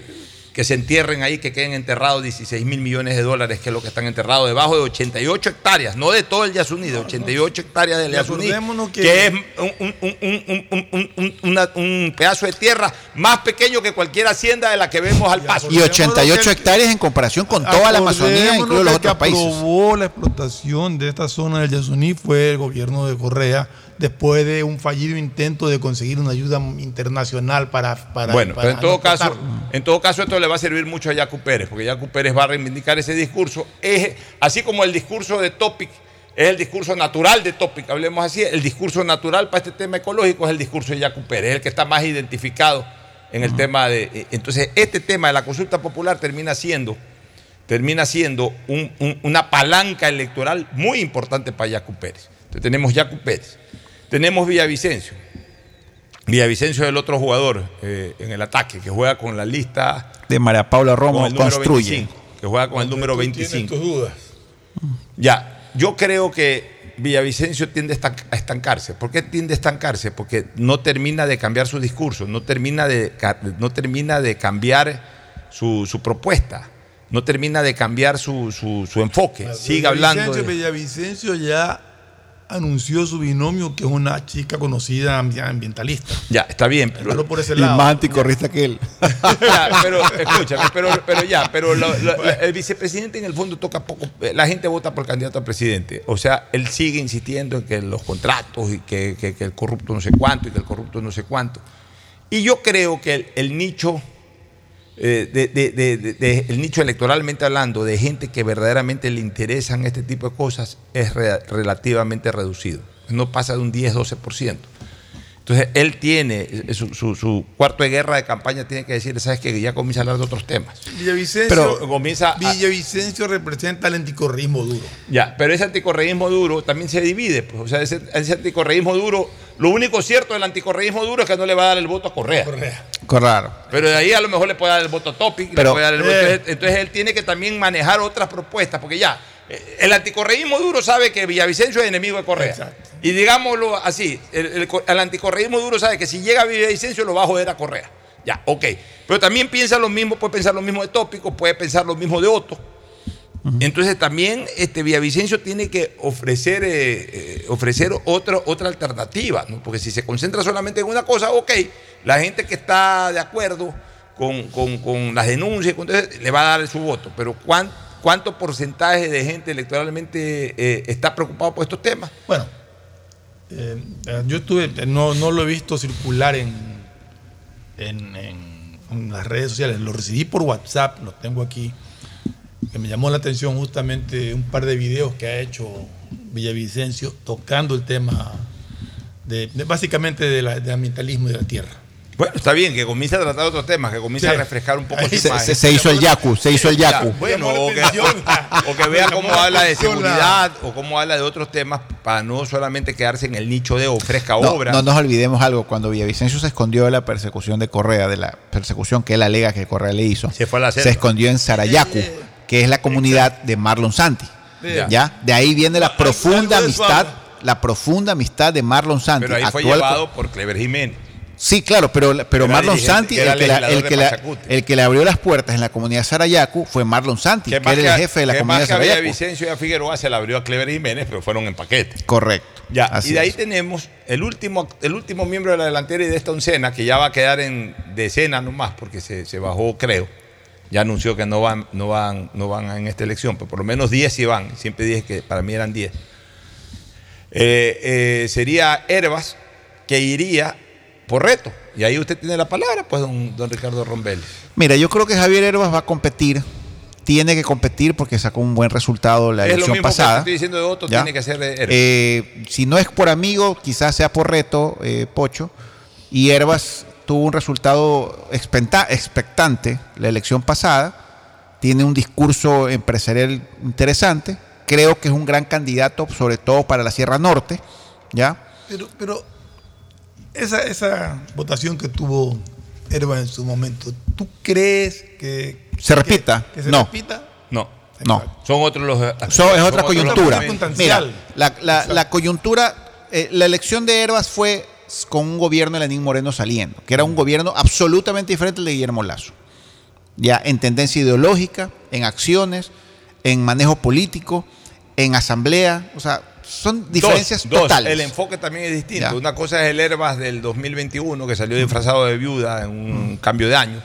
que se entierren ahí, que queden enterrados 16 mil millones de dólares, que es lo que están enterrados, debajo de 88 hectáreas, no de todo el Yasuní, de 88 hectáreas del Yasuní, que- es un, un- un- un- un- un- un- una- un pedazo de tierra más pequeño que cualquier hacienda de la que vemos al paso. Y 88 hectáreas en comparación con toda la Amazonía, incluso los otros países. aprobó la explotación de esta zona del Yasuní fue el gobierno de Correa después de un fallido intento de conseguir una ayuda internacional para, para bueno, para pero en todo caso, en todo caso esto le va a servir mucho a Yacu Pérez, porque Yacu Pérez va a reivindicar ese discurso, es, así como el discurso de Topic es el discurso natural de Topic, hablemos así, el discurso natural para este tema ecológico es el discurso de Yacu Pérez, es el que está más identificado en el tema de... eh, Entonces, este tema de la consulta popular termina siendo, termina siendo un- un- una palanca electoral muy importante para Yacu Pérez. Entonces, tenemos Yacu Pérez, tenemos Villavicencio, Villavicencio es el otro jugador eh, en el ataque, que juega con la lista De María Paula con Romo el número construye. 25, que juega con el número 25. tus dudas. Ya, yo creo que Villavicencio tiende a estanc- a estancarse. ¿Por qué tiende a estancarse? Porque no termina de cambiar su discurso, no termina de, no termina de cambiar su, su propuesta, no termina de cambiar su, su- su enfoque. Sigue hablando. De- Villavicencio ya anunció su binomio, que es una chica conocida ambi- ambientalista. Ya, está bien, pero, Pero por ese Y lado. más anticorrista que él. Ya, pero escúchame, pero, pero ya, pero lo- lo- el vicepresidente en el fondo toca poco. eh, La gente vota por candidato a presidente. O sea, él sigue insistiendo en que los contratos y que, que- que el corrupto no sé cuánto y que el corrupto no sé cuánto. Y yo creo que el, el nicho, eh, de, de- de- el nicho electoralmente hablando, de gente que verdaderamente le interesan este tipo de cosas, es re- relativamente reducido. No pasa de un 10-12%. Entonces, él tiene su, su- su cuarto de guerra de campaña, tiene que decir, ¿sabes que Ya comienza a hablar de otros temas. Villavicencio, Pero comienza a- Villavicencio representa el anticorrismo duro. Ya, pero ese anticorreísmo duro también se divide. Pues, o sea, ese, ese anticorreísmo duro, lo único cierto del anticorreísmo duro es que no le va a dar el voto a Correa. Claro. Pero de ahí a lo mejor le puede dar el voto a Topic. le Pero- puede dar el voto- Eh. entonces, entonces él tiene que también manejar otras propuestas, porque ya, el anticorreísmo duro sabe que Villavicencio es enemigo de Correa. Y digámoslo así, el, el, co- el anticorreísmo duro sabe que si llega Villavicencio lo va a joder a Correa. Ya, ok. Pero también piensa lo mismo, puede pensar lo mismo de Tópico, puede pensar lo mismo de Otto. Entonces también este Villavicencio tiene que ofrecer, eh, eh, ofrecer otro- otra alternativa, ¿no? porque si se concentra solamente en una cosa, ok, la gente que está de acuerdo con, con- con las denuncias le va a dar su voto, pero ¿cuán- ¿cuánto porcentaje de gente electoralmente eh, está preocupado por estos temas? Bueno, eh, yo estuve, no, no lo he visto circular en, en, las redes sociales, lo recibí por WhatsApp, lo tengo aquí, que me llamó la atención justamente un par de videos que ha hecho Villavicencio tocando el tema de, básicamente de la- ambientalismo y de la tierra. Bueno, está bien, que comience a tratar otros temas, que comience Sí. a refrescar un poco su Se, imagen. se- se hizo el yacu, se hizo el Ya, yacu. bueno, o que, atención. o que vea cómo habla de seguridad o cómo habla de otros temas para no solamente quedarse en el nicho de ofrezca No, obra. no nos olvidemos algo, cuando Villavicencio se escondió de la persecución de Correa, de la persecución que él alega que Correa le hizo, Se fue a la se selva. escondió en Sarayacu, que es la comunidad de Marlon Santi. Ya. ¿Ya? De ahí viene la profunda amistad, la profunda amistad de Marlon Santi. pero ahí fue actual- llevado por Clever Jiménez. Sí, claro, pero, pero Era Marlon Santi, el que, la- el, que la- Pachacuti. el que le abrió las puertas en la comunidad Sarayacu fue Marlon Santi, que, era el jefe de la comunidad Sarayacu. Villavicencio y a Figueroa se la abrió a Clever Jiménez, pero fueron en paquete. Correcto. Ya, Así y de ahí es. tenemos el último, el último miembro de la delantera y de esta oncena, que ya va a quedar en decena nomás, porque se, se bajó, creo. Ya anunció que no van, no van, no van en esta elección, pero por lo menos 10 sí van. Siempre dije que para mí eran 10. Eh, eh, sería Herbas, que iría por reto. Y ahí usted tiene la palabra, pues, don, don Ricardo Rombel. Mira, yo creo que Javier Herbas va a competir. Tiene que competir porque sacó un buen resultado la es lo elección mismo que pasada. estoy diciendo de Otto, ¿Ya? tiene que ser de Herbas. Eh, si no es por amigo, quizás sea por reto, eh, Pocho. Y Herbas tuvo un resultado expecta- expectante la elección pasada. Tiene un discurso empresarial interesante. Creo que es un gran candidato, sobre todo para la Sierra Norte. ¿Ya? Pero, pero esa, esa votación que tuvo Herba en su momento, ¿tú crees que se repita? que se no. repita? No. No. Son otros los. Es otra son coyuntura. Mira, la, la- la coyuntura, eh, la elección de Herbas fue con un gobierno de Lenín Moreno saliendo, que era un gobierno absolutamente diferente al de Guillermo Lazo. Ya en tendencia ideológica, en acciones, en manejo político, en asamblea, o sea, son diferencias Dos, dos. totales. El enfoque también es distinto. Ya. Una cosa es el Herbas del 2021, que salió disfrazado de viuda en un cambio de año.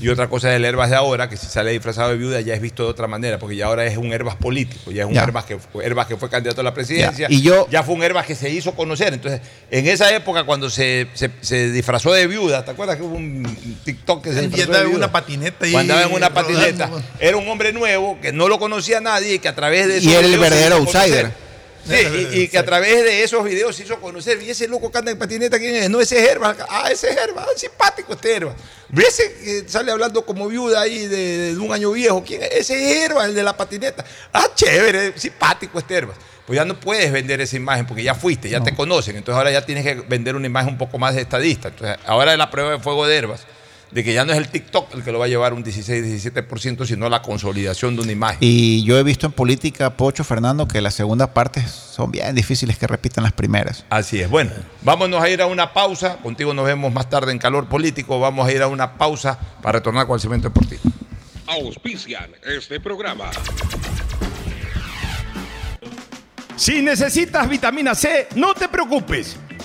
Y otra cosa es el Herbas de ahora, que si sale disfrazado de viuda ya es visto de otra manera, porque ya ahora es un Herbas político, ya es un Ya. Herbas que, fue- Herbas que fue candidato a la presidencia, Ya. Y yo- ya fue un Herbas que se hizo conocer. Entonces, en esa época, cuando se, se- se disfrazó de viuda, ¿te acuerdas que hubo un TikTok que se disfrazó andaba en una patineta y Cuando andaba en una rodando. patineta. Era un hombre nuevo que no lo conocía nadie y que a través de Y era el verdadero conocer. Sí, y, y que a través de esos videos se hizo conocer. Y ese loco que anda en patineta, ¿quién es? No, ese es Herbas. Ah, ese es Herbas. Ah, simpático este Herbas. ¿Ves ese que sale hablando como viuda ahí de, de un año viejo? ¿Quién es? Ese es Herbas, el de la patineta. Ah, chévere, simpático este Herbas. Pues ya no puedes vender esa imagen porque ya fuiste, ya te conocen. Entonces ahora ya tienes que vender una imagen un poco más de estadista. Entonces ahora es la prueba de fuego de Herbas. De que ya no es el TikTok el que lo va a llevar un 16-17%, sino la consolidación de una imagen. Y yo he visto en política, Pocho Fernando, que las segundas partes son bien difíciles que repitan las primeras. Así es. Bueno, vámonos a ir a una pausa. Contigo nos vemos más tarde en Calor Político. Vamos a ir a una pausa para retornar con el segmento deportivo. Auspician este programa. Si necesitas vitamina C, no te preocupes.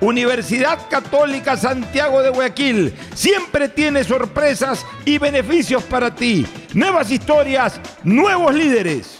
Universidad Católica Santiago de Guayaquil siempre tiene sorpresas y beneficios para ti. Nuevas historias, nuevos líderes.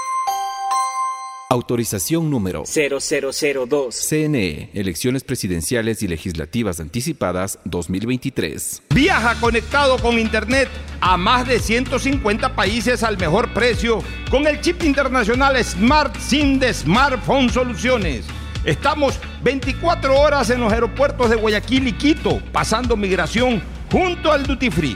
Autorización número 0002. CNE, Elecciones Presidenciales y Legislativas Anticipadas 2023. Viaja conectado con Internet a más de 150 países al mejor precio con el chip internacional Smart SIM de Smartphone Soluciones. Estamos 24 horas en los aeropuertos de Guayaquil y Quito, pasando migración junto al Duty Free.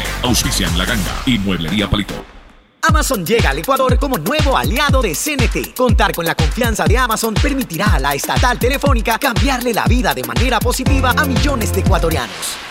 Auspician La Ganga y Mueblería Palito. Amazon llega al Ecuador como nuevo aliado de CNT. Contar con la confianza de Amazon permitirá a la estatal telefónica cambiarle la vida de manera positiva a millones de ecuatorianos.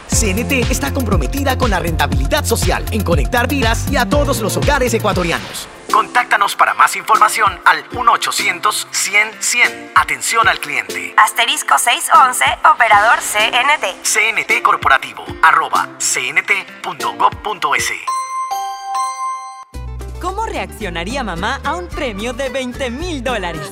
CNT está comprometida con la rentabilidad social en conectar vidas y a todos los hogares ecuatorianos. Contáctanos para más información al 1-800-100-100. Atención al cliente. Asterisco 611, operador CNT. CNT Corporativo, arroba cnt.gov.es. ¿Cómo reaccionaría mamá a un premio de 20 mil dólares?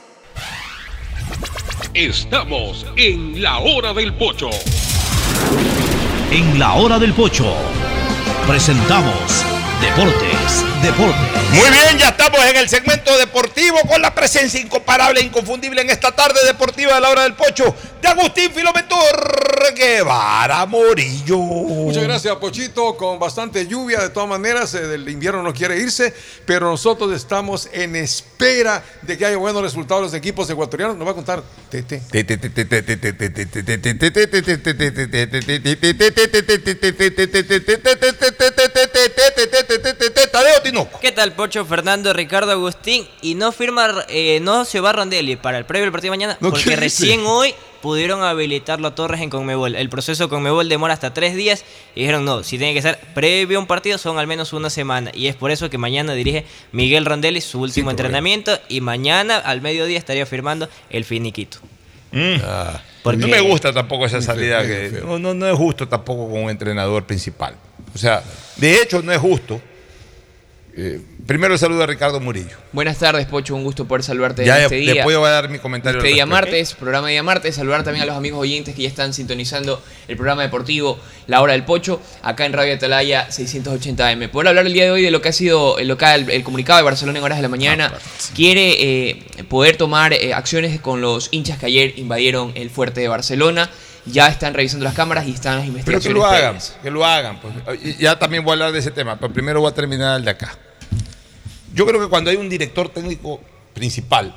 Estamos en la hora del pocho. En la hora del pocho presentamos Deportes, Deportes. Muy bien, ya estamos en el segmento deportivo con la presencia incomparable e inconfundible en esta tarde deportiva de la hora del pocho de Agustín Filomentor Guevara Morillo. Muchas gracias, Pochito. Con bastante lluvia, de todas maneras, eh, el invierno no quiere irse, pero nosotros estamos en espera de que haya buenos resultados los equipos ecuatorianos. Nos va a contar Tete. ¿Qué tal, Pocho, Fernando, Ricardo, Agustín? Y no firma, eh, no se va Rondelli para el previo del partido de mañana, No, porque ¿qué recién hoy pudieron habilitarlo a Torres en Conmebol. El proceso de Conmebol demora hasta tres días y dijeron, no, si tiene que ser previo a un partido son al menos una semana. Y es por eso que mañana dirige Miguel Rondelli su último entrenamiento y mañana al mediodía estaría firmando el finiquito. Porque- no me gusta tampoco esa salida. feo, que, no, no, no es justo tampoco con un entrenador principal. O sea, de hecho no es justo. Eh, primero saludo a Ricardo Murillo. Buenas tardes, Pocho. Un gusto poder saludarte Ya, este día. después voy a dar mi comentario Este día martes, programa día martes. Saludar también a los amigos oyentes que ya están sintonizando el programa deportivo La Hora del Pocho, acá en Radio Atalaya 680M. Poder hablar el día de hoy de lo que ha sido el local, el comunicado de Barcelona en horas de la mañana. Quiere eh, poder tomar eh, acciones con los hinchas que ayer invadieron el fuerte de Barcelona. Ya están revisando las cámaras y están las Pero investigaciones. que lo hagan, previas. que lo hagan. pues. Ya también voy a hablar de ese tema, pero primero voy a terminar el de acá. Yo creo que cuando hay un director técnico principal,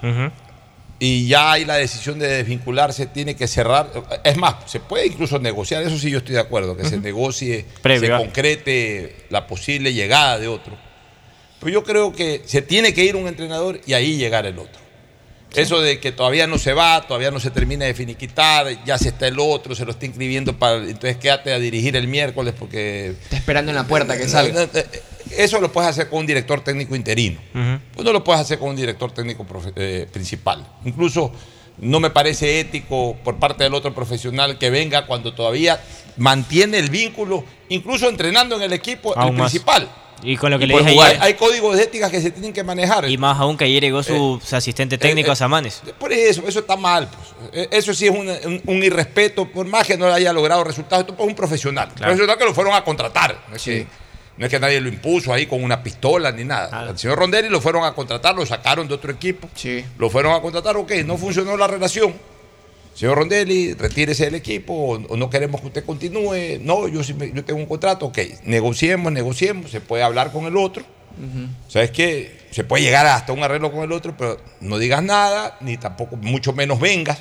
y ya hay la decisión de desvincularse, tiene que cerrar. Es más, se puede incluso negociar, eso sí yo estoy de acuerdo, que se negocie, Previo. se concrete la posible llegada de otro. Pero yo creo que se tiene que ir un entrenador y ahí llegar el otro. Eso de que todavía no se va, todavía no se termina de finiquitar, ya se está el otro, se lo está inscribiendo para. Entonces quédate a dirigir el miércoles porque. Está esperando en la puerta que salga. Eso lo puedes hacer con un director técnico interino. Pues no lo puedes hacer con un director técnico profe- eh, principal. Incluso no me parece ético por parte del otro profesional que venga cuando todavía mantiene el vínculo, incluso entrenando en el equipo, Aún el más. principal. Y con lo que Y le dije jugar, ayer. Hay códigos de ética que se tienen que manejar. Y más aún que ayer llegó su, su asistente técnico eh, a Samanes. Por eso, eso está mal. pues. Eh, Eso sí es un, un- un irrespeto, por más que no haya logrado resultados. Esto es un profesional. Un profesional que lo fueron a contratar. No es, que, no es que nadie lo impuso ahí con una pistola ni nada. Al señor Rondelli lo fueron a contratar, lo sacaron de otro equipo. Lo fueron a contratar, ok, no funcionó la relación. Señor Rondelli, retírese del equipo o, o no queremos que usted continúe. No, yo, sí me- yo tengo un contrato, ok, negociemos, negociemos, se puede hablar con el otro. ¿Sabes qué? Se puede llegar hasta un arreglo con el otro, pero no digas nada, ni tampoco, mucho menos vengas,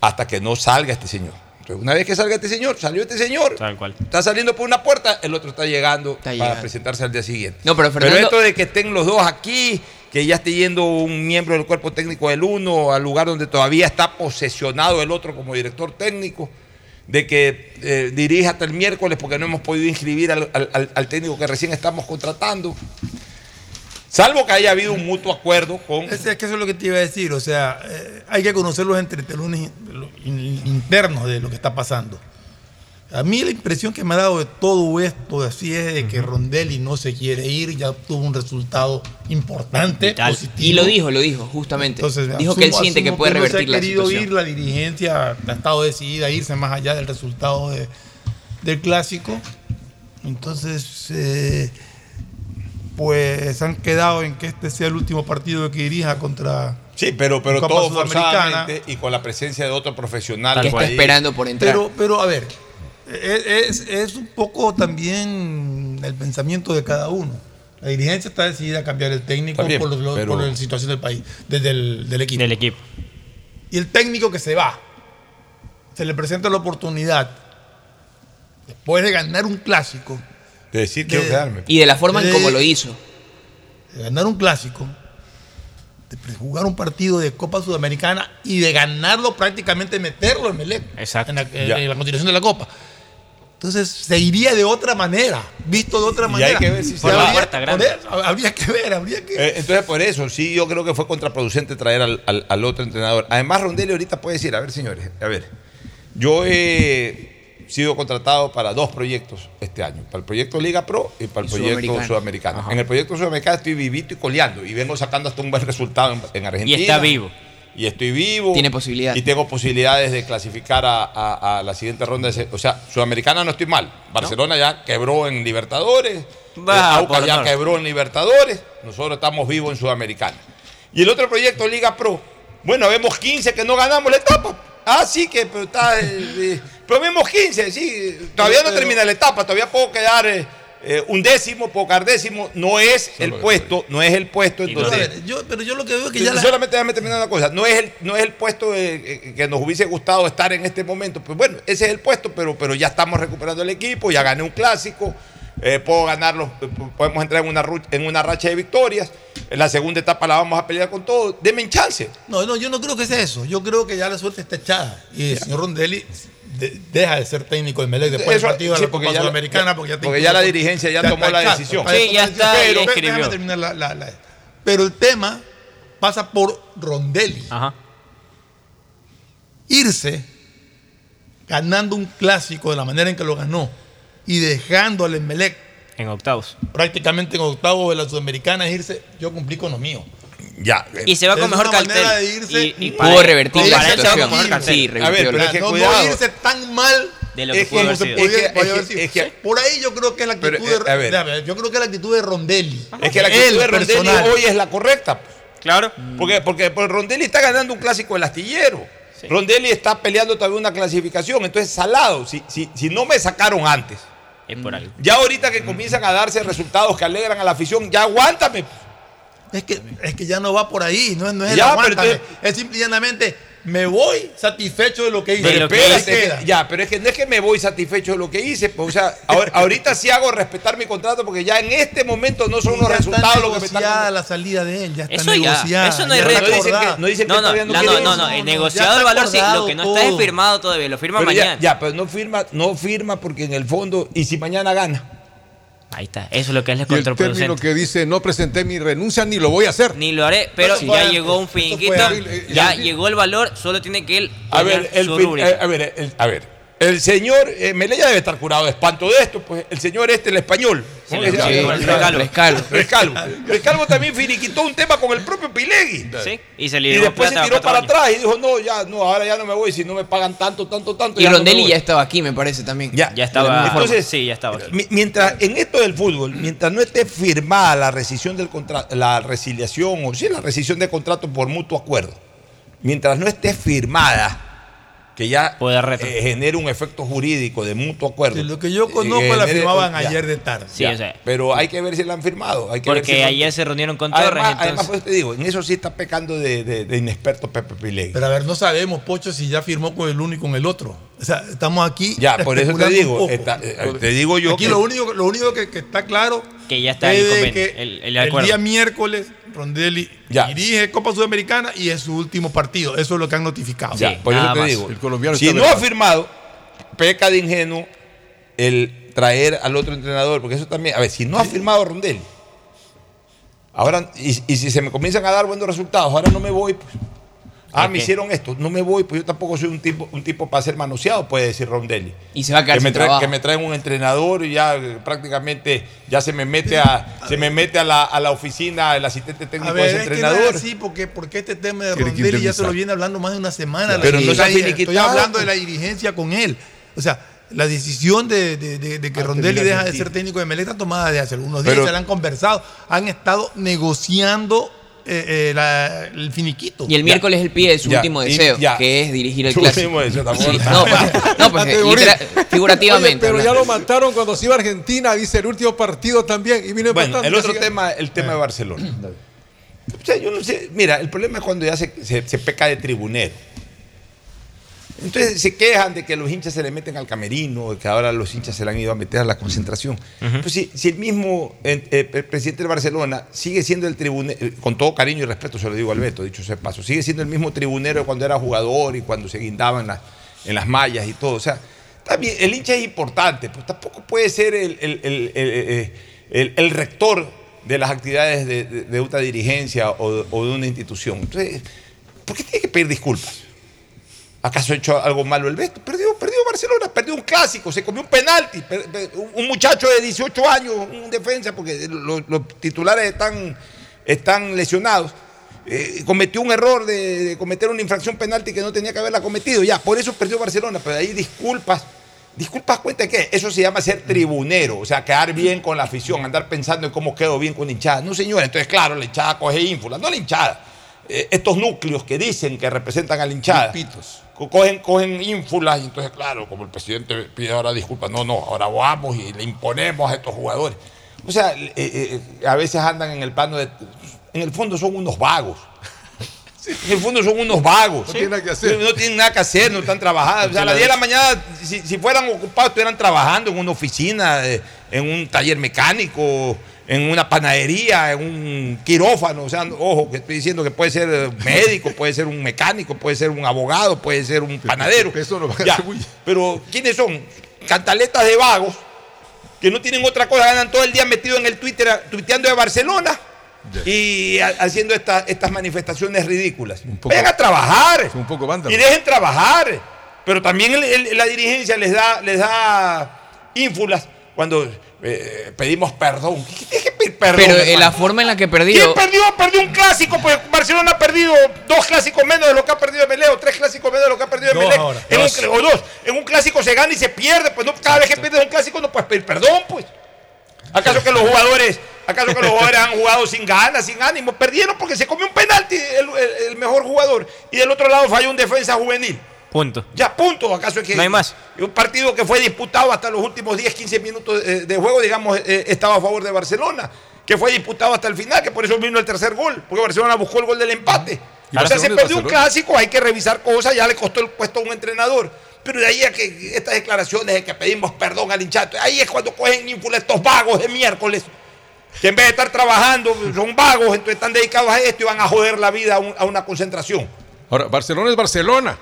hasta que no salga este señor. Entonces, una vez que salga este señor, salió este señor, Tal cual. está saliendo por una puerta, el otro está llegando para llegando. presentarse al día siguiente. No, pero Fernando- esto de que estén los dos aquí, que ya esté yendo un miembro del cuerpo técnico del uno al lugar donde todavía está posesionado el otro como director técnico, de que eh, dirija hasta el miércoles porque no hemos podido inscribir al, al- al- técnico que recién estamos contratando. Salvo que haya habido un mutuo acuerdo con... Es, es que eso es lo que te iba a decir, o sea, eh, hay que conocer los entretelones in- lo- in- internos de lo que está pasando. A mí la impresión que me ha dado de todo esto así es de que Rondelli no se quiere ir, ya tuvo un resultado importante, positivo. Y lo dijo, lo dijo, justamente. Entonces, dijo que él asumo- siente que asumo puede no revertir se la ha querido situación. ir, la dirigencia ha estado decidida a irse más allá del resultado de- del clásico. Entonces, eh, pues han quedado en que este sea el último partido que dirija contra. Sí, pero, pero todo forzadamente y con la presencia de otro profesional. Que está ahí. esperando por entrar. Pero, pero a ver, es, es- es un poco también el pensamiento de cada uno. La dirigencia está decidida a cambiar el técnico bien, por, lo- pero- por la situación del país, desde el del equipo. Del equipo. Y el técnico que se va, se le presenta la oportunidad, después de ganar un clásico, De decir quiero de- quedarme. Y de la forma en como lo hizo. de ganar un clásico, de jugar un partido de Copa Sudamericana y de ganarlo prácticamente meterlo en Melec. En la, en la continuación de la Copa. Entonces se iría de otra manera, visto de otra Y manera. hay que ver si se Habría- va. Puerta grande. poner- habría que ver, habría que Eh, entonces, por eso, sí, yo creo que fue contraproducente traer al, al- al otro entrenador. Además, Rondelli ahorita puede decir, a ver, señores, a ver, yo he sido contratado para dos proyectos este año, para el proyecto Liga Pro y para el Y proyecto. Sudamericano. En el proyecto Sudamericano estoy vivito y coleando y vengo sacando hasta un buen resultado en, en Argentina. está vivo. Y estoy vivo. Tiene posibilidad. Y tengo posibilidades de clasificar a, a- a la siguiente ronda. de O sea, Sudamericana no estoy mal. Barcelona ya quebró en Libertadores. Va, Eh, Aucas ya quebró en Libertadores. Nosotros estamos vivos en Sudamericana. Y el otro proyecto, Liga Pro. Bueno, vemos 15 que no ganamos la etapa. Ah, sí, que pero está. eh, eh, pero vemos 15, sí. Todavía no termina la etapa. Todavía puedo quedar eh, eh, un décimo, puedo quedar décimo. No es el puesto, no es el puesto. Pero, Entonces, a ver, yo, pero yo lo que veo es que ya la- Solamente déjame terminar una cosa. No es el, no es el puesto eh, eh, que nos hubiese gustado estar en este momento. Pues bueno, ese es el puesto, pero, pero ya estamos recuperando el equipo, ya gané un clásico. eh, puedo ganarlo, eh, podemos entrar en una, en una racha de victorias. En la segunda etapa la vamos a pelear con todo. Denme chance. No, no, yo no creo que sea eso. Yo creo que ya la suerte está echada. Y el señor Rondelli de- deja de ser técnico de Melec después Eso- del partido de sí, la Copa Sudamericana. Porque ya, porque ya la dirigencia ya tomó la exacto, decisión. Sí, ya está, ya Pero, terminar la- la- la- pero el tema pasa por Rondelli. Irse ganando un clásico de la manera en que lo ganó y dejando al Emelec En octavos. prácticamente en octavo de la Sudamericana es irse, yo cumplí con lo mío. Ya. Y se va con Es mejor cartel. de irse Y- y Pudo revertir la situación. Sí, A ver, revirtió pero la- es que no, irse tan mal De lo que Es pudo haber como se sido. podía- Es que- podía es haber que- sido. es que- Por ahí yo creo que es la actitud Pero, eh, a ver. de, déjame, yo creo que es la actitud de Rondelli. Es que la actitud Él, de Rondelli personal. hoy es la correcta. Claro. Porque, porque, porque Rondelli está ganando un clásico del astillero. Rondelli está peleando todavía una clasificación. Entonces, salado. Si, si, si no me sacaron antes, Es por algo. ya ahorita que comienzan a darse resultados que alegran a la afición, ya aguántame. Es que, es que ya no va por ahí, no, es- no es el Ya, aguántame. pero Es simple y llanamente, me voy satisfecho de lo que hice. Pero ¿Qué espérate, queda? que- ya, pero es que no es que me voy satisfecho de lo que hice, pues, o sea, ahor- ahorita sí hago respetar mi contrato porque ya en este momento no son los resultados lo que me están negociada la salida de él, ya está Eso ya, negociada. eso no hay reto. No dicen acordada. no dicen que No, no, todavía no no, no, no, el negociado el valor sí, lo que no está es firmado todavía, lo firma Pero ya, mañana. ya, pero no firma, no firma porque en el fondo, y si mañana gana. Ahí está, eso es lo que es Y el término contraproducente. que dice no presenté mi renuncia ni lo voy a hacer. Ni lo haré, pero ya llegó un finiquito, ya llegó el valor, solo tiene que él A ver, el, rúbrica. eh, a ver, el- a ver, el señor eh, Melella debe estar curado de espanto de esto, pues el señor este, el español. Rescalvo. Rescalvo. Rescalvo. Rescalvo también finiquitó un tema con el propio Pilegui. Sí, y se Y liberó después se tiró para atrás y dijo, no, ya, no, ahora ya no me voy si no me pagan tanto, tanto, tanto. Y ya Rondelli voy". ya estaba aquí, me parece también. Ya, Ya estaba, Entonces, sí, ya estaba. aquí. Mi- Mientras en esto del fútbol, mientras no esté firmada la rescisión del contrato, la resiliación o sí, la rescisión del contrato por mutuo acuerdo, mientras no esté firmada, que ya eh, genere un efecto jurídico de mutuo acuerdo. De lo que yo eh, conozco que la firmaban ya. ayer de tarde. Sí, o sea, Pero hay que ver si la han firmado. Hay que ver porque si lo- ayer se reunieron con Torres, Además, entonces... además, pues te digo, en eso sí está pecando de, de- de inexperto Pepe Pilegui. Pero a ver, no sabemos, Pocho, si ya firmó con el uno y con el otro. O sea, estamos aquí. Ya, por eso te digo, está- eh, te digo yo Aquí que- lo único, lo único que, que está claro Que ya está es el que el- el el, acuerdo. día miércoles Rondelli dirige Copa Sudamericana y es su último partido. Eso es lo que han notificado. Ya, por eso te digo. si no ha firmado, peca de ingenuo el traer al otro entrenador, porque eso también, a ver, si no ha firmado Rondelli, ahora, y, y si se me comienzan a dar buenos resultados, ahora no me voy, pues. Ah, me hicieron esto, no me voy, pues yo tampoco soy un tipo, un tipo para ser manoseado, puede decir Rondelli. Y se va a quedar que me, sin trae- trabajo. que me traen un entrenador y ya eh, prácticamente ya se me mete a, se me mete a la, a la oficina el asistente técnico A ver, de ese es que no entrenador. es así, porque, porque este tema de Rondelli ya se lo viene hablando más de una semana. Pero no se ha la- finiquitado. Estoy hablando de la dirigencia con él. O sea, la decisión de, de- de- de que Ah, Rondelli deja de ser técnico de Melec está tomada de hace algunos días, Pero- se la han conversado, han estado negociando eh, eh, la- el finiquito. Y el miércoles él pide su Ya, último deseo, que es dirigir el Su clásico. último deseo, tampoco. Sí, no, pues, no, pues, Antes de morir. litera- figurativamente. Oye, pero ya lo mataron cuando se iba a Argentina, dice el último partido también. Y vino Bueno, el otro tema, el tema de Barcelona. O sea, yo no sé, mira, el problema es cuando ya se, se- se peca de tribunero. Entonces se quejan de que los hinchas se le meten al camerino, de que ahora los hinchas se le han ido a meter a la concentración. Pues si, si el mismo eh, eh, el presidente del Barcelona sigue siendo el tribunero, con todo cariño y respeto se lo digo al Beto, dicho sea de paso, sigue siendo el mismo tribunero cuando era jugador y cuando se guindaba en, las- en las mallas y todo. O sea, también el hincha es importante, pues tampoco puede ser el, el- el- el- el- el- el rector de las actividades de, de- de una dirigencia o, o de una institución. Entonces, ¿por qué tiene que pedir disculpas? ¿Acaso ha hecho algo malo el Beto? Perdió, perdió Barcelona, perdió un clásico, se comió un penalti. un- muchacho de 18 años, un defensa, porque los, titulares están, están lesionados. eh, cometió un error de, cometer una infracción penalti que no tenía que haberla cometido. Ya, por eso perdió Barcelona, pero ahí disculpas. Disculpas, cuenta que eso se llama ser tribunero, o sea, quedar bien con la afición, andar pensando en cómo quedo bien con la hinchada. No, señor, entonces, claro, la hinchada coge ínfula, no la hinchada. Eh, estos núcleos que dicen que representan a la hinchada. Cogen, cogen ínfulas y entonces, claro, como el presidente pide ahora disculpas, no, no, ahora vamos y le imponemos a estos jugadores. O sea, eh, eh, a veces andan en el plano de... En el fondo son unos vagos. En el fondo son unos vagos. No tienen nada que hacer. No, tienen nada que hacer, no están trabajando. O sea, a las 10 de la mañana, si, si fueran ocupados, estuvieran trabajando en una oficina, eh, en un taller mecánico, en una panadería, en un quirófano. O sea, ojo, que estoy diciendo que puede ser eh, médico, puede ser un mecánico, puede ser un abogado, puede ser un panadero. Eso no va a Ya, ser muy- Pero, ¿quiénes son? Cantaletas de vagos que no tienen otra cosa, ganan todo el día metido en el Twitter, tuiteando de Barcelona y a- haciendo esta- estas manifestaciones ridículas. Vayan a trabajar Un poco vándalo. y dejen trabajar. Pero también el- el- la dirigencia les da, les da ínfulas cuando eh, pedimos perdón. ¿Qué tienes que pedir perdón? Pero eh, hermano? la forma en la que ¿Quién perdió. perdió? Perdió un clásico, pues Barcelona ha perdido dos clásicos menos de lo que ha perdido Meleo, tres clásicos menos de lo que ha perdido En cl- o dos. En un clásico se gana y se pierde, pues no, cada vez que pierdes un clásico no puedes pedir perdón, pues. ¿Acaso que los jugadores, acaso que los jugadores han jugado sin ganas, sin ánimo? Perdieron porque se comió un penalti el, el- el mejor jugador y del otro lado falló un defensa juvenil. Punto. Ya, punto. ¿Acaso es que No hay más. un partido que fue disputado hasta los últimos 10, 15 minutos eh, de juego, digamos, eh, estaba a favor de Barcelona? que fue disputado hasta el final, que por eso vino el tercer gol, porque Barcelona buscó el gol del empate. Y o sea, se perdió un clásico, hay que revisar cosas, ya le costó el puesto a un entrenador. Pero de ahí a que estas declaraciones de que pedimos perdón al hinchato, ahí es cuando cogen ínfula estos vagos de miércoles, que en vez de estar trabajando, son vagos, entonces están dedicados a esto y van a joder la vida a, un- a una concentración. Ahora, Barcelona es Barcelona.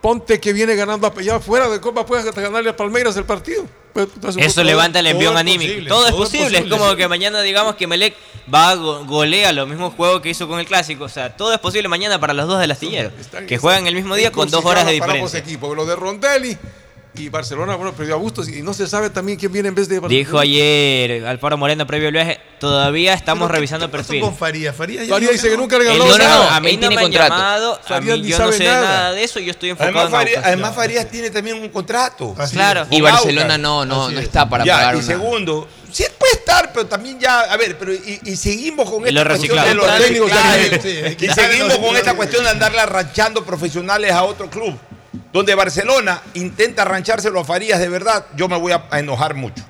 Ponte que viene ganando allá fuera de Copa, puedes hasta ganarle a Palmeiras el partido. Eso levanta el envión anímico. posible, todo es posible. Es como que mañana digamos que Melec va a go- golea los mismos juegos que hizo con el clásico. O sea, todo es posible mañana para los dos del astillero. Que juegan el mismo día con dos horas de diferencia. equipos. Lo de Rondelli y Barcelona, bueno, perdió a Bustos y no se sabe también quién viene en vez de Barcelona. Dijo ayer Alfaro Moreno previo al viaje, todavía estamos revisando perfil. con Farías? Farías ya Farías dijo dice que nunca le ganó no, no, no, a mí no tiene me contrato. llamado, a mí ni yo no sé nada. nada de eso, yo estoy enfocado Además, en Farías, Aucas. además Farías tiene también un contrato. Claro. Y Barcelona no, no, Así no es. está para ya, pagar y una. segundo, sí puede estar, pero también ya, a ver, pero y, y seguimos con Y lo esta cuestión de los técnicos y seguimos con esta cuestión de andarle arranchando profesionales a otro club. Donde Barcelona intenta arranchárselo a Farías de verdad, yo me voy a, a enojar mucho.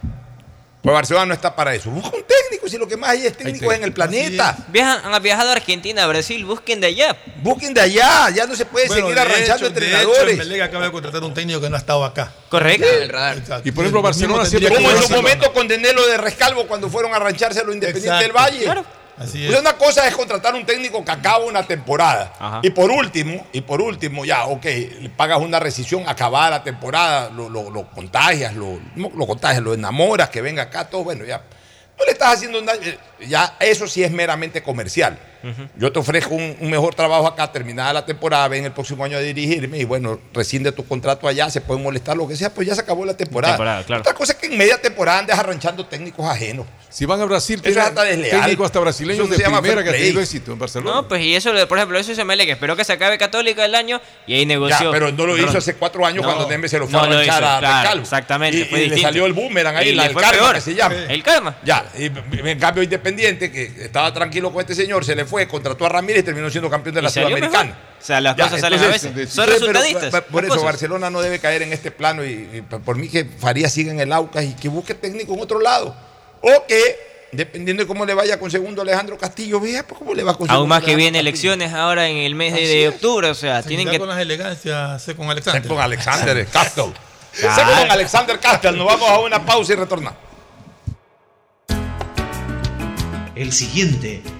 Pues Barcelona no está para eso. Busca un técnico, si lo que más hay es técnicos en el planeta. Viajan, han viajado a Argentina, a Brasil, busquen de allá. Busquen de allá, ya no se puede Bueno, seguir de arranchando hecho- de entrenadores. hecho, acaba de contratar un técnico que no ha estado acá. Correcto. Exacto. Y por ejemplo, Lo Barcelona siempre Como en su hacer momento condené lo de Rescalvo cuando fueron a arranchárselo Independiente Exacto. del Valle. Claro. Así Pues una cosa es contratar un técnico que acaba una temporada. Ajá. Y por último, y por último, ya, ok, le pagas una rescisión acabada la temporada, lo, lo- lo contagias, lo contagias, lo enamoras, que venga acá, todo, bueno, ya. No le estás haciendo nada, eh, ya eso sí es meramente comercial. Yo te ofrezco un, un mejor trabajo acá, terminada la temporada, ven el próximo año a dirigirme y bueno, rescinde tu contrato allá, se pueden molestar, lo que sea, pues ya se acabó la temporada. Temporada, claro. Otra cosa es que en media temporada andes arranchando técnicos ajenos. Si van a Brasil, tienen es hasta desleal. técnicos hasta brasileños Eso de se llama primera que han tenido éxito en Barcelona. No, pues y eso, por ejemplo, eso hizo Melec. Esperó que se acabe Católica el año y ahí negoció. Ya, pero no lo hizo hace cuatro años No, cuando Dembélé se lo fue no a hizo, a claro, Recalvo. exactamente, Y, fue y le salió el boomerang ahí, Y la, le el karma peor. que se llama. El karma. Ya, y en cambio Independiente, que estaba tranquilo con este señor, se le fue, contrató a Ramírez y terminó siendo campeón de la Sudamericana. mejor. O sea, las Ya, cosas salen a veces. sí, Son pero- resultadistas. Por eso cosas. Barcelona no debe caer en este plano y, y por mí que Faría siga en el Aucas y que busque técnico en otro lado. O que, dependiendo de cómo le vaya con segundo Alejandro Castillo, vea pues, cómo le va con segundo Aún más que Alejandro viene Castillo. elecciones ahora en el mes de, octubre. O sea, Se tienen que. con las elegancias, sé con Alexander. Sé con Alexander Castle. Sé con Alexander Castle. Nos vamos a una pausa y retornamos. El siguiente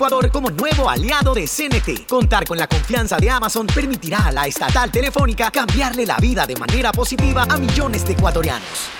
Ecuador como nuevo aliado de CNT. Contar con la confianza de Amazon permitirá a la estatal telefónica cambiarle la vida de manera positiva a millones de ecuatorianos.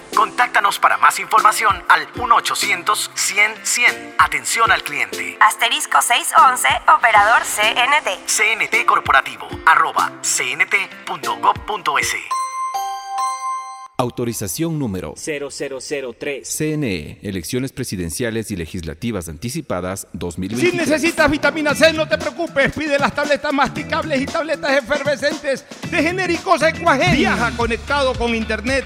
Contáctanos para más información al 1-800-100-100. Atención al cliente. Asterisco 611, operador CNT. CNT Corporativo, arroba cnt.gov.es. Autorización número 0003. CNE, Elecciones Presidenciales y Legislativas Anticipadas Si 2023. necesitas vitamina C, no te preocupes. Pide las tabletas masticables y tabletas efervescentes de genéricos Equagen. Viaja conectado con internet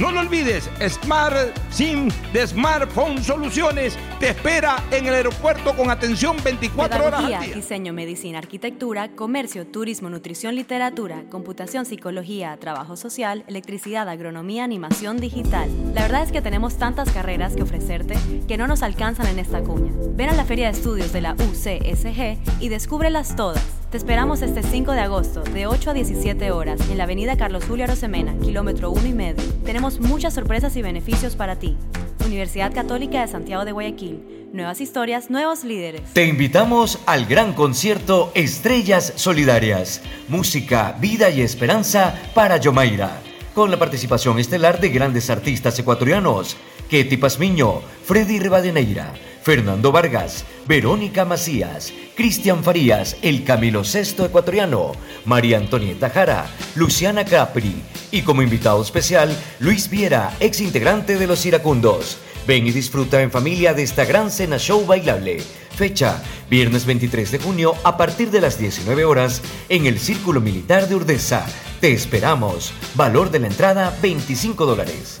No lo olvides, Smart SIM de Smartphone Soluciones te espera en el aeropuerto con atención 24 horas al día. diseño, medicina, arquitectura, comercio, turismo, nutrición, literatura, computación, psicología, trabajo social, electricidad, agronomía, animación digital. La verdad es que tenemos tantas carreras que ofrecerte que no nos alcanzan en esta cuña. Ven a la Feria de Estudios de la UCSG y descúbrelas todas. Te esperamos este 5 de agosto, de 8 a 17 horas, en la avenida Carlos Julio Arosemena, kilómetro 1 y medio. Tenemos muchas sorpresas y beneficios para ti. Universidad Católica de Santiago de Guayaquil. Nuevas historias, nuevos líderes. Te invitamos al gran concierto Estrellas Solidarias, música, vida y esperanza para Yomaira, con la participación estelar de grandes artistas ecuatorianos, Ketty Pazmiño, Freddy Rivadeneira, Fernando Vargas, Verónica Macías, Cristian Farías, el Camilo Sexto ecuatoriano, María Antonieta Jara, Luciana Capri y como invitado especial Luis Viera, ex integrante de Los Iracundos. Ven y disfruta en familia de esta gran cena show bailable. Fecha, viernes 23 de junio a partir de las 19 horas en el Círculo Militar de Urdesa. Te esperamos. Valor de la entrada 25 dólares.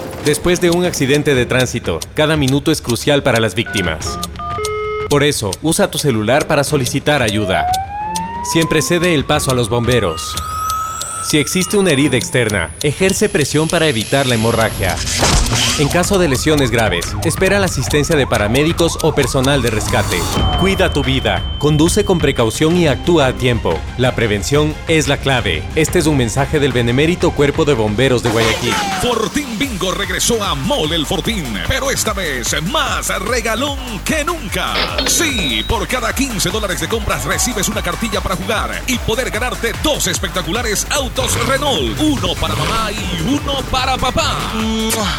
Después de un accidente de tránsito, cada minuto es crucial para las víctimas. Por eso, usa tu celular para solicitar ayuda. Siempre cede el paso a los bomberos. Si existe una herida externa, ejerce presión para evitar la hemorragia. En caso de lesiones graves, espera la asistencia de paramédicos o personal de rescate. Cuida tu vida, conduce con precaución y actúa a tiempo. La prevención es la clave. Este es un mensaje del benemérito Cuerpo de Bomberos de Guayaquil. Fortín Bingo regresó a Mole el Fortín, pero esta vez más regalón que nunca. Sí, por cada 15 dólares de compras recibes una cartilla para jugar y poder ganarte dos espectaculares autos Renault, uno para mamá y uno para papá.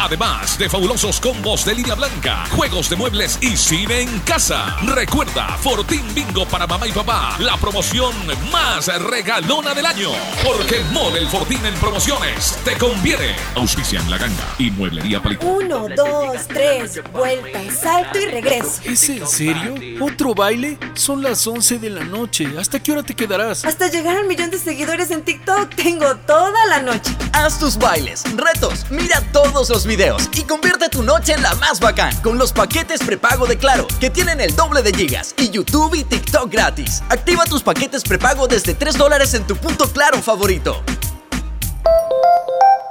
Además de fabulosos combos de línea blanca, juegos de muebles y cine en casa. Recuerda, Fortín Bingo para mamá y papá, la promoción más regalona del año. Porque Mole el Fortín en promociones te conviene. Auspician La Ganga y Mueblería Palito. Uno, dos, tres, vuelta, salto y regreso. ¿Es en serio? ¿Otro baile? Son las 11 de la noche. ¿Hasta qué hora te quedarás? Hasta llegar al millón de seguidores en TikTok tengo toda la noche. Haz tus bailes, retos, mira todos los videos y convierte tu noche en la más bacán con los paquetes prepago de Claro, que tienen el doble de gigas y YouTube y TikTok gratis. Activa tus paquetes prepago desde 3 dólares en tu punto Claro favorito.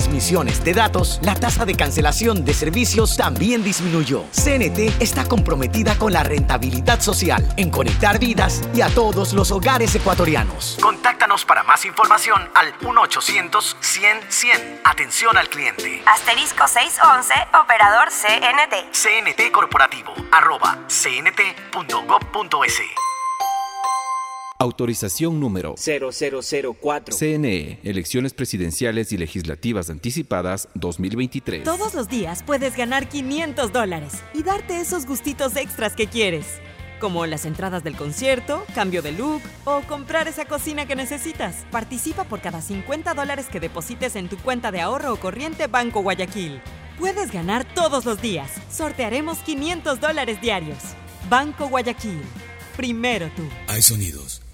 transmisiones de datos, la tasa de cancelación de servicios también disminuyó. CNT está comprometida con la rentabilidad social, en conectar vidas y a todos los hogares ecuatorianos. Contáctanos para más información al 1-800-100-100. Atención al cliente. Asterisco 611, operador CNT. CNT Corporativo, arroba cnt.gov.es. Autorización número 0004. CNE, Elecciones Presidenciales y Legislativas Anticipadas 2023. Todos los días puedes ganar 500 dólares y darte esos gustitos extras que quieres. Como las entradas del concierto, cambio de look o comprar esa cocina que necesitas. Participa por cada 50 dólares que deposites en tu cuenta de ahorro o corriente Banco Guayaquil. Puedes ganar todos los días. Sortearemos 500 dólares diarios. Banco Guayaquil. Primero tú. Hay sonidos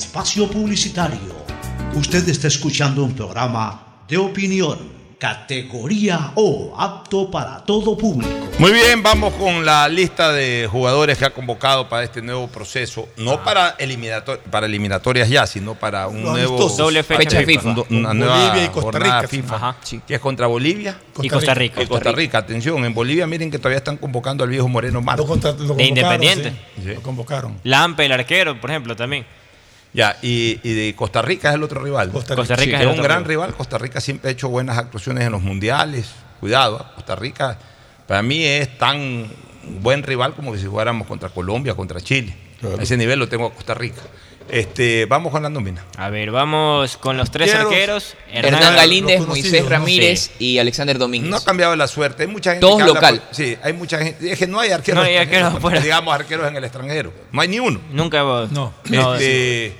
espacio publicitario. Usted está escuchando un programa de opinión, categoría O, apto para todo público. Muy bien, vamos con la lista de jugadores que ha convocado para este nuevo proceso, no para, eliminator- para eliminatorias ya, sino para un Los nuevo. Doble fecha FIFA. un- Una nueva Bolivia y Costa jornada Rica. FIFA, Ajá, que es contra Bolivia Y Costa Rica. Y Costa Rica, atención, en Bolivia miren que todavía están convocando al viejo Moreno Marcos. De Independiente. Lo convocaron. Lampe, el arquero, por ejemplo, también. Ya, y, y de Costa Rica es el otro rival. Costa Rica. Costa Rica Sí, es que el es un otro gran rival. rival. Costa Rica siempre ha hecho buenas actuaciones en los mundiales. Cuidado, ¿ah? Costa Rica para mí es tan buen rival como que si jugáramos contra Colombia, contra Chile. A ese nivel lo tengo a Costa Rica. Este, vamos con la nómina. A ver, vamos con los tres Quiero- arqueros. Hernán Galíndez, Moisés ¿no? Ramírez y Alexander Domínguez. No ha cambiado la suerte. Hay mucha gente Todos que local. sí, hay mucha gente. Es que no hay arqueros, No hay arqueros digamos arqueros en el extranjero. No hay ni uno. Nunca vos. No. No, Este,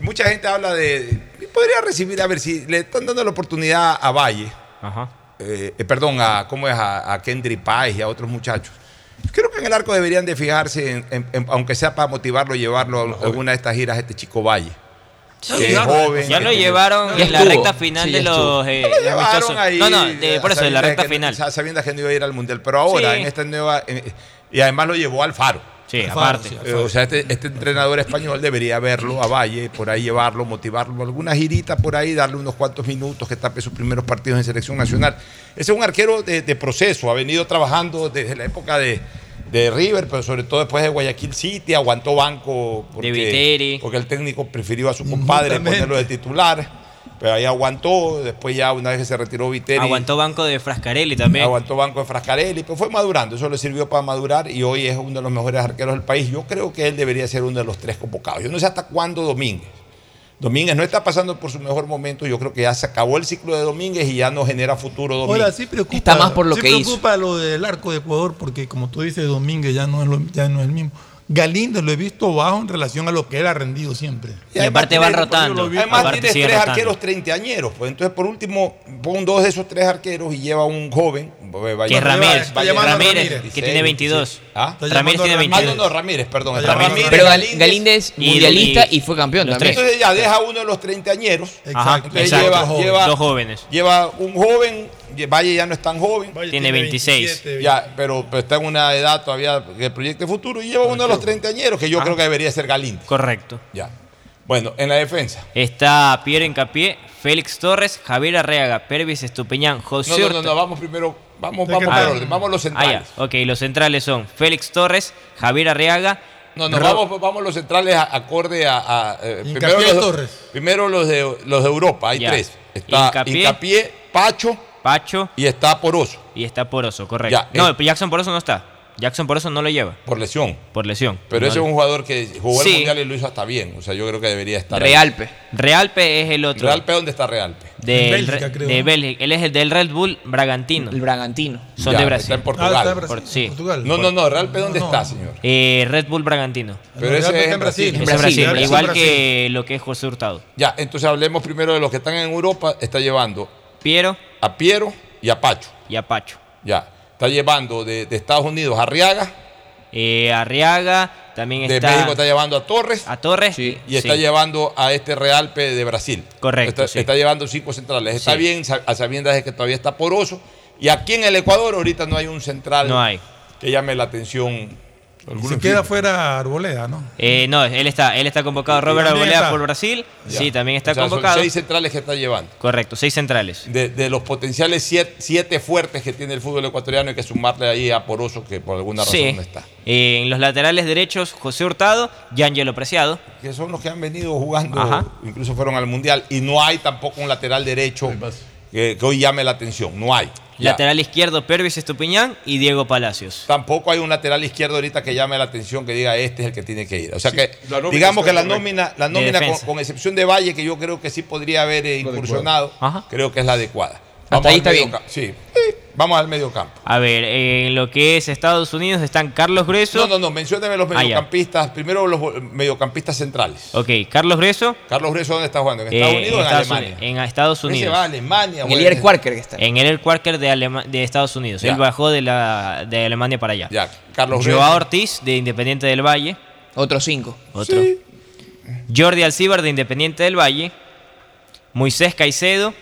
mucha gente habla de. Podría recibir, a ver si le están dando la oportunidad a Valle. Ajá. eh, eh, perdón, a, ¿cómo es? A, a Kendry Páez y a otros muchachos. Creo que en el arco deberían de fijarse, en- en- en- aunque sea para motivarlo, llevarlo a alguna de estas giras a este chico Valle. que es joven. Ya lo llevaron en la estuvo. recta final Sí, de ya los eh, lo llevaron amistosos. ahí, No, no, de- por eso, de la sabiendo recta que- final. Sabiendo que no iba a ir al mundial, pero ahora, Sí. en esta nueva. en- y además lo llevó al Faro. Sí, aparte. sí, Eh, o sea, este, este entrenador español debería verlo a Valle, por ahí llevarlo, motivarlo, alguna girita por ahí, darle unos cuantos minutos que tape sus primeros partidos en selección nacional. Ese es un arquero de, de proceso, ha venido trabajando desde la época de, de River, pero sobre todo después de Guayaquil City, aguantó banco porque, porque el técnico prefirió a su compadre ponerlo de titular. Pero ahí aguantó, después ya una vez que se retiró Viteri. Aguantó banco de Frascarelli también. Aguantó banco de Frascarelli, pero fue madurando, eso le sirvió para madurar y hoy es uno de los mejores arqueros del país. Yo creo que él debería ser uno de los tres convocados. Yo no sé hasta cuándo Domínguez. Domínguez no está pasando por su mejor momento, yo creo que ya se acabó el ciclo de Domínguez y ya no genera futuro Domínguez. Ahora sí preocupa, sí preocupa lo del arco de Ecuador porque como tú dices Domínguez ya no es lo- ya no es el mismo. Galindo lo he visto bajo en relación a lo que él ha rendido siempre. Y además tiene- Además tienes tres arqueros treintañeros, pues entonces por último pon dos de esos tres arqueros y lleva un joven. Que es Ramírez, Ramírez, que tiene 22. ¿Ah? Ramírez tiene Ah, 22. no, no, Ramírez, perdón. Ramírez, Pero Gal- Galíndez. Galíndez mundialista y fue campeón. Entonces ya deja uno de los treintañeros. Ajá, Entonces exacto. lleva, Dos lleva- Dos jóvenes. Lleva un joven, Valle ya no es tan joven. Tiene 26. Ya, pero, pero está en una edad todavía que proyecte futuro y lleva uno de los treintañeros que yo Ah. creo que debería ser Galíndez. Correcto. Ya. Bueno, en la defensa. Está Pierre Encapié, Félix Torres, Javier Arreaga, Pervis Estupiñán, José No, no, no, no, vamos primero, vamos, ¿De vamos por tal? orden, vamos a los Ah, centrales. ya. Ok, los centrales son Félix Torres, Javier Arreaga. No, no, Ro- vamos, vamos los centrales a- acorde a. a, eh, primero, los, Torres. primero los de los de Europa, hay Ya. tres. Está. Hincapié, Pacho. Pacho. Y está Poroso. Y está Poroso, correcto. Ya, no, eh. Jackson Poroso no está. Jackson Poroso no lo lleva. Por lesión. Por lesión. Pero No ese es un jugador que jugó Sí. el mundial y lo hizo hasta bien. O sea, yo creo que debería estar. ahí. Realpe. Realpe es el otro. ¿Realpe dónde está Realpe? Del Bélgica, Re- creo, de ¿no? Bélgica. Él es el del Red Bull Bragantino. El Bragantino. Son Ya, de está Brasil. en Portugal. Ah, está en Brasil. Por- sí. No, no, no. ¿Realpe dónde está, señor? Eh, Red Bull Bragantino. Pero ese es en Brasil. Es Brasil, igual que lo que es José Hurtado. Ya, entonces hablemos primero de los que están en Europa. Está llevando Piero. a Piero y a Pacho. Y a Pacho. Ya. Está llevando de, de Estados Unidos a Arriaga. Eh, Arriaga también De está. México está llevando a Torres. A Torres. Y está Sí. llevando a este Realpe de Brasil. Correcto, Está, sí. está llevando cinco centrales. Está bien, a sabiendas de que todavía está poroso. Y aquí en el Ecuador ahorita no hay un central No hay. que llame la atención Se queda fuera Arboleda, ¿no? Eh, no, él está, él está convocado. Robert Arboleda está. por Brasil. Ya. Sí, también está O sea, son convocado. seis centrales que está llevando. Correcto, seis centrales. De, de los potenciales siete, siete fuertes que tiene el fútbol ecuatoriano hay que sumarle ahí a Poroso que por alguna razón Sí. no está. Eh, en los laterales derechos, José Hurtado, Yangelo Preciado. Que son los que han venido jugando, Ajá. incluso fueron al Mundial. Y no hay tampoco un lateral derecho que, que hoy llame la atención. No hay. Ya. Lateral izquierdo, Pervis Estupiñán y Diego Palacios. Tampoco hay un lateral izquierdo ahorita que llame la atención que diga este es el que tiene que ir. O sea Sí, que digamos que la nómina, la De nómina con excepción de Valle, que yo creo que sí podría haber eh, incursionado, creo que es la adecuada. Hasta ahí está bien. Sí, vamos al medio campo. A ver, en lo que es Estados Unidos están Carlos Grueso. No, no, no, mencióneme los Ah, mediocampistas. Primero los mediocampistas centrales. Ok, Carlos Grueso. Carlos Greso, ¿dónde está jugando? ¿En eh, Estados Unidos o en Estados Alemania? En Estados Unidos. va a Alemania. En el Eric Quarker que está. En el Eric Quarker de, Alema- de Estados Unidos. Ya. Él bajó de, la, de Alemania para allá. Ya, Carlos Joao Greso. Ortiz de Independiente del Valle. Otros cinco. Otro. Jordi Alcibar de Independiente del Valle. Moisés Caicedo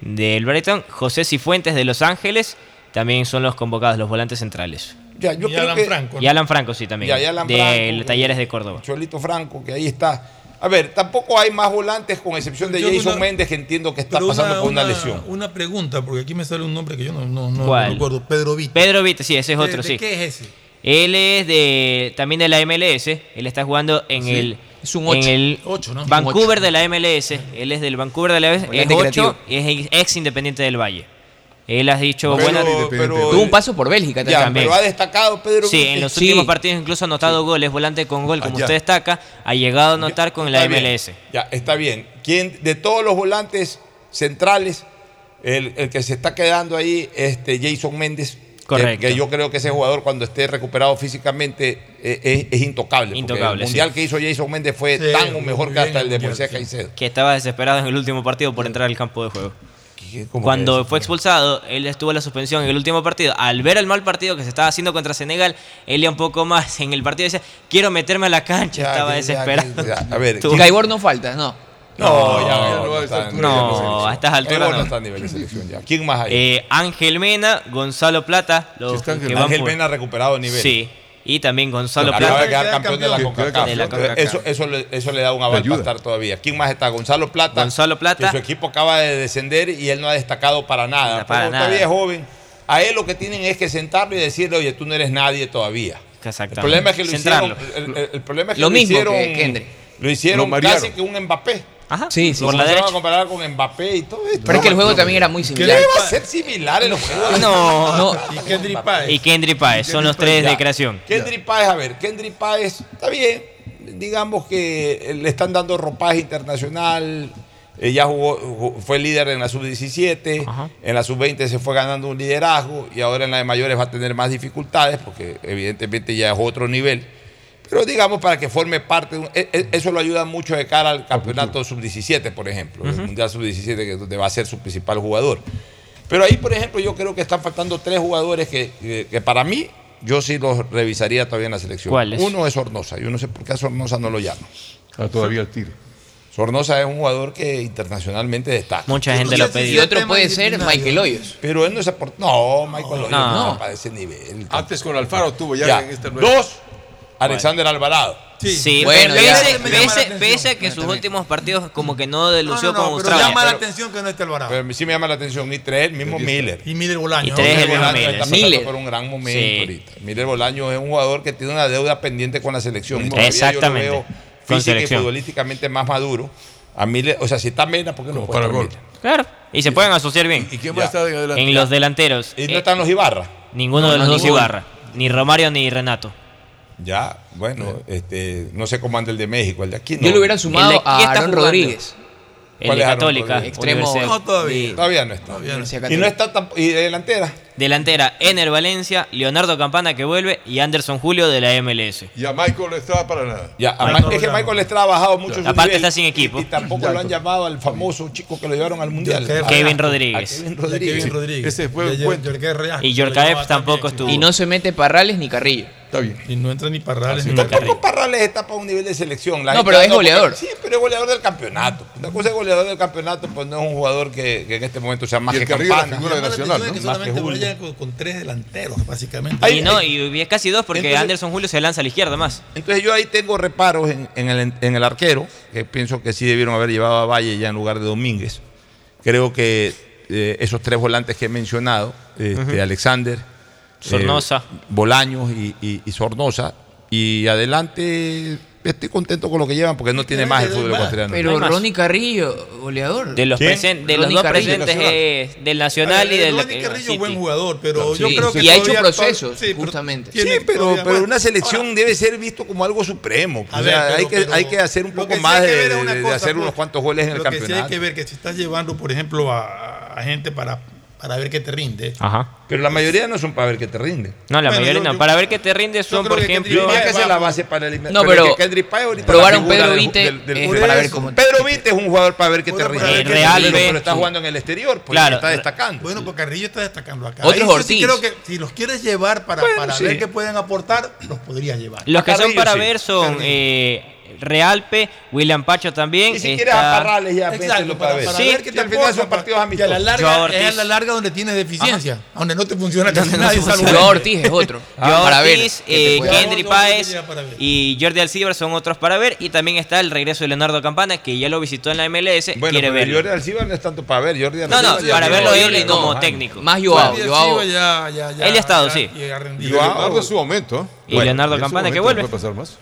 del Brighton. José Cifuentes de Los Ángeles. También son los convocados, los volantes centrales. Ya, yo Y creo Alan que- Franco. Y Alan Franco, sí, también. Ya, y Alan de Franco, Talleres de Córdoba. Cholito Franco, que ahí está. A ver, tampoco hay más volantes con excepción de Yo Jason una- Méndez, que entiendo que está pasando por una, una- lesión. Una pregunta, porque aquí me sale un nombre que yo no, no, no ¿Cuál? recuerdo. Pedro Vita. Pedro Vite, sí, ese es ¿De- otro, de sí. qué es ese? Él es de también de la MLS. Él está jugando en Sí. el Es un en ocho. el Ocho, ¿no? Vancouver de la MLS. Él es del Vancouver de la MLS. Es Volante 8 y es ex Independiente del Valle. Él ha dicho, Pero- bueno, pero- Tuvo un paso por Bélgica Ya, también. pero ha destacado Pedro Sí, en los Sí. últimos partidos incluso ha anotado goles, volante con gol, como Ah, ya. usted destaca, ha llegado a anotar con la bien, MLS. Ya, está bien. ¿Quién, de todos los volantes centrales, el, el que se está quedando ahí, este Jason Méndez. Correcto. Que, yo creo que ese jugador, cuando esté recuperado físicamente, eh, es, es intocable. Intocable, El mundial sí. que hizo Jason Méndez fue Sí, tan o mejor que hasta el de Moisés. Caicedo. Que estaba desesperado en el último partido por entrar al campo de juego. ¿Cómo Cuando fue expulsado, él estuvo en la suspensión en el último partido. Al ver el mal partido que se estaba haciendo contra Senegal, él ya un poco más en el partido decía, quiero meterme a la cancha, Ya, estaba ya, desesperado. ya, a ver, Gaibor no falta, no. No, ya No, no, está a nivel no, de selección. a estas alturas no. está a nivel de selección ya. ¿Quién más hay? Eh, Ángel Mena, Gonzalo Plata. Los que van Ángel por- Mena ha recuperado nivel. Sí. Y también Gonzalo Acaba de Plata. quedar campeón de la CONCACAF. Eso, eso, le, eso le da un aval para estar todavía. ¿Quién más está? Gonzalo Plata. Gonzalo Plata. Que su equipo acaba de descender y él no ha destacado para nada. Para Pero nada. todavía es joven. A él lo que tienen es que sentarlo y decirle, oye, tú no eres nadie todavía. Exactamente. El problema es que lo Centrarlo. hicieron. El, el- el problema es que Lo lo, mismo hicieron. que Kendrick. Lo hicieron Lo casi que un Mbappé. Ajá. Sí, sí. Por la derecha. a comparar con Mbappé y todo esto. Pero es que el juego también era muy ¿Qué similar. le va a ser similar el juego? No. No. Y Kendrick Páez. Y Kendry Páez. Son los tres de creación. Kendry Páez, a ver, Kendry Páez, está bien. Digamos que le están dando ropaje internacional. eh, ya jugó, jugó- fue líder en la sub-17. En la sub-20 se fue ganando un liderazgo. Y ahora en la de mayores va a tener más dificultades porque, evidentemente, ya es otro nivel. Pero digamos para que forme parte, de un- e- e- eso lo ayuda mucho de cara al campeonato sub-17, por ejemplo, el Ujú. Mundial sub-17, que es donde va a ser su principal jugador. Pero ahí, por ejemplo, yo creo que están faltando tres jugadores que, que- que para mí, yo sí los revisaría todavía en la selección. ¿Cuáles? Uno es Sornosa, yo no sé por qué a Sornosa no lo llama. Ah, todavía el tire. Sornosa es un jugador que internacionalmente destaca. Mucha gente lo ha Y otro puede ser Michael Hoyos. Pero él no se aporta. No, Michael Hoyos No. no, para ese nivel. Antes con Alfaro tuvo ya, Ya. en este nuevo. Dos, Alexander Alvarado. Sí, Bueno, pero ya. pese, pese- atención. pese a que sus últimos partidos como que no No, delució no, no, con pero Australia. llama la pero- atención que no esté Alvarado. Pero sí me llama la atención. Y tres, el mismo Miller. Y Miller Bolaño. Y tres, ¿no? el mismo Miller. está pasando Miller. por un gran momento Sí. ahorita. Miller Bolaño es un jugador que tiene una deuda pendiente con la selección. Exactamente. Yo lo veo Con física y futbolísticamente más maduro. A Miller, o sea, si está Mena, ¿por qué no para estar gol. Claro. Y se pueden asociar bien. ¿Y quién Ya. más está en los delanteros. Y no están los Ibarra. ninguno No, de los no, dos. Ibarra. Ni Romario ni Renato. Ya, bueno, este, no sé cómo anda el de México, el de aquí no. Yo le hubiera El de sumado aquí a Aaron. Rodríguez. El ¿Cuál de Católica. Extremo. No, todavía. Todavía no está. Universidad Y no está y de delantera. Delantera, Ener Valencia, Leonardo Campana que vuelve y Anderson Julio de la MLS. Y a Michael no estaba para nada. Ya, a Michael Ma- es que. Michael Estrada ha bajado mucho su Aparte nivel. está sin equipo. Y, y tampoco lo han llamado al famoso chico que lo llevaron al mundial. Kevin Rodríguez. Kevin Rodríguez. Kevin Rodríguez. Ese fue cuento. Real, Y Yorkaev tampoco estuvo. Y no se mete Parrales ni Carrillo. Está bien. Y no entra ni Parrales ni no, Carrillo. Tampoco Parrales Parrales está para un nivel de selección. La No, pero es porque- goleador. Sí, pero es goleador del campeonato. Una cosa es goleador del campeonato, pues no es un jugador que, que en este momento sea más Y el que Carrillo es la campana. figura Nacional, ¿no? que Más que Julio. Con, con tres delanteros, básicamente. Y no, y es casi dos porque Entonces- Anderson Julio se lanza a la izquierda más. Entonces yo ahí tengo reparos en, en el, en el arquero, que pienso que sí debieron haber llevado a Valle ya en lugar de Domínguez. Creo que eh, esos tres volantes que he mencionado, este. Alexander, Sornosa. eh, Bolaños y, y- y Sornosa. Y adelante estoy contento con lo que llevan porque no tiene más el fútbol ecuatoriano. Pero. Ronnie Carrillo, goleador. De los, presen- de los dos Carrillo, presentes es del Nacional y del Ronnie Carrillo, City. buen jugador, pero Sí, yo creo que y ha hecho procesos, sí, pero justamente. Sí, pero, pero una selección ahora, debe ser visto como algo supremo. A o ver, sea, pero- hay, que, pero hay que hacer un poco sí más de, ver es una de- de cosa, hacer pues, unos cuantos goles en el lo que sí campeonato. hay que ver que si estás llevando, por ejemplo, a, a gente para, para ver qué te rinde. Ajá. Pero la mayoría no son para ver que te rinde. No, la Bueno, mayoría yo- no. yo- Para ver qué te rinde son, por ejemplo. Que ser la base para eliminar. No, pero que ahorita probaron Pedro Vite, del- del- eh, por para ver cómo- Pedro Vite es un jugador para ver que te rinde. para ver qué te rinde. Pero, pero está jugando en el exterior, pues Claro. está destacando. Bueno, porque Carrillo está destacando acá. Otros yo sí Ortiz. creo que si los quieres llevar para, Bueno, para sí. ver qué pueden aportar, los podrías llevar. Los que son Carrillo, para sí. ver son Carrillo. eh, Realpe, William Pacho también. y si quieres está- a Parrales ya, Exacto, para, para ver. para Sí, ver qué y te al final son partidos Y a amistosos. la larga es a la larga donde tienes deficiencia, donde no te funciona casi no salvo- funciona. Joao Ortiz es otro. Joao para ver. Ortiz, qué te eh, Kendry Páez para ver. y Jordi Alcibar son otros para ver. Y también está el regreso de Leonardo Campana, que ya lo visitó en la MLS. Bueno, quiere pero verlo. Jordi Alcibar no es tanto para ver. Jordi No, no, para verlo él como técnico. Más Joao. Alciba ya, ya, ya, Él ha estado, sí. Y Joao- es su momento. ¿eh? Y Leonardo Campana, que vuelve. no puede pasar más.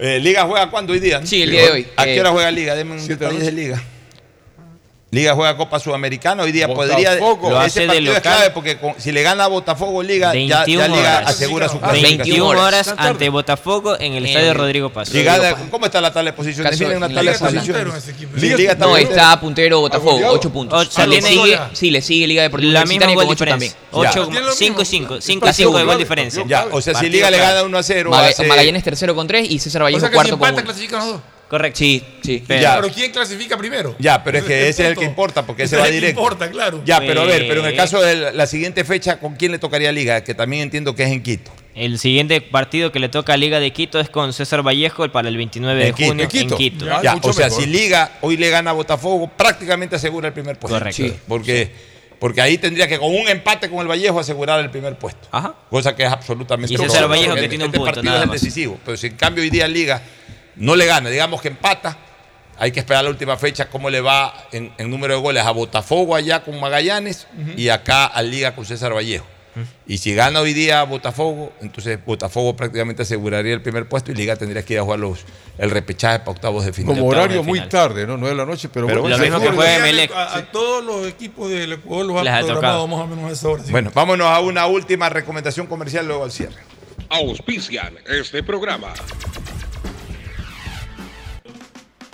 Eh, Liga juega cuándo hoy día? Sí, el día de hoy. ¿A qué Eh, hora juega Liga? Denme un detalle de. Liga. Liga juega Copa Sudamericana, hoy día Botafogo. podría. Lo hace ese de partido es local. clave porque con- si le gana a Botafogo Liga, ya, ya 21 Liga horas. asegura su Ah, 21 clasificación. horas. ante Botafogo en el En estadio Rodrigo Paz. Si gana- ¿Cómo está la tabla de posiciones? Miren una en tabla de posiciones. Equipo- Sí, Liga No, bien. está puntero Botafogo, goleado. 8 puntos. O sea, le sigue, sí, le sigue Liga Deportiva La misma Universitaria gol con 8 también. diferencia. Ya. 8, Tiene lo 5 y mismo. 5. 5 y Partido 5 de gol diferencia. Ya, o sea, si Liga le gana 1 a 0, Maga- hace- Magallanes tercero con 3 y César Vallejo cuarto con empatan, 1. Correcto. Sí, sí. Pero- Ya. Pero ¿quién clasifica primero? Ya, pero es que ese es el que importa porque ese es va el que directo. importa, claro. Ya, pero a ver, pero en el caso de la- siguiente fecha, ¿con quién le tocaría Liga? Que también entiendo que es en Quito. El siguiente partido que le toca a Liga de Quito es con César Vallejo para el 29 de En junio En Quito. en Quito. Ya. O sea, mejor. si Liga hoy le gana a Botafogo, prácticamente asegura el primer puesto. Correcto. Sí. Porque, porque ahí tendría que con un empate con el Vallejo asegurar el primer puesto. Ajá. Cosa que es absolutamente Y César Vallejo que tiene un este punto, partido nada es el más. decisivo. Pero si en cambio hoy día Liga no le gana, digamos que empata, hay que esperar la última fecha cómo le va en, en número de goles a Botafogo allá con Magallanes y acá a Liga con César Vallejo. Y si gana hoy día Botafogo, entonces Botafogo prácticamente aseguraría el primer puesto y Liga tendría que ir a jugar los, el repechaje para octavos de final. Como horario muy final. tarde, ¿no? 9 de la noche, pero, Pero bueno, lo mismo que juega. Emelec. A, a todos los equipos del Ecuador los Les ha ha programado más o menos a esa hora. sí. Bueno, vámonos a una última recomendación comercial luego al cierre. Auspician este programa.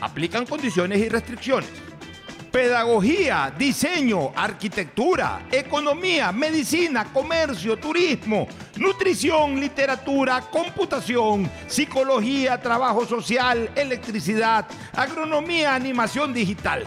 Aplican condiciones y restricciones. Pedagogía, diseño, arquitectura, economía, medicina, comercio, turismo, nutrición, literatura, computación, psicología, trabajo social, electricidad, agronomía, animación digital.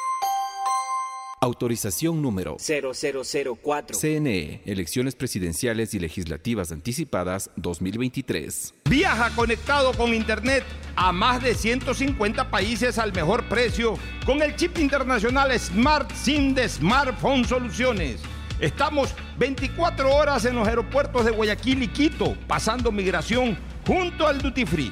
Autorización número 0004. CNE, Elecciones Presidenciales y Legislativas Anticipadas 2023. Viaja conectado con Internet a más de 150 países al mejor precio con el chip internacional Smart SIM de Smartphone Soluciones. Estamos 24 horas en los aeropuertos de Guayaquil y Quito, pasando migración junto al Duty Free.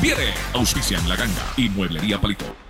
conviene. Auspicia en la ganga y mueblería palito.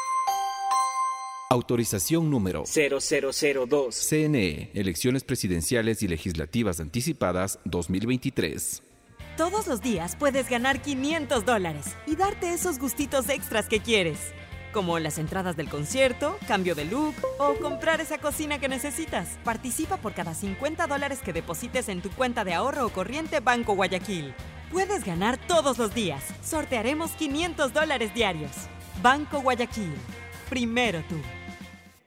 Autorización número 0002. CNE, Elecciones Presidenciales y Legislativas Anticipadas 2023. Todos los días puedes ganar 500 dólares y darte esos gustitos extras que quieres, como las entradas del concierto, cambio de look o comprar esa cocina que necesitas. Participa por cada 50 dólares que deposites en tu cuenta de ahorro o corriente Banco Guayaquil. Puedes ganar todos los días. Sortearemos 500 dólares diarios. Banco Guayaquil. Primero tú.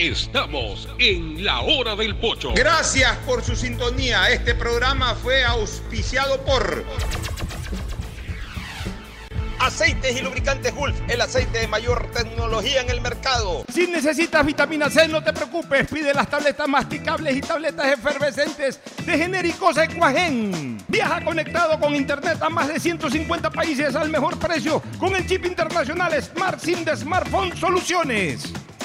Estamos en la hora del pocho. Gracias por su sintonía. Este programa fue auspiciado por Aceites y lubricantes Gulf, el aceite de mayor tecnología en el mercado. Si necesitas vitamina C, no te preocupes. Pide las tabletas masticables y tabletas efervescentes de genéricos Equagen. Viaja conectado con internet a más de 150 países al mejor precio con el chip internacional Smart SIM de Smartphone Soluciones.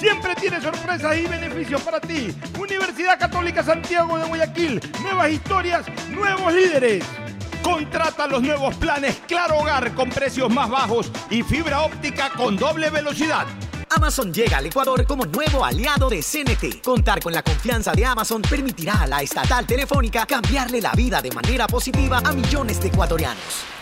Siempre tiene sorpresas y beneficios para ti. Universidad Católica Santiago de Guayaquil. Nuevas historias, nuevos líderes. Contrata los nuevos planes Claro Hogar con precios más bajos y fibra óptica con doble velocidad. Amazon llega al Ecuador como nuevo aliado de CNT. Contar con la confianza de Amazon permitirá a la estatal telefónica cambiarle la vida de manera positiva a millones de ecuatorianos.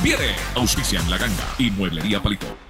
conviene. Auspician La Ganga y Mueblería Palito.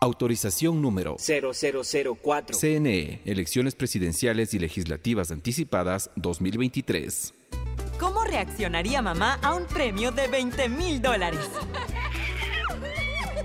Autorización número 0004. CNE, Elecciones Presidenciales y Legislativas Anticipadas 2023. ¿Cómo reaccionaría mamá a un premio de 20 mil dólares?